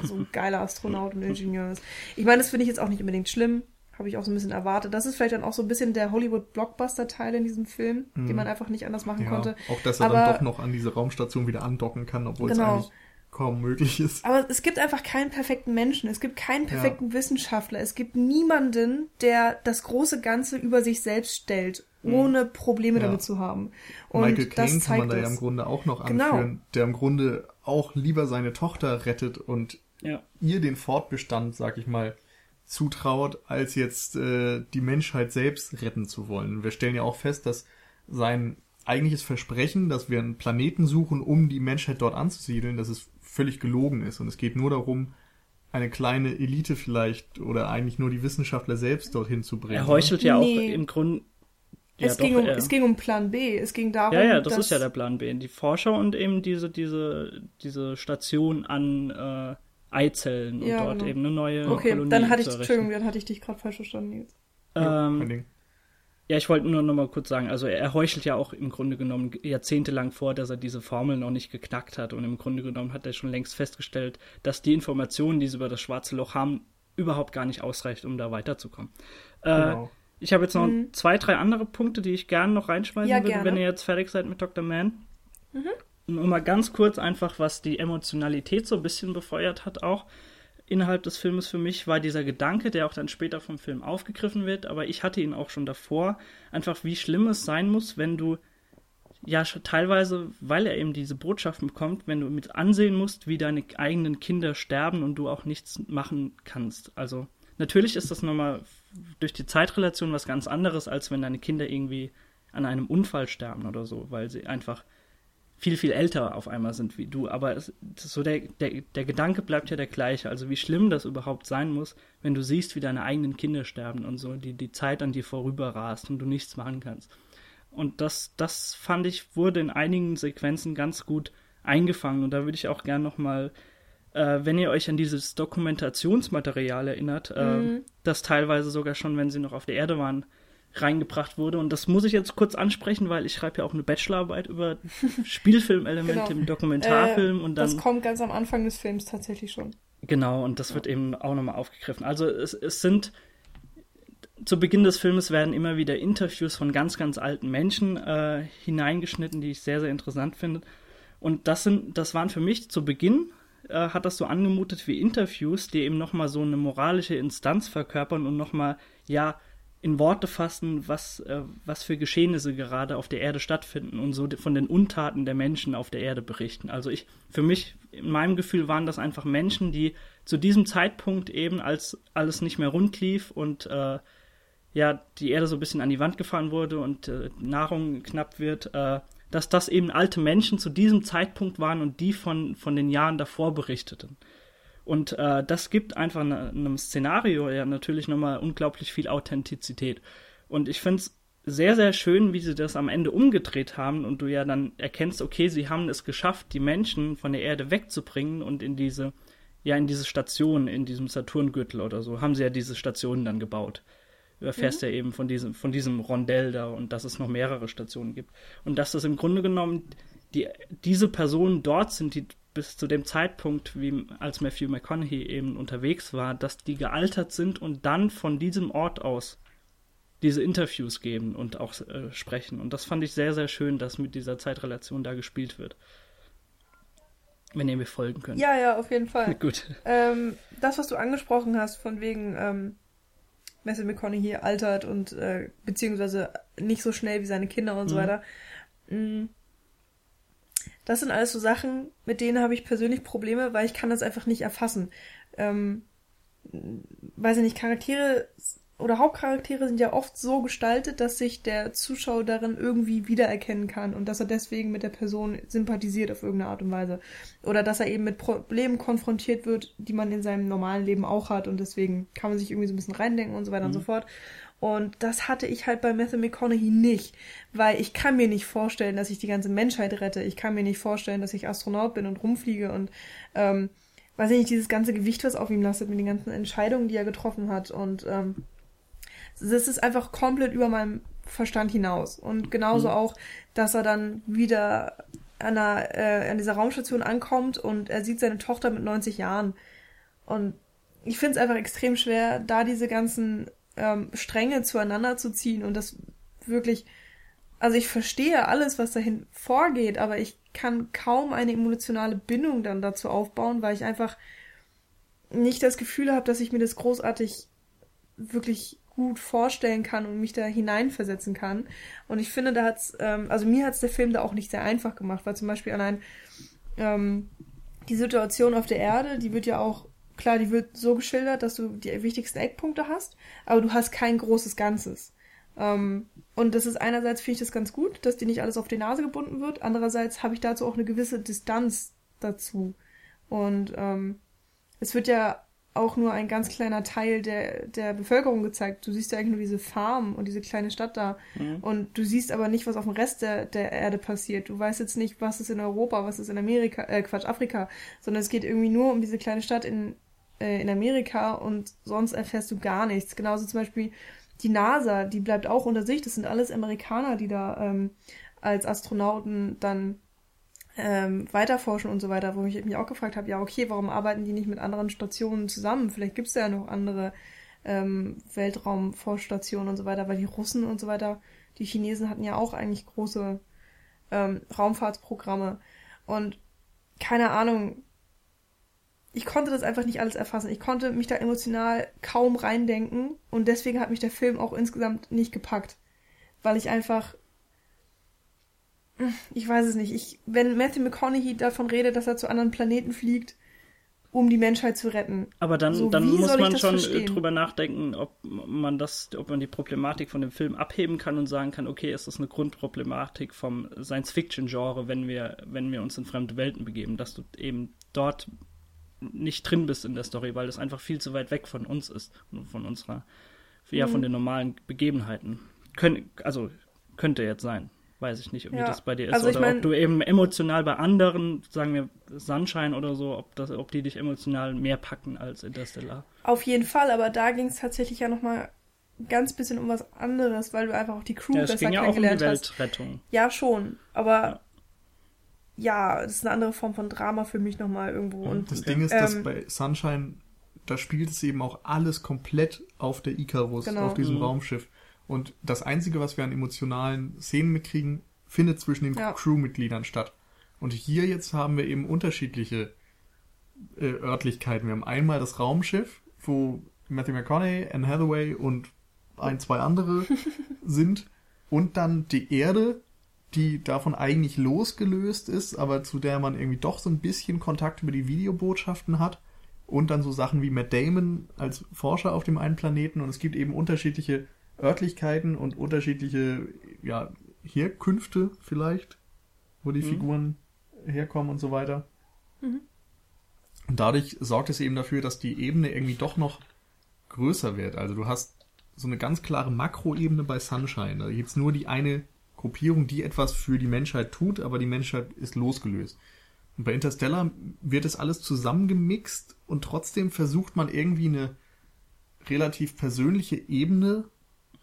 so ein geiler Astronaut und Ingenieur ist. Ich meine, das finde ich jetzt auch nicht unbedingt schlimm, habe ich auch so ein bisschen erwartet. Das ist vielleicht dann auch so ein bisschen der Hollywood-Blockbuster-Teil in diesem Film, Mhm. den man einfach nicht anders machen Ja, konnte. auch dass er Aber- dann doch noch an diese Raumstation wieder andocken kann, obwohl es Genau. eigentlich kaum möglich ist. Aber es gibt einfach keinen perfekten Menschen, es gibt keinen perfekten Wissenschaftler, es gibt niemanden, der das große Ganze über sich selbst stellt, ohne Probleme. Ja. damit zu haben. Und Michael das Caine kann zeigt man da ja im Grunde auch noch Genau. anführen, der im Grunde auch lieber seine Tochter rettet und Ja. ihr den Fortbestand, sag ich mal, zutraut, als jetzt äh, die Menschheit selbst retten zu wollen. Wir stellen ja auch fest, dass sein eigentliches Versprechen, dass wir einen Planeten suchen, um die Menschheit dort anzusiedeln, dass es völlig gelogen ist. Und es geht nur darum, eine kleine Elite vielleicht oder eigentlich nur die Wissenschaftler selbst dorthin zu bringen. Er heuchelt ja Nee. auch im Grunde. Ja, es, doch, ging um, es ging um Plan B. Es ging darum, ja, ja, das dass, ist ja der Plan B. Die Forscher und eben diese, diese, diese Station an äh, Eizellen und Ja, dort genau. eben eine neue Okay, Kolonie dann hatte ich. Entschuldigung, dann hatte ich dich gerade falsch verstanden jetzt. Ja, Ähm, Ding. Ja, ich wollte nur noch mal kurz sagen, also er heuchelt ja auch im Grunde genommen jahrzehntelang vor, dass er diese Formel noch nicht geknackt hat und im Grunde genommen hat er schon längst festgestellt, dass die Informationen, die sie über das schwarze Loch haben, überhaupt gar nicht ausreicht, um da weiterzukommen. Äh, Genau. Ich habe jetzt noch Mhm. zwei, drei andere Punkte, die ich gerne noch reinschmeißen Ja, würde, gerne. wenn ihr jetzt fertig seid mit Dr. Man. Nur mal ganz kurz einfach, was die Emotionalität so ein bisschen befeuert hat auch innerhalb des Filmes für mich, war dieser Gedanke, der auch dann später vom Film aufgegriffen wird, aber ich hatte ihn auch schon davor, einfach wie schlimm es sein muss, wenn du ja teilweise, weil er eben diese Botschaften bekommt, wenn du mit ansehen musst, wie deine eigenen Kinder sterben und du auch nichts machen kannst. Also natürlich ist das nochmal durch die Zeitrelation was ganz anderes, als wenn deine Kinder irgendwie an einem Unfall sterben oder so, weil sie einfach viel, viel älter auf einmal sind wie du. Aber es, so der, der, der Gedanke bleibt ja der gleiche. Also wie schlimm das überhaupt sein muss, wenn du siehst, wie deine eigenen Kinder sterben und so, die, die Zeit an dir vorüber rast und du nichts machen kannst. Und das, das fand ich, wurde in einigen Sequenzen ganz gut eingefangen. Und da würde ich auch gern nochmal, äh, wenn ihr euch an dieses Dokumentationsmaterial erinnert, äh, Mhm. das teilweise sogar schon, wenn sie noch auf der Erde waren, reingebracht wurde. Und das muss ich jetzt kurz ansprechen, weil ich schreibe ja auch eine Bachelorarbeit über Spielfilmelemente Genau. im Dokumentarfilm Äh, und dann das kommt ganz am Anfang des Films tatsächlich schon. Genau, und das wird eben auch nochmal aufgegriffen. Also es, es sind zu Beginn des Filmes werden immer wieder Interviews von ganz, ganz alten Menschen äh, hineingeschnitten, die ich sehr, sehr interessant finde. Und das sind, das waren für mich zu Beginn, äh, hat das so angemutet wie Interviews, die eben nochmal so eine moralische Instanz verkörpern und nochmal, ja, in Worte fassen, was, äh, was für Geschehnisse gerade auf der Erde stattfinden und so von den Untaten der Menschen auf der Erde berichten. Also ich, für mich, in meinem Gefühl waren das einfach Menschen, die zu diesem Zeitpunkt eben, als alles nicht mehr rund lief und äh, ja, die Erde so ein bisschen an die Wand gefahren wurde und äh, Nahrung knapp wird, äh, dass das eben alte Menschen zu diesem Zeitpunkt waren und die von, von den Jahren davor berichteten. Und äh, das gibt einfach ne, einem Szenario ja natürlich nochmal unglaublich viel Authentizität. Und ich finde es sehr, sehr schön, wie sie das am Ende umgedreht haben und du ja dann erkennst, okay, sie haben es geschafft, die Menschen von der Erde wegzubringen und in diese, ja, in diese Station, in diesem Saturngürtel oder so, haben sie ja diese Stationen dann gebaut. Du erfährst ja eben von diesem, von diesem Rondell da und dass es noch mehrere Stationen gibt. Und dass das im Grunde genommen die, diese Personen dort sind, die bis zu dem Zeitpunkt, wie als Matthew McConaughey eben unterwegs war, dass die gealtert sind und dann von diesem Ort aus diese Interviews geben und auch äh, sprechen. Und das fand ich sehr, sehr schön, dass mit dieser Zeitrelation da gespielt wird. Wenn ihr mir folgen könnt. Ja, ja, auf jeden Fall. Gut. Ähm, das, was du angesprochen hast, von wegen ähm, Matthew McConaughey altert und äh, beziehungsweise nicht so schnell wie seine Kinder und so Mhm. weiter. Mm. Das sind alles so Sachen, mit denen habe ich persönlich Probleme, weil ich kann das einfach nicht erfassen. Ähm, weiß ich nicht, Charaktere oder Hauptcharaktere sind ja oft so gestaltet, dass sich der Zuschauer darin irgendwie wiedererkennen kann und dass er deswegen mit der Person sympathisiert auf irgendeine Art und Weise. Oder dass er eben mit Problemen konfrontiert wird, die man in seinem normalen Leben auch hat und deswegen kann man sich irgendwie so ein bisschen reindenken und so weiter mhm. und so mhm. fort. Und das hatte ich halt bei Matthew McConaughey nicht, weil ich kann mir nicht vorstellen, dass ich die ganze Menschheit rette. Ich kann mir nicht vorstellen, dass ich Astronaut bin und rumfliege und ähm, weiß ich nicht, dieses ganze Gewicht, was auf ihm lastet mit den ganzen Entscheidungen, die er getroffen hat und ähm, das ist einfach komplett über meinem Verstand hinaus. Und genauso mhm. auch, dass er dann wieder an, einer, äh, an dieser Raumstation ankommt und er sieht seine Tochter mit 90 Jahren. Und ich finde es einfach extrem schwer, da diese ganzen ähm, Stränge zueinander zu ziehen und das wirklich. Also ich verstehe alles, was dahin vorgeht, aber ich kann kaum eine emotionale Bindung dann dazu aufbauen, weil ich einfach nicht das Gefühl habe, dass ich mir das großartig wirklich gut vorstellen kann und mich da hineinversetzen kann. Und ich finde, da hat's, ähm, also mir hat's der Film da auch nicht sehr einfach gemacht, weil zum Beispiel allein ähm, die Situation auf der Erde, die wird ja auch, klar, die wird so geschildert, dass du die wichtigsten Eckpunkte hast, aber du hast kein großes Ganzes. Ähm, und das ist einerseits finde ich das ganz gut, dass dir nicht alles auf die Nase gebunden wird. Andererseits habe ich dazu auch eine gewisse Distanz dazu. Und ähm, es wird ja auch nur ein ganz kleiner Teil der, der Bevölkerung gezeigt. Du siehst ja eigentlich nur diese Farm und diese kleine Stadt da. Mhm. Und du siehst aber nicht, was auf dem Rest der, der Erde passiert. Du weißt jetzt nicht, was ist in Europa, was ist in Amerika, äh, Quatsch, Afrika, sondern es geht irgendwie nur um diese kleine Stadt in, äh, in Amerika und sonst erfährst du gar nichts. Genauso zum Beispiel die NASA, die bleibt auch unter sich. Das sind alles Amerikaner, die da ähm, als Astronauten dann ähm, weiterforschen und so weiter, wo ich mich auch gefragt habe, ja, okay, warum arbeiten die nicht mit anderen Stationen zusammen? Vielleicht gibt es ja noch andere ähm, Weltraumforschstationen und so weiter, weil die Russen und so weiter, die Chinesen hatten ja auch eigentlich große ähm, Raumfahrtsprogramme. Und keine Ahnung, ich konnte das einfach nicht alles erfassen. Ich konnte mich da emotional kaum reindenken und deswegen hat mich der Film auch insgesamt nicht gepackt. Weil ich einfach ich weiß es nicht. Ich, wenn Matthew McConaughey davon redet, dass er zu anderen Planeten fliegt, um die Menschheit zu retten. Aber dann, so, dann muss man schon verstehen? drüber nachdenken, ob man das, ob man die Problematik von dem Film abheben kann und sagen kann, okay, ist das eine Grundproblematik vom Science-Fiction-Genre, wenn wir, wenn wir uns in fremde Welten begeben, dass du eben dort nicht drin bist in der Story, weil das einfach viel zu weit weg von uns ist, von unserer, ja, mhm. von den normalen Begebenheiten. Kön also könnte jetzt sein. Weiß ich nicht, wie ja. das bei dir ist. Also oder mein, ob du eben emotional bei anderen, sagen wir Sunshine oder so, ob, das, ob die dich emotional mehr packen als Interstellar. Auf jeden Fall, aber da ging es tatsächlich ja nochmal ganz bisschen um was anderes, weil du einfach auch die Crew ja, besser ging ja kennengelernt auch um die Weltrettung. Hast. Ja, schon, aber ja. Ja, das ist eine andere Form von Drama für mich nochmal irgendwo. Und, das Ding ist, ähm, dass bei Sunshine, da spielt es eben auch alles komplett auf der Icarus, genau. auf diesem mhm. Raumschiff. Und das Einzige, was wir an emotionalen Szenen mitkriegen, findet zwischen den ja. Crewmitgliedern statt. Und hier jetzt haben wir eben unterschiedliche äh, Örtlichkeiten. Wir haben einmal das Raumschiff, wo Matthew McConaughey, Anne Hathaway und ein, zwei andere sind. Und dann die Erde, die davon eigentlich losgelöst ist, aber zu der man irgendwie doch so ein bisschen Kontakt über die Videobotschaften hat. Und dann so Sachen wie Matt Damon als Forscher auf dem einen Planeten. Und es gibt eben unterschiedliche Örtlichkeiten und unterschiedliche ja, Herkünfte vielleicht, wo die mhm. Figuren herkommen und so weiter. Mhm. Und dadurch sorgt es eben dafür, dass die Ebene irgendwie doch noch größer wird. Also du hast so eine ganz klare Makroebene bei Sunshine. Da gibt es nur die eine Gruppierung, die etwas für die Menschheit tut, aber die Menschheit ist losgelöst. Und bei Interstellar wird es alles zusammengemixt und trotzdem versucht man irgendwie eine relativ persönliche Ebene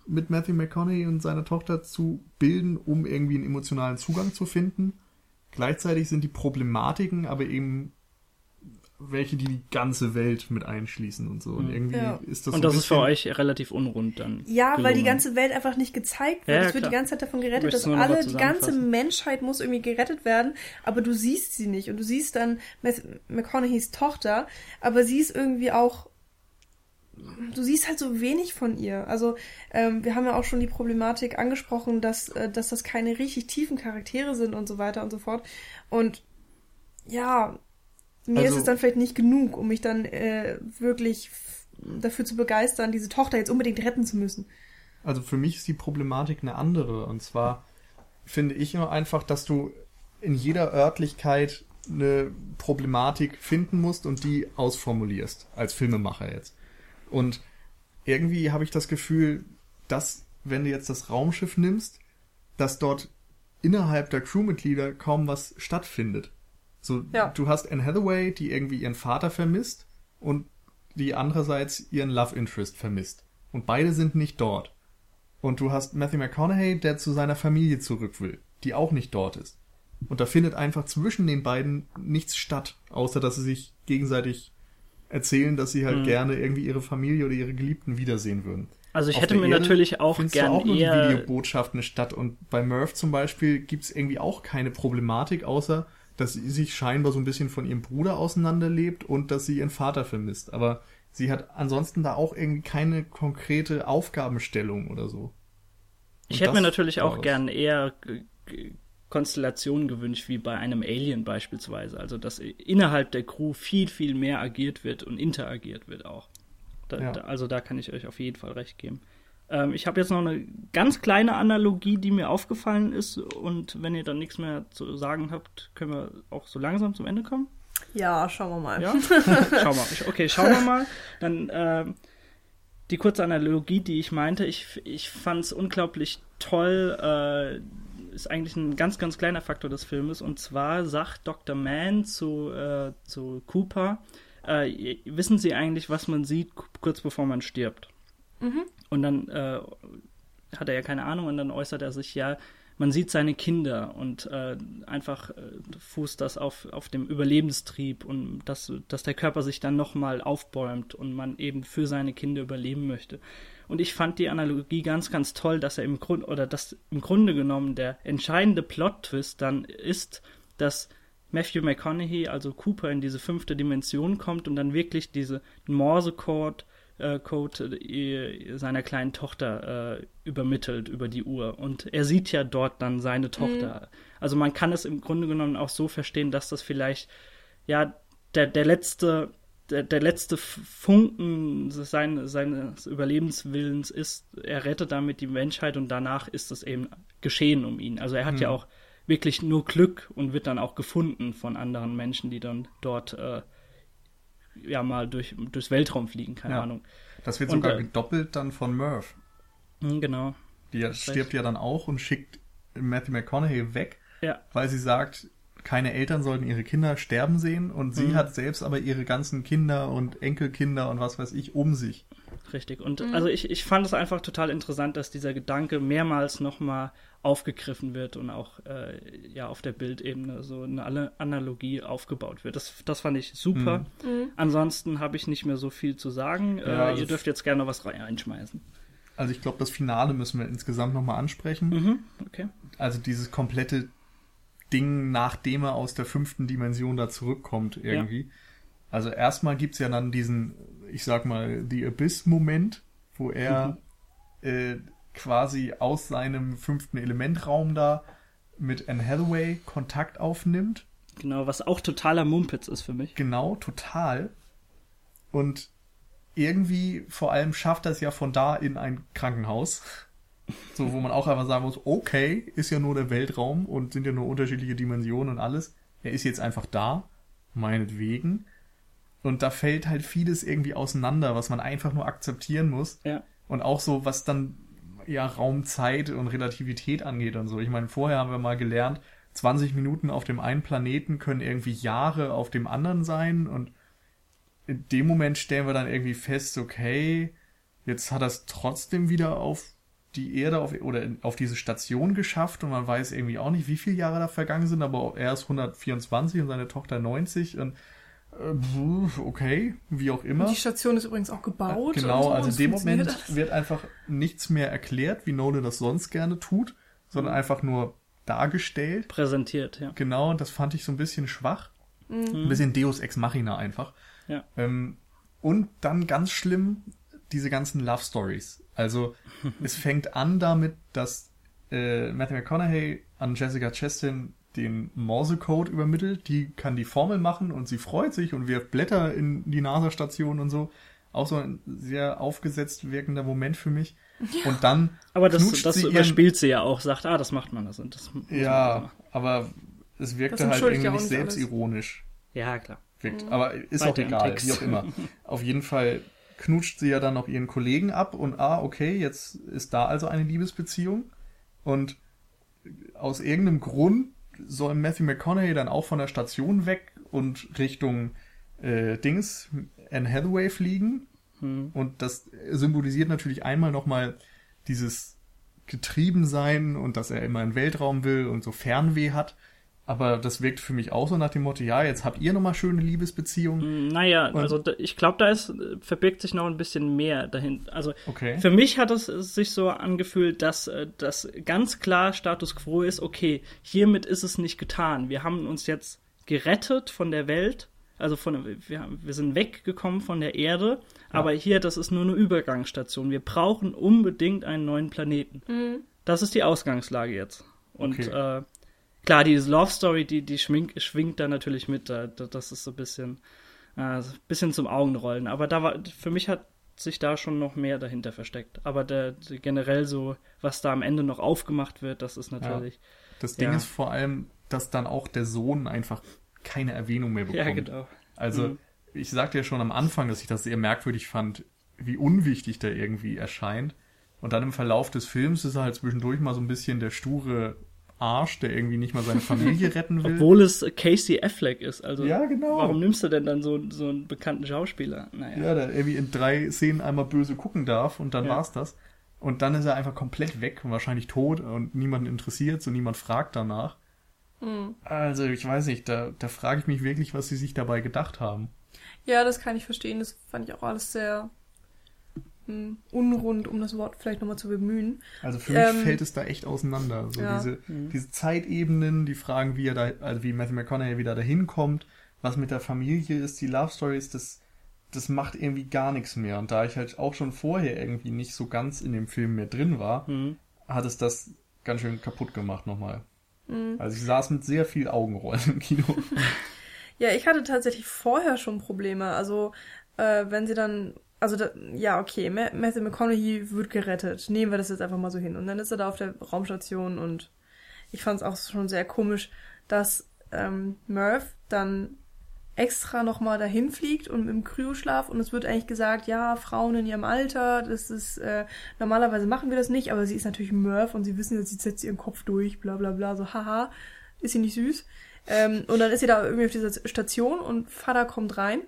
mit Matthew McConaughey und seiner Tochter zu bilden, um irgendwie einen emotionalen Zugang zu finden. Gleichzeitig sind die Problematiken aber eben welche, die die ganze Welt mit einschließen und so. Und hm. irgendwie ja. ist das Und so das ist für euch relativ unrund dann. Ja, gelungen. weil die ganze Welt einfach nicht gezeigt wird. Ja, es wird die ganze Zeit davon gerettet, dass alle, die ganze Menschheit muss irgendwie gerettet werden, aber du siehst sie nicht. Und du siehst dann McConaugheys Tochter, aber sie ist irgendwie auch du siehst halt so wenig von ihr. Also ähm, wir haben ja auch schon die Problematik angesprochen, dass, äh, dass das keine richtig tiefen Charaktere sind und so weiter und so fort. Und ja, mir also, ist es dann vielleicht nicht genug, um mich dann äh, wirklich dafür zu begeistern, diese Tochter jetzt unbedingt retten zu müssen. Also für mich ist die Problematik eine andere. Und zwar finde ich nur einfach, dass du in jeder Örtlichkeit eine Problematik finden musst und die ausformulierst, als Filmemacher jetzt. Und irgendwie habe ich das Gefühl, dass, wenn du jetzt das Raumschiff nimmst, dass dort innerhalb der Crewmitglieder kaum was stattfindet. So, Ja. du hast Anne Hathaway, die irgendwie ihren Vater vermisst und die andererseits ihren Love Interest vermisst. Und beide sind nicht dort. Und du hast Matthew McConaughey, der zu seiner Familie zurück will, die auch nicht dort ist. Und da findet einfach zwischen den beiden nichts statt, außer dass sie sich gegenseitig erzählen, dass sie halt Mhm. gerne irgendwie ihre Familie oder ihre Geliebten wiedersehen würden. Also ich Auf hätte mir Erde natürlich auch findest gern du auch nur eher Videobotschaften statt. Und bei Murph zum Beispiel gibt's irgendwie auch keine Problematik, außer dass sie sich scheinbar so ein bisschen von ihrem Bruder auseinanderlebt und dass sie ihren Vater vermisst. Aber sie hat ansonsten da auch irgendwie keine konkrete Aufgabenstellung oder so. Ich Und hätte mir das natürlich auch was. gern eher Konstellationen gewünscht, wie bei einem Alien beispielsweise. Also, dass innerhalb der Crew viel, viel mehr agiert wird und interagiert wird auch. Da, Ja. da, also, da kann ich euch auf jeden Fall recht geben. Ähm, ich habe jetzt noch eine ganz kleine Analogie, die mir aufgefallen ist. Und wenn ihr dann nichts mehr zu sagen habt, können wir auch so langsam zum Ende kommen. Ja, schauen wir mal. Ja? Schau mal. Ich- Okay, schauen wir mal. Dann ähm, die kurze Analogie, die ich meinte. Ich, ich fand es unglaublich toll. Äh, ist eigentlich ein ganz, ganz kleiner Faktor des Filmes. Und zwar sagt Dr. Mann zu, äh, zu Cooper, äh, wissen Sie eigentlich, was man sieht, ku- kurz bevor man stirbt? Und dann äh, hat er ja keine Ahnung und dann äußert er sich ja, man sieht seine Kinder und äh, einfach äh, fußt das auf, auf dem Überlebenstrieb und dass, dass der Körper sich dann nochmal aufbäumt und man eben für seine Kinder überleben möchte. Und ich fand die Analogie ganz, ganz toll, dass er im Grunde oder dass im Grunde genommen der entscheidende Plot-Twist dann ist, dass Matthew McConaughey, also Cooper, in diese fünfte Dimension kommt und dann wirklich diese Morse-Code äh, Code äh, seiner kleinen Tochter äh, übermittelt über die Uhr. Und er sieht ja dort dann seine Tochter. Also man kann es im Grunde genommen auch so verstehen, dass das vielleicht ja der, der letzte der, der letzte Funken sein, seines Überlebenswillens ist, er rettet damit die Menschheit und danach ist es eben geschehen um ihn. Also er hat ja auch wirklich nur Glück und wird dann auch gefunden von anderen Menschen, die dann dort äh, ja mal durch, durchs Weltraum fliegen, keine Ja. Ahnung. Das wird Und, sogar äh, gedoppelt dann von Murph. Hm, genau. Die stirbt recht. ja dann auch und schickt Matthew McConaughey weg, Ja, weil sie sagt, keine Eltern sollten ihre Kinder sterben sehen und sie Mhm. hat selbst aber ihre ganzen Kinder und Enkelkinder und was weiß ich um sich. richtig. Und also ich, ich fand es einfach total interessant, dass dieser Gedanke mehrmals nochmal aufgegriffen wird und auch äh, ja auf der Bildebene so eine Alle- Analogie aufgebaut wird. Das, das fand ich super. Ansonsten habe ich nicht mehr so viel zu sagen. Ja, äh, also ihr dürft jetzt gerne noch was rein einschmeißen. Also ich glaube, das Finale müssen wir insgesamt nochmal ansprechen. Mhm, okay. Also dieses komplette Ding, nachdem er aus der fünften Dimension da zurückkommt irgendwie. Also erstmal gibt's ja dann diesen, ich sag mal, The Abyss-Moment, wo er äh, quasi aus seinem fünften Elementraum da mit Anne Hathaway Kontakt aufnimmt. Genau, was auch totaler Mumpitz ist für mich. Genau, total. Und irgendwie vor allem schafft er es ja von da in ein Krankenhaus. So, wo man auch einfach sagen muss, okay, ist ja nur der Weltraum und sind ja nur unterschiedliche Dimensionen und alles. Er ist jetzt einfach da, meinetwegen. Und da fällt halt vieles irgendwie auseinander, was man einfach nur akzeptieren muss. Ja. Und auch so, was dann ja Raum, Zeit und Relativität angeht und so. Ich meine, vorher haben wir mal gelernt, 20 Minuten auf dem einen Planeten können irgendwie Jahre auf dem anderen sein und in dem Moment stellen wir dann irgendwie fest, okay, jetzt hat es trotzdem wieder auf die Erde auf, oder auf diese Station geschafft und man weiß irgendwie auch nicht, wie viele Jahre da vergangen sind, aber er ist 124 und seine Tochter 90 und okay, wie auch immer. Die Station ist übrigens auch gebaut. Genau, und so, also in dem Moment alles. wird einfach nichts mehr erklärt, wie Nolan das sonst gerne tut, sondern einfach nur dargestellt. Präsentiert, ja. Genau, und das fand ich so ein bisschen schwach. Mhm. Ein bisschen Deus Ex Machina einfach. Ja. Ähm, und dann ganz schlimm, diese ganzen Love Stories. Also, es fängt an damit, dass äh, Matthew McConaughey an Jessica Chastain den Morse-Code übermittelt. Die kann die Formel machen und sie freut sich und wirft Blätter in die NASA-Station und so. Auch so ein sehr aufgesetzt wirkender Moment für mich. Und dann Aber das, knutscht das sie ihren- überspielt sie ja auch, sagt, ah, das macht man das und das. Ja, aber es wirkte halt irgendwie ja auch nicht alles. selbstironisch. Ja, klar. Wirkt. Aber ist auch Weiter im egal, Text. wie auch immer. Auf jeden Fall knutscht sie ja dann auch ihren Kollegen ab und ah, okay, jetzt ist da also eine Liebesbeziehung. Und aus irgendeinem Grund soll Matthew McConaughey dann auch von der Station weg und Richtung äh, Dings, Anne Hathaway fliegen. Hm. Und das symbolisiert natürlich einmal nochmal dieses Getriebensein und dass er immer in den Weltraum will und so Fernweh hat. Aber das wirkt für mich auch so nach dem Motto, ja, jetzt habt ihr nochmal schöne Liebesbeziehungen. Naja, Und- also da, ich glaube, da ist, verbirgt sich noch ein bisschen mehr dahinter. Also Okay. für mich hat es sich so angefühlt, dass äh, das ganz klar Status quo ist, okay, hiermit ist es nicht getan. Wir haben uns jetzt gerettet von der Welt, also von wir, haben- wir sind weggekommen von der Erde, aber hier, das ist nur eine Übergangsstation. Wir brauchen unbedingt einen neuen Planeten. Das ist die Ausgangslage jetzt. Und Okay. äh, klar, diese Love Story, die, die schwingt, schwingt da natürlich mit. Da, da- das ist so ein bisschen, äh, bisschen zum Augenrollen. Aber da war, für mich hat sich da schon noch mehr dahinter versteckt. Aber der, der, generell so, was da am Ende noch aufgemacht wird, das ist natürlich. Das Ding Ja. ist vor allem, dass dann auch der Sohn einfach keine Erwähnung mehr bekommt. Ja, genau. Also, Mhm. ich sagte ja schon am Anfang, dass ich das sehr merkwürdig fand, wie unwichtig der irgendwie erscheint. Und dann im Verlauf des Films ist er halt zwischendurch mal so ein bisschen der sture Arsch, der irgendwie nicht mal seine Familie retten will. Obwohl es Casey Affleck ist. Also, Ja, genau. warum nimmst du denn dann so, so einen bekannten Schauspieler? Naja. Ja, der irgendwie in drei Szenen einmal böse gucken darf und dann Ja. war's das. Und dann ist er einfach komplett weg und wahrscheinlich tot und niemanden interessiert, so niemand fragt danach. Also ich weiß nicht, da, da frage ich mich wirklich, was sie sich dabei gedacht haben. Ja, das kann ich verstehen. Das fand ich auch alles sehr unrund, um das Wort vielleicht nochmal zu bemühen. Also für mich Ähm, fällt es da echt auseinander. So ja. diese, diese Zeitebenen, die Fragen, wie er da, also wie Matthew McConaughey wieder dahin kommt, was mit der Familie ist, die Love Stories, das, das macht irgendwie gar nichts mehr. Und da ich halt auch schon vorher irgendwie nicht so ganz in dem Film mehr drin war, Mhm. hat es das ganz schön kaputt gemacht nochmal. Also ich saß mit sehr viel Augenrollen im Kino. Ja, ich hatte tatsächlich vorher schon Probleme. Also, äh, wenn sie dann. Also, da, ja, okay, Ma- Matthew McConaughey wird gerettet. Nehmen wir das jetzt einfach mal so hin. Und dann ist er da auf der Raumstation und ich fand es auch schon sehr komisch, dass ähm, Murph dann extra nochmal dahin fliegt und im Kryoschlaf und es wird eigentlich gesagt, ja, Frauen in ihrem Alter, das ist, äh, normalerweise machen wir das nicht, aber sie ist natürlich Murph und sie wissen jetzt, sie setzt ihren Kopf durch, bla bla bla, so haha, ist sie nicht süß. Ähm, und dann ist sie da irgendwie auf dieser Station und Vater kommt rein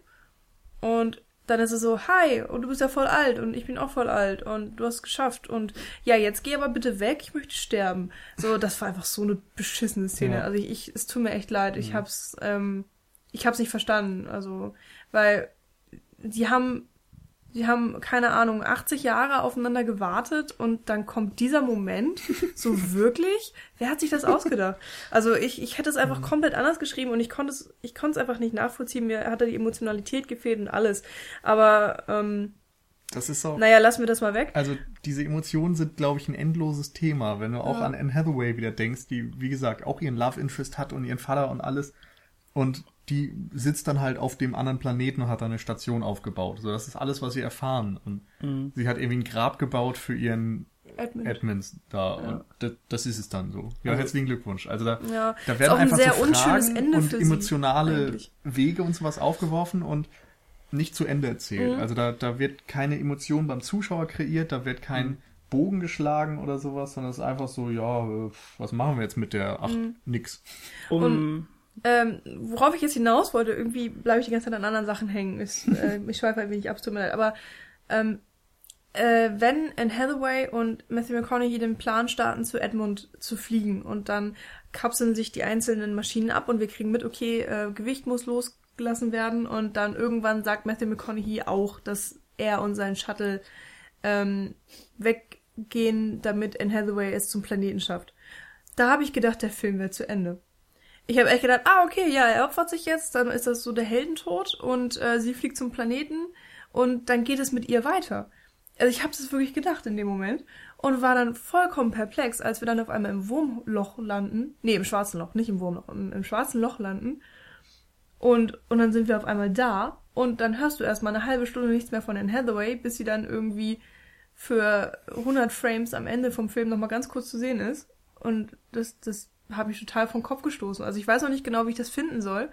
und dann ist es so, hi, und du bist ja voll alt und ich bin auch voll alt und du hast es geschafft und ja, jetzt geh aber bitte weg, ich möchte sterben. So, das war einfach so eine beschissene Szene. Ja. Also ich, ich, es tut mir echt leid, ich hab's, ähm, ich hab's nicht verstanden. Also, weil die haben, die haben, keine Ahnung, 80 Jahre aufeinander gewartet und dann kommt dieser Moment, so wirklich? Wer hat sich das ausgedacht? Also ich, ich hätte es einfach komplett anders geschrieben und ich konnte es, ich konnte es einfach nicht nachvollziehen. Mir hat da die Emotionalität gefehlt und alles. Aber, ähm, Das ist auch. naja, lassen wir das mal weg. Also diese Emotionen sind, glaube ich, ein endloses Thema. Wenn du auch Ja. an Anne Hathaway wieder denkst, die, wie gesagt, auch ihren Love Interest hat und ihren Vater und alles. Und die sitzt dann halt auf dem anderen Planeten und hat da eine Station aufgebaut. So, das ist alles, was wir erfahren. Und Mhm. sie hat irgendwie ein Grab gebaut für ihren Edmund. Edmonds da. Und das, das ist es dann so. Ja, Also- herzlichen Glückwunsch. Also da, Ja, da werden ein einfach sehr so unschönes Fragen Ende und für sie, emotionale eigentlich. Wege und sowas aufgeworfen und nicht zu Ende erzählt. Mhm. Also da, da wird keine Emotion beim Zuschauer kreiert, da wird kein Mhm. Bogen geschlagen oder sowas, sondern es ist einfach so, ja, äh, was machen wir jetzt mit der? Ach, Mhm. nix. Um, Ähm, worauf ich jetzt hinaus wollte, irgendwie bleibe ich die ganze Zeit an anderen Sachen hängen. Ist, äh, ich schweife ein wenig ab, tut mir leid. Aber ähm, äh, wenn Anne Hathaway und Matthew McConaughey den Plan starten, zu Edmund zu fliegen und dann kapseln sich die einzelnen Maschinen ab und wir kriegen mit, okay, äh, Gewicht muss losgelassen werden und dann irgendwann sagt Matthew McConaughey auch, dass er und sein Shuttle ähm, weggehen, damit Anne Hathaway es zum Planeten schafft. Da habe ich gedacht, der Film wäre zu Ende. Ich habe echt gedacht, ah, okay, ja, er opfert sich jetzt, dann ist das so der Heldentod und äh, sie fliegt zum Planeten und dann geht es mit ihr weiter. Also ich habe das wirklich gedacht in dem Moment und war dann vollkommen perplex, als wir dann auf einmal im Wurmloch landen. Nee, im schwarzen Loch, nicht im Wurmloch, im, im schwarzen Loch landen. Und, und dann sind wir auf einmal da und dann hörst du erstmal eine halbe Stunde nichts mehr von Anne Hathaway, bis sie dann irgendwie für 100 Frames am Ende vom Film nochmal ganz kurz zu sehen ist. Und das, das habe ich total vom Kopf gestoßen. Also ich weiß noch nicht genau, wie ich das finden soll,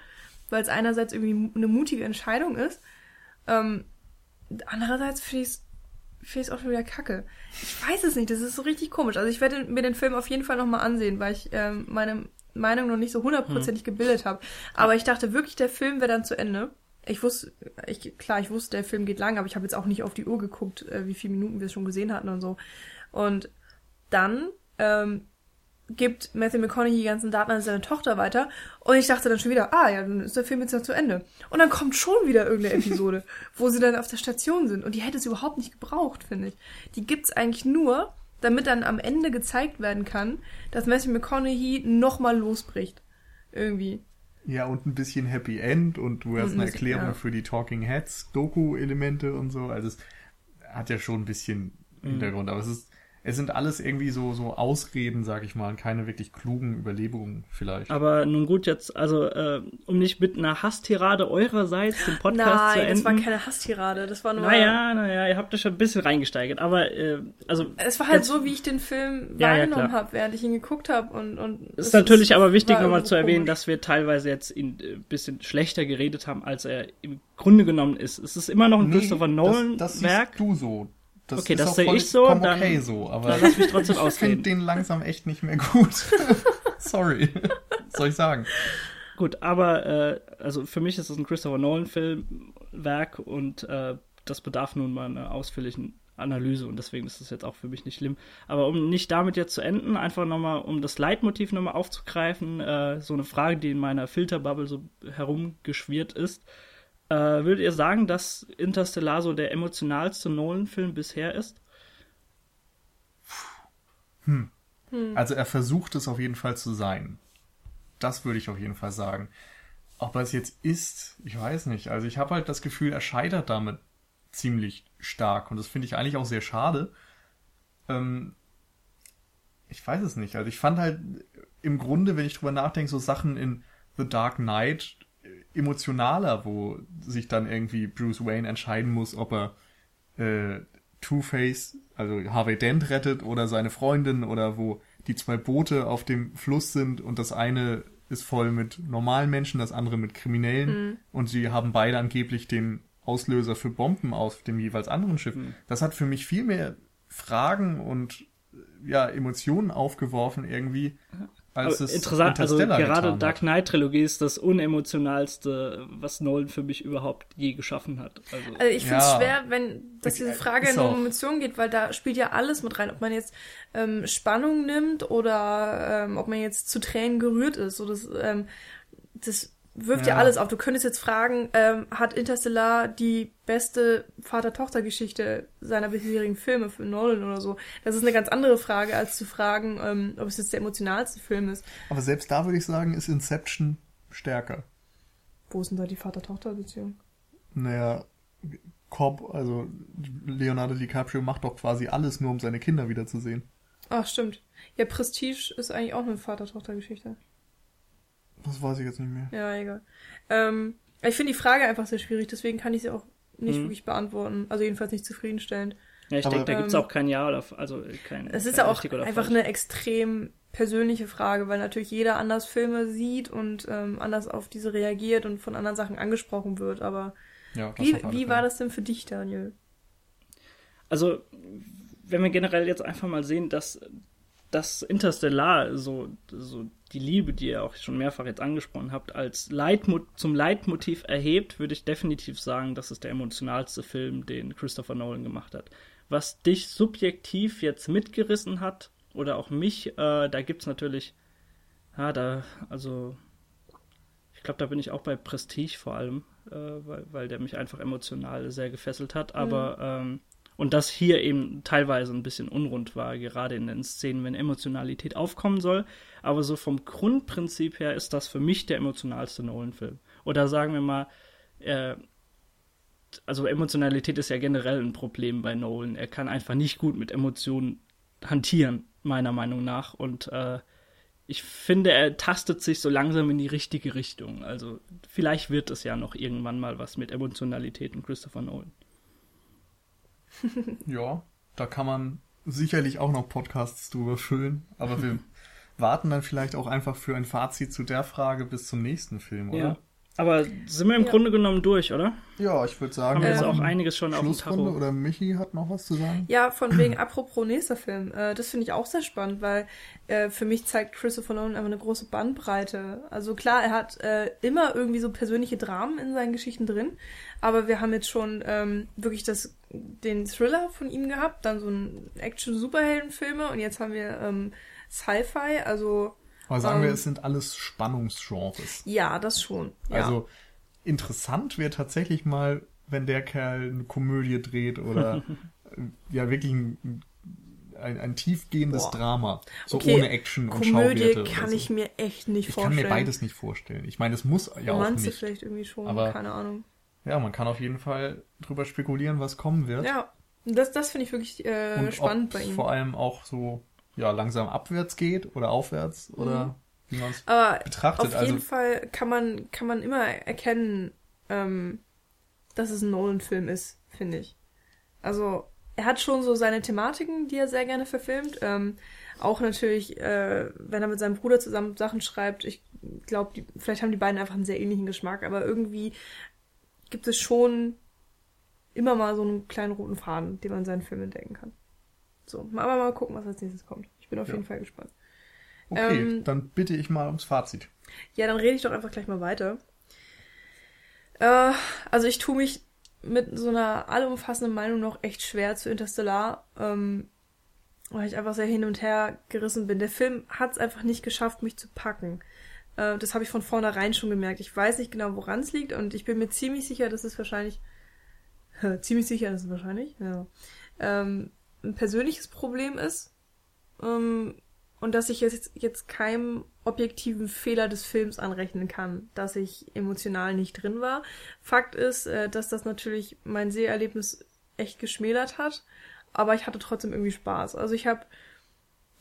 weil es einerseits irgendwie eine mutige Entscheidung ist. Ähm, andererseits finde ich es finde ich auch schon wieder kacke. Ich weiß es nicht, das ist so richtig komisch. Also ich werde mir den Film auf jeden Fall nochmal ansehen, weil ich ähm, meine Meinung noch nicht so hundertprozentig hm. gebildet habe. Aber ich dachte wirklich, der Film wäre dann zu Ende. Ich wusste, ich, klar, ich wusste, der Film geht lang, aber ich habe jetzt auch nicht auf die Uhr geguckt, äh, wie viele Minuten wir es schon gesehen hatten und so. Und dann ähm, gibt Matthew McConaughey die ganzen Daten an seine Tochter weiter. Und ich dachte dann schon wieder, ah ja, dann ist der Film jetzt noch zu Ende. Und dann kommt schon wieder irgendeine Episode, wo sie dann auf der Station sind. Und die hätte es überhaupt nicht gebraucht, finde ich. Die gibt's eigentlich nur, damit dann am Ende gezeigt werden kann, dass Matthew McConaughey nochmal losbricht. Irgendwie. Ja, und ein bisschen Happy End und du hast eine Erklärung ja. für die Talking Heads, Doku-Elemente und so. Also es hat ja schon ein bisschen mhm. Hintergrund, aber es ist es sind alles irgendwie so, so Ausreden, sag ich mal, und keine wirklich klugen Überlebungen vielleicht. Aber nun gut, jetzt, also, äh, um nicht mit einer Hasstirade eurerseits den Podcast Nein, zu enden. das war keine Hasstirade, das war nur... Naja, naja, ihr habt das schon ein bisschen reingesteigert, aber, äh, also... Es war halt jetzt, so, wie ich den Film ja, wahrgenommen ja, habe, während ich ihn geguckt habe und... und es ist natürlich ist, aber wichtig, nochmal zu erwähnen, komisch. dass wir teilweise jetzt ihn ein äh, bisschen schlechter geredet haben, als er im Grunde genommen ist. Es ist immer noch ein nee, Christopher Nolan-Werk. Das, das siehst du so. Das okay, das sehe ich so. Dann, okay so, aber dann lass mich trotzdem ich finde den langsam echt nicht mehr gut. Sorry, was soll ich sagen? Gut, aber äh, also für mich ist es ein Christopher Nolan-Filmwerk und äh, das bedarf nun mal einer ausführlichen Analyse und deswegen ist es jetzt auch für mich nicht schlimm. Aber um nicht damit jetzt zu enden, einfach nochmal, um das Leitmotiv nochmal aufzugreifen, äh, so eine Frage, die in meiner Filterbubble so herumgeschwirrt ist. Äh, würdet ihr sagen, dass Interstellar so der emotionalste Nolan-Film bisher ist? Hm. hm. Also er versucht es auf jeden Fall zu sein. Das würde ich auf jeden Fall sagen. Ob er es jetzt ist, ich weiß nicht. Also ich habe halt das Gefühl, er scheitert damit ziemlich stark. Und das finde ich eigentlich auch sehr schade. Ähm, ich weiß es nicht. Also ich fand halt im Grunde, wenn ich drüber nachdenke, so Sachen in The Dark Knight emotionaler, wo sich dann irgendwie Bruce Wayne entscheiden muss, ob er äh, Two-Face, also Harvey Dent rettet oder seine Freundin oder wo die zwei Boote auf dem Fluss sind und das eine ist voll mit normalen Menschen, das andere mit Kriminellen mhm. und sie haben beide angeblich den Auslöser für Bomben auf dem jeweils anderen Schiff. Mhm. Das hat für mich viel mehr Fragen und ja, Emotionen aufgeworfen irgendwie, als es interessant, also gerade Dark Knight Trilogie ist das unemotionalste, was Nolan für mich überhaupt je geschaffen hat. Also, also ich finde es ja. schwer, wenn dass diese Frage in um Emotionen geht, weil da spielt ja alles mit rein, ob man jetzt ähm, Spannung nimmt oder ähm, ob man jetzt zu Tränen gerührt ist. So das, ähm, das wirft ja. ja, alles auf. Du könntest jetzt fragen, ähm, hat Interstellar die beste Vater-Tochter-Geschichte seiner bisherigen Filme für Nolan oder so? Das ist eine ganz andere Frage, als zu fragen, ähm, ob es jetzt der emotionalste Film ist. Aber selbst da würde ich sagen, ist Inception stärker. Wo ist denn da die Vater-Tochter-Beziehung? Naja, Cobb, also Leonardo DiCaprio macht doch quasi alles, nur um seine Kinder wiederzusehen. Ach, stimmt. Ja, Prestige ist eigentlich auch eine Vater-Tochter-Geschichte. Das weiß ich jetzt nicht mehr. Ja, egal. Ähm, ich finde die Frage einfach sehr schwierig, deswegen kann ich sie auch nicht mhm. wirklich beantworten. Also jedenfalls nicht zufriedenstellend. Ja, ich denke, da gibt es auch kein Ja oder also kein. Es ist ja auch einfach falsch. eine extrem persönliche Frage, weil natürlich jeder anders Filme sieht und ähm, anders auf diese reagiert und von anderen Sachen angesprochen wird. Aber ja, wie, wie war das denn für dich, Daniel? Also, wenn wir generell jetzt einfach mal sehen, dass das Interstellar so, so die Liebe, die ihr auch schon mehrfach jetzt angesprochen habt, als Leitmot zum Leitmotiv erhebt, würde ich definitiv sagen, das ist der emotionalste Film, den Christopher Nolan gemacht hat. Was dich subjektiv jetzt mitgerissen hat, oder auch mich, äh, da es natürlich, ja, da, also, ich glaube, da bin ich auch bei Prestige vor allem, äh, weil, weil der mich einfach emotional sehr gefesselt hat, aber, mhm. ähm, und das hier eben teilweise ein bisschen unrund war, gerade in den Szenen, wenn Emotionalität aufkommen soll. Aber so vom Grundprinzip her ist das für mich der emotionalste Nolan-Film. Oder sagen wir mal, äh, also Emotionalität ist ja generell ein Problem bei Nolan. Er kann einfach nicht gut mit Emotionen hantieren, meiner Meinung nach. Und äh, ich finde, er tastet sich so langsam in die richtige Richtung. Also vielleicht wird es ja noch irgendwann mal was mit Emotionalität und Christopher Nolan. ja, da kann man sicherlich auch noch Podcasts drüber füllen, aber wir warten dann vielleicht auch einfach für ein Fazit zu der Frage bis zum nächsten Film, oder? Ja. Aber sind wir im Ja. Grunde genommen durch, oder? Ja, ich würde sagen, Haben wir jetzt auch machen einiges schon auf dem Tacho. oder Michi hat noch was zu sagen? Ja, von wegen, apropos nächster Film. Äh, das finde ich auch sehr spannend, weil äh, für mich zeigt Christopher Nolan einfach eine große Bandbreite. Also klar, er hat äh, immer irgendwie so persönliche Dramen in seinen Geschichten drin, aber wir haben jetzt schon ähm, wirklich das, den Thriller von ihm gehabt, dann so ein Action-Superhelden-Filme und jetzt haben wir ähm, Sci-Fi, also Aber sagen wir, Ähm. es sind alles Spannungsgenres. ja, das schon. Ja. Also interessant wäre tatsächlich mal, wenn der Kerl eine Komödie dreht oder ja wirklich ein, ein, ein tiefgehendes Boah. Drama. So Okay, ohne Action und Komödie Schauwerte. kann so. ich mir echt nicht ich kann vorstellen. mir beides nicht vorstellen. Ich meine, es muss ja auch Romanze nicht. vielleicht irgendwie schon, Aber- keine Ahnung. Ja, man kann auf jeden Fall drüber spekulieren, was kommen wird. Ja, das, das finde ich wirklich äh, und spannend bei ihm. vor allem auch so ja langsam abwärts geht oder aufwärts oder wie man es betrachtet. Mhm. auf jeden also Fall kann man, kann man immer erkennen, ähm, dass es ein Nolan-Film ist, finde ich. Also, er hat schon so seine Thematiken, die er sehr gerne verfilmt. Ähm, auch natürlich, äh, wenn er mit seinem Bruder zusammen Sachen schreibt. Ich glaube, vielleicht haben die beiden einfach einen sehr ähnlichen Geschmack, aber irgendwie gibt es schon immer mal so einen kleinen roten Faden, den man in seinen Filmen entdecken kann. So, aber mal gucken, was als nächstes kommt. Ich bin auf Ja. jeden Fall gespannt. okay, ähm, dann bitte ich mal ums Fazit. Ja, dann rede ich doch einfach gleich mal weiter. Äh, also ich tue mich mit so einer allumfassenden Meinung noch echt schwer zu Interstellar, ähm, weil ich einfach sehr hin und her gerissen bin. Der Film hat es einfach nicht geschafft, mich zu packen. Äh, das habe ich von vornherein schon gemerkt. Ich weiß nicht genau, woran es liegt und ich bin mir ziemlich sicher, dass es wahrscheinlich ziemlich sicher, dass es wahrscheinlich ja, ähm, ein persönliches Problem ist. Ähm, und dass ich jetzt, jetzt keinem objektiven Fehler des Films anrechnen kann, dass ich emotional nicht drin war. Fakt ist, äh, dass das natürlich mein Seherlebnis echt geschmälert hat, aber ich hatte trotzdem irgendwie Spaß. Also ich habe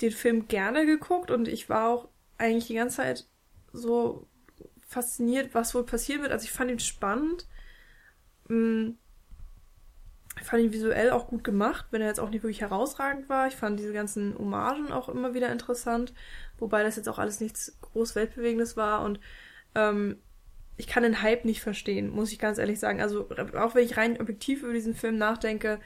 den Film gerne geguckt und ich war auch eigentlich die ganze Zeit so fasziniert, was wohl passieren wird. Also ich fand ihn spannend. Mm, Ich fand ihn visuell auch gut gemacht, wenn er jetzt auch nicht wirklich herausragend war. Ich fand diese ganzen Hommagen auch immer wieder interessant, wobei das jetzt auch alles nichts groß Weltbewegendes war und ähm, ich kann den Hype nicht verstehen, muss ich ganz ehrlich sagen. Also auch wenn ich rein objektiv über diesen Film nachdenke,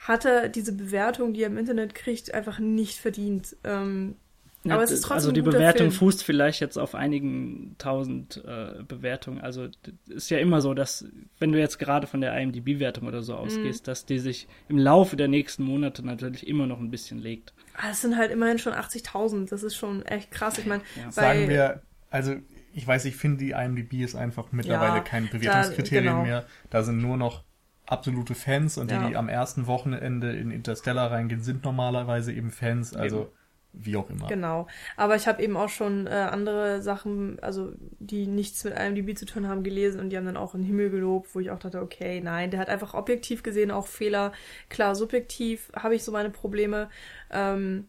hat er diese Bewertung, die er im Internet kriegt, einfach nicht verdient. Ähm, Ja, aber es ist trotzdem also die Bewertung Film. fußt vielleicht jetzt auf einigen tausend äh, Bewertungen. Also ist ja immer so, dass wenn du jetzt gerade von der IMDb-Wertung oder Mhm. so ausgehst, dass die sich im Laufe der nächsten Monate natürlich immer noch ein bisschen legt. ah, es sind halt immerhin schon 80.000. Das ist schon echt krass. Ich meine, Ja. Sagen wir, also ich weiß, ich finde, die IMDb ist einfach mittlerweile Ja, kein da- Bewertungskriterium genau. mehr. Da sind nur noch absolute Fans und die, Ja. die am ersten Wochenende in Interstellar reingehen, sind normalerweise eben Fans. Also wie auch immer. Genau. Aber ich habe eben auch schon äh, andere Sachen, also die nichts mit IMDb zu tun haben, gelesen und die haben dann auch den Himmel gelobt, wo ich auch dachte, okay, nein, der hat einfach objektiv gesehen auch Fehler. Klar, subjektiv habe ich so meine Probleme. Ähm,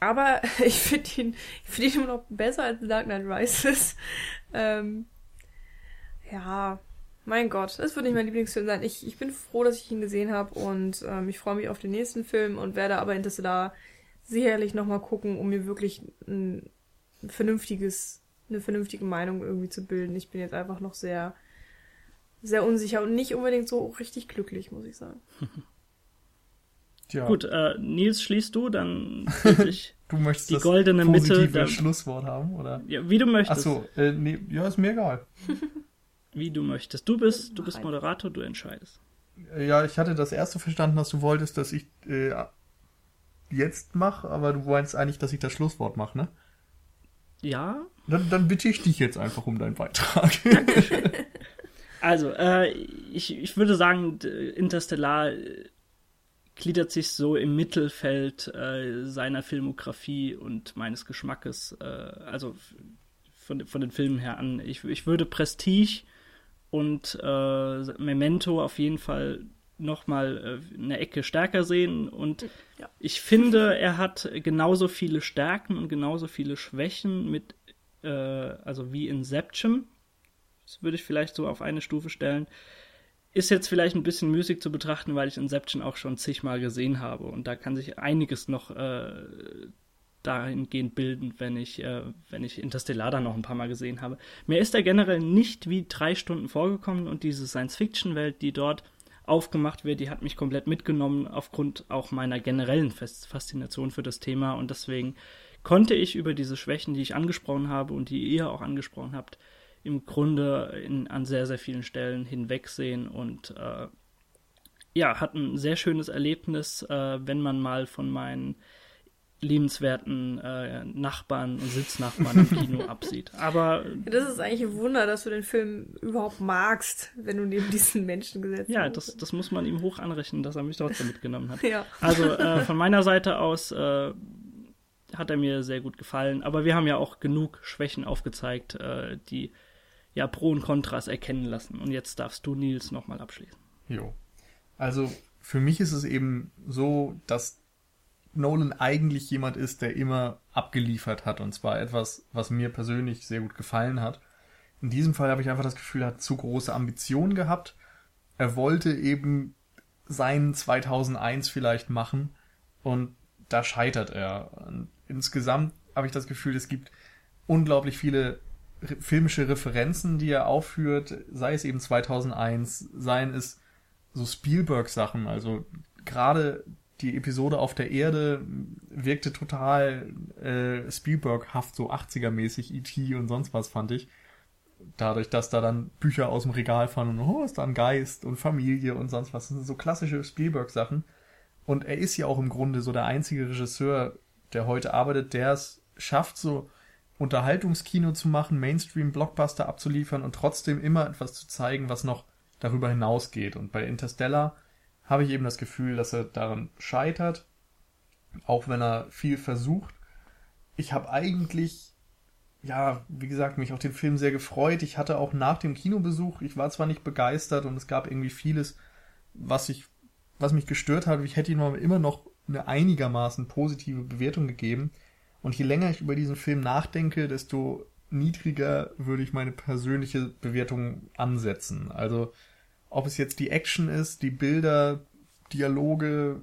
aber ich finde ihn, ich finde ihn immer noch besser als Dark Knight Rises. ähm, ja, mein Gott, das wird nicht mein Lieblingsfilm sein. Ich, ich bin froh, dass ich ihn gesehen habe und ähm, ich freue mich auf den nächsten Film und werde aber Interstellar sicherlich nochmal gucken, um mir wirklich ein vernünftiges, eine vernünftige Meinung irgendwie zu bilden. Ich bin jetzt einfach noch sehr, sehr unsicher und nicht unbedingt so richtig glücklich, muss ich sagen. Tja, Gut, äh, Nils, schließt du, dann ich du möchtest die das goldene Mitte. Der, Schlusswort haben, oder? ja, wie du Ach möchtest. so, äh, nee, ja, ist mir egal. Wie du möchtest. Du bist, du bist. Moderator, du entscheidest. Äh, Ja, ich hatte das erste verstanden, dass du wolltest, dass ich äh, jetzt mache, aber du meinst eigentlich, dass ich das Schlusswort mache, ne? Ja, Dann, dann bitte ich dich jetzt einfach um deinen Beitrag. Also, äh, ich, ich würde sagen, Interstellar äh, gliedert sich so im Mittelfeld äh, seiner Filmografie und meines Geschmackes, äh, also von, von den Filmen her an. Ich, ich würde Prestige und äh, Memento auf jeden Fall nochmal äh, eine Ecke stärker sehen. Und Ja. ich finde, er hat genauso viele Stärken und genauso viele Schwächen mit, äh, also wie Inception. Das würde ich vielleicht so auf eine Stufe stellen. Ist jetzt vielleicht ein bisschen müßig zu betrachten, weil ich Inception auch schon zigmal gesehen habe. Und da kann sich einiges noch äh, dahingehend bilden, wenn ich, äh, wenn ich Interstellar dann noch ein paar Mal gesehen habe. Mir ist er generell nicht wie drei Stunden vorgekommen und diese Science-Fiction-Welt, die dort aufgemacht wird, die hat mich komplett mitgenommen aufgrund auch meiner generellen Fas- Faszination für das Thema. Und deswegen konnte ich über diese Schwächen, die ich angesprochen habe und die ihr auch angesprochen habt, im Grunde in, an sehr, sehr vielen Stellen hinwegsehen. Und äh, ja, hat ein sehr schönes Erlebnis, äh, wenn man mal von meinen liebenswerten äh, Nachbarn und Sitznachbarn im Kino absieht. Aber Ja, das ist eigentlich ein Wunder, dass du den Film überhaupt magst, wenn du neben diesen Menschen gesetzt ja, bist. das, das muss man ihm hoch anrechnen, dass er mich trotzdem mitgenommen hat. Ja. Also äh, von meiner Seite aus äh, hat er mir sehr gut gefallen. Aber wir haben ja auch genug Schwächen aufgezeigt, äh, die ja Pro und Kontras erkennen lassen. Und jetzt darfst du, Nils, nochmal abschließen. Jo. Also für mich ist es eben so, dass Nolan eigentlich jemand ist, der immer abgeliefert hat. Und zwar etwas, was mir persönlich sehr gut gefallen hat. In diesem Fall habe ich einfach das Gefühl, er hat zu große Ambitionen gehabt. Er wollte eben seinen 2001 vielleicht machen und da scheitert er. Und insgesamt habe ich das Gefühl, es gibt unglaublich viele filmische Referenzen, die er aufführt, sei es eben 2001, seien es so Spielberg-Sachen, also gerade die Episode auf der Erde wirkte total äh, Spielberg-haft, so 80er-mäßig, E.T. und sonst was, fand ich. Dadurch, dass da dann Bücher aus dem Regal fallen und oh, ist da ein Geist und Familie und sonst was. Das sind so klassische Spielberg-Sachen. Und er ist ja auch im Grunde so der einzige Regisseur, der heute arbeitet, der es schafft, so Unterhaltungskino zu machen, Mainstream-Blockbuster abzuliefern und trotzdem immer etwas zu zeigen, was noch darüber hinausgeht. Und bei Interstellar habe ich eben das Gefühl, dass er daran scheitert, auch wenn er viel versucht. Ich habe eigentlich, ja, wie gesagt, mich auf den Film sehr gefreut. Ich hatte auch nach dem Kinobesuch, ich war zwar nicht begeistert und es gab irgendwie vieles, was ich, was mich gestört hat. Ich hätte ihm aber immer noch eine einigermaßen positive Bewertung gegeben. Und je länger ich über diesen Film nachdenke, desto niedriger würde ich meine persönliche Bewertung ansetzen. Also, ob es jetzt die Action ist, die Bilder, Dialoge,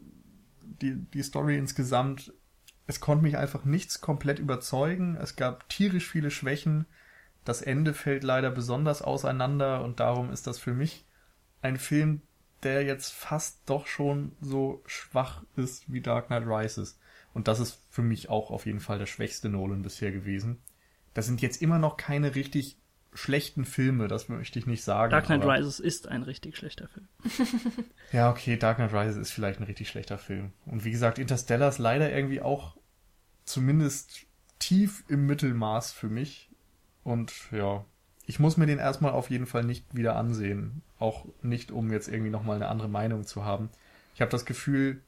die, die Story insgesamt, es konnte mich einfach nichts komplett überzeugen. Es gab tierisch viele Schwächen. Das Ende fällt leider besonders auseinander und darum ist das für mich ein Film, der jetzt fast doch schon so schwach ist wie Dark Knight Rises. Und das ist für mich auch auf jeden Fall der schwächste Nolan bisher gewesen. Das sind jetzt immer noch keine richtig schlechten Filme, das möchte ich nicht sagen. Dark Knight aber- Rises ist ein richtig schlechter Film. Ja, okay, Dark Knight Rises ist vielleicht ein richtig schlechter Film. Und wie gesagt, Interstellar ist leider irgendwie auch zumindest tief im Mittelmaß für mich. Und ja, ich muss mir den erstmal auf jeden Fall nicht wieder ansehen. Auch nicht, um jetzt irgendwie nochmal eine andere Meinung zu haben. Ich habe das Gefühl,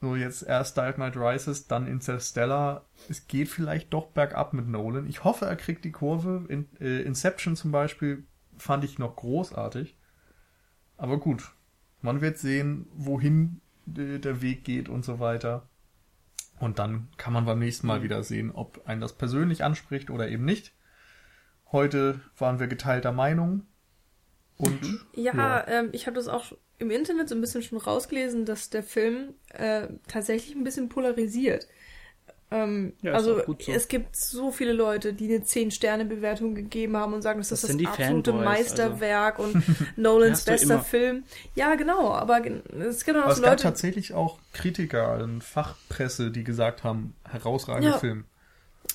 so jetzt erst Dark Knight Rises, dann Interstellar. Es geht vielleicht doch bergab mit Nolan. Ich hoffe, er kriegt die Kurve. In, äh, Inception zum Beispiel fand ich noch großartig. Aber gut, man wird sehen, wohin äh, der Weg geht und so weiter. Und dann kann man beim nächsten Mal wieder sehen, ob einen das persönlich anspricht oder eben nicht. Heute waren wir geteilter Meinung. Und Ja, Ja. Ähm, ich habe das auch im Internet so ein bisschen schon rausgelesen, dass der Film äh, tatsächlich ein bisschen polarisiert. Ähm, Ja, also so. es gibt so viele Leute, die eine 10-Sterne-Bewertung gegeben haben und sagen, das, Das ist sind das die absolute Fanboys, Meisterwerk und Nolans bester. Film. Ja, genau, aber es gibt auch noch Aber es so gab Leute, tatsächlich auch Kritiker, also Fachpresse, die gesagt haben, herausragender Ja. Film.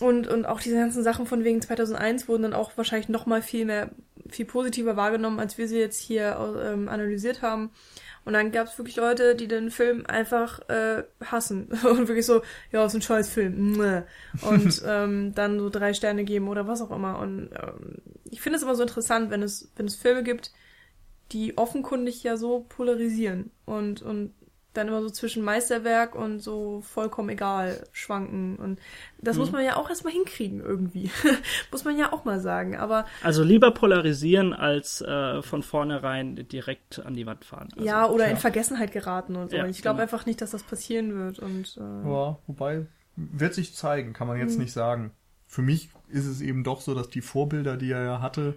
Und, und auch diese ganzen Sachen von wegen 2001 wurden dann auch wahrscheinlich noch mal viel mehr, viel positiver wahrgenommen, als wir sie jetzt hier ähm, analysiert haben. Und dann gab es wirklich Leute, die den Film einfach äh, hassen und wirklich so, ja, ist ein scheiß Film. Und ähm, dann so drei Sterne geben oder was auch immer. Und ähm, ich finde es immer so interessant, wenn es, wenn es Filme gibt, die offenkundig ja so polarisieren und, und dann immer so zwischen Meisterwerk und so vollkommen egal schwanken. Und das Mhm. muss man ja auch erstmal hinkriegen irgendwie. muss man ja auch mal sagen. Aber Also lieber polarisieren als äh, von vornherein direkt an die Wand fahren. Also, ja, oder in ja. Vergessenheit geraten und so. Ja, Und ich glaube genau. einfach nicht, dass das passieren wird. Und äh, Ja, wobei, wird sich zeigen, kann man jetzt nicht sagen. Für mich ist es eben doch so, dass die Vorbilder, die er ja hatte,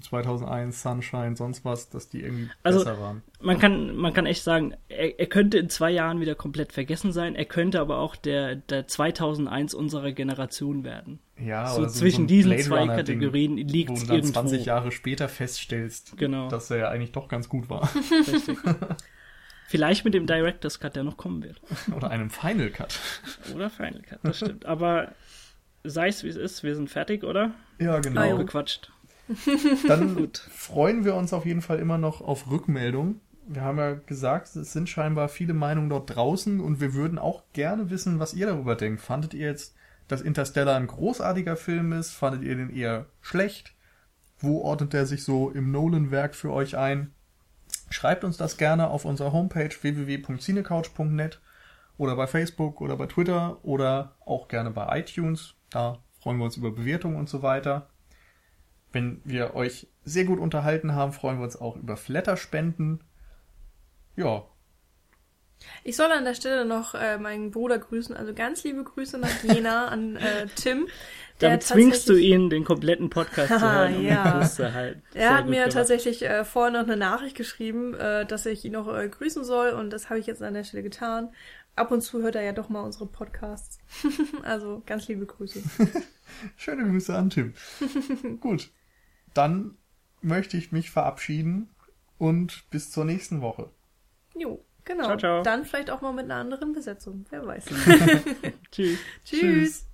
2001, Sunshine, sonst was, dass die irgendwie Also- besser waren. Man kann, man kann echt sagen, er, er könnte in zwei Jahren wieder komplett vergessen sein. Er könnte aber auch der, der 2001 unserer Generation werden. Ja, so oder zwischen ein diesen Blade zwei Runner-Ding, Kategorien du dann irgendwo. 20 Jahre später feststellst, Genau. dass er ja eigentlich doch ganz gut war. Richtig. Vielleicht mit dem Director's Cut, der noch kommen wird. oder einem Final Cut. Oder Final Cut, das stimmt. Aber sei es wie es ist, wir sind fertig, oder? Ja, Ah, genau. jo. Gequatscht. Dann freuen wir uns auf jeden Fall immer noch auf Rückmeldung. Wir haben ja gesagt, es sind scheinbar viele Meinungen dort draußen und wir würden auch gerne wissen, was ihr darüber denkt. Fandet ihr jetzt, dass Interstellar ein großartiger Film ist? Fandet ihr den eher schlecht? Wo ordnet er sich so im Nolan-Werk für euch ein? Schreibt uns das gerne auf unserer Homepage www.cinecouch.net oder bei Facebook oder bei Twitter oder auch gerne bei iTunes. Da freuen wir uns über Bewertungen und so weiter. Wenn wir euch sehr gut unterhalten haben, freuen wir uns auch über Flatterspenden. Ja, ich soll an der Stelle noch äh, meinen Bruder grüßen. Also ganz liebe Grüße nach Jena an äh, Tim. Damit zwingst du ihn, den kompletten Podcast zu hören, um ja. ihn festzuhalten. Er hat mir gemacht. tatsächlich äh, vorher noch eine Nachricht geschrieben, äh, dass ich ihn noch äh, grüßen soll und das habe ich jetzt an der Stelle getan. Ab und zu hört er ja doch mal unsere Podcasts. also ganz liebe Grüße. schöne Grüße an Tim. gut, dann möchte ich mich verabschieden und bis zur nächsten Woche. Jo, genau. Ciao, ciao. Dann vielleicht auch mal mit einer anderen Besetzung. Wer weiß. Tschüss. Tschüss.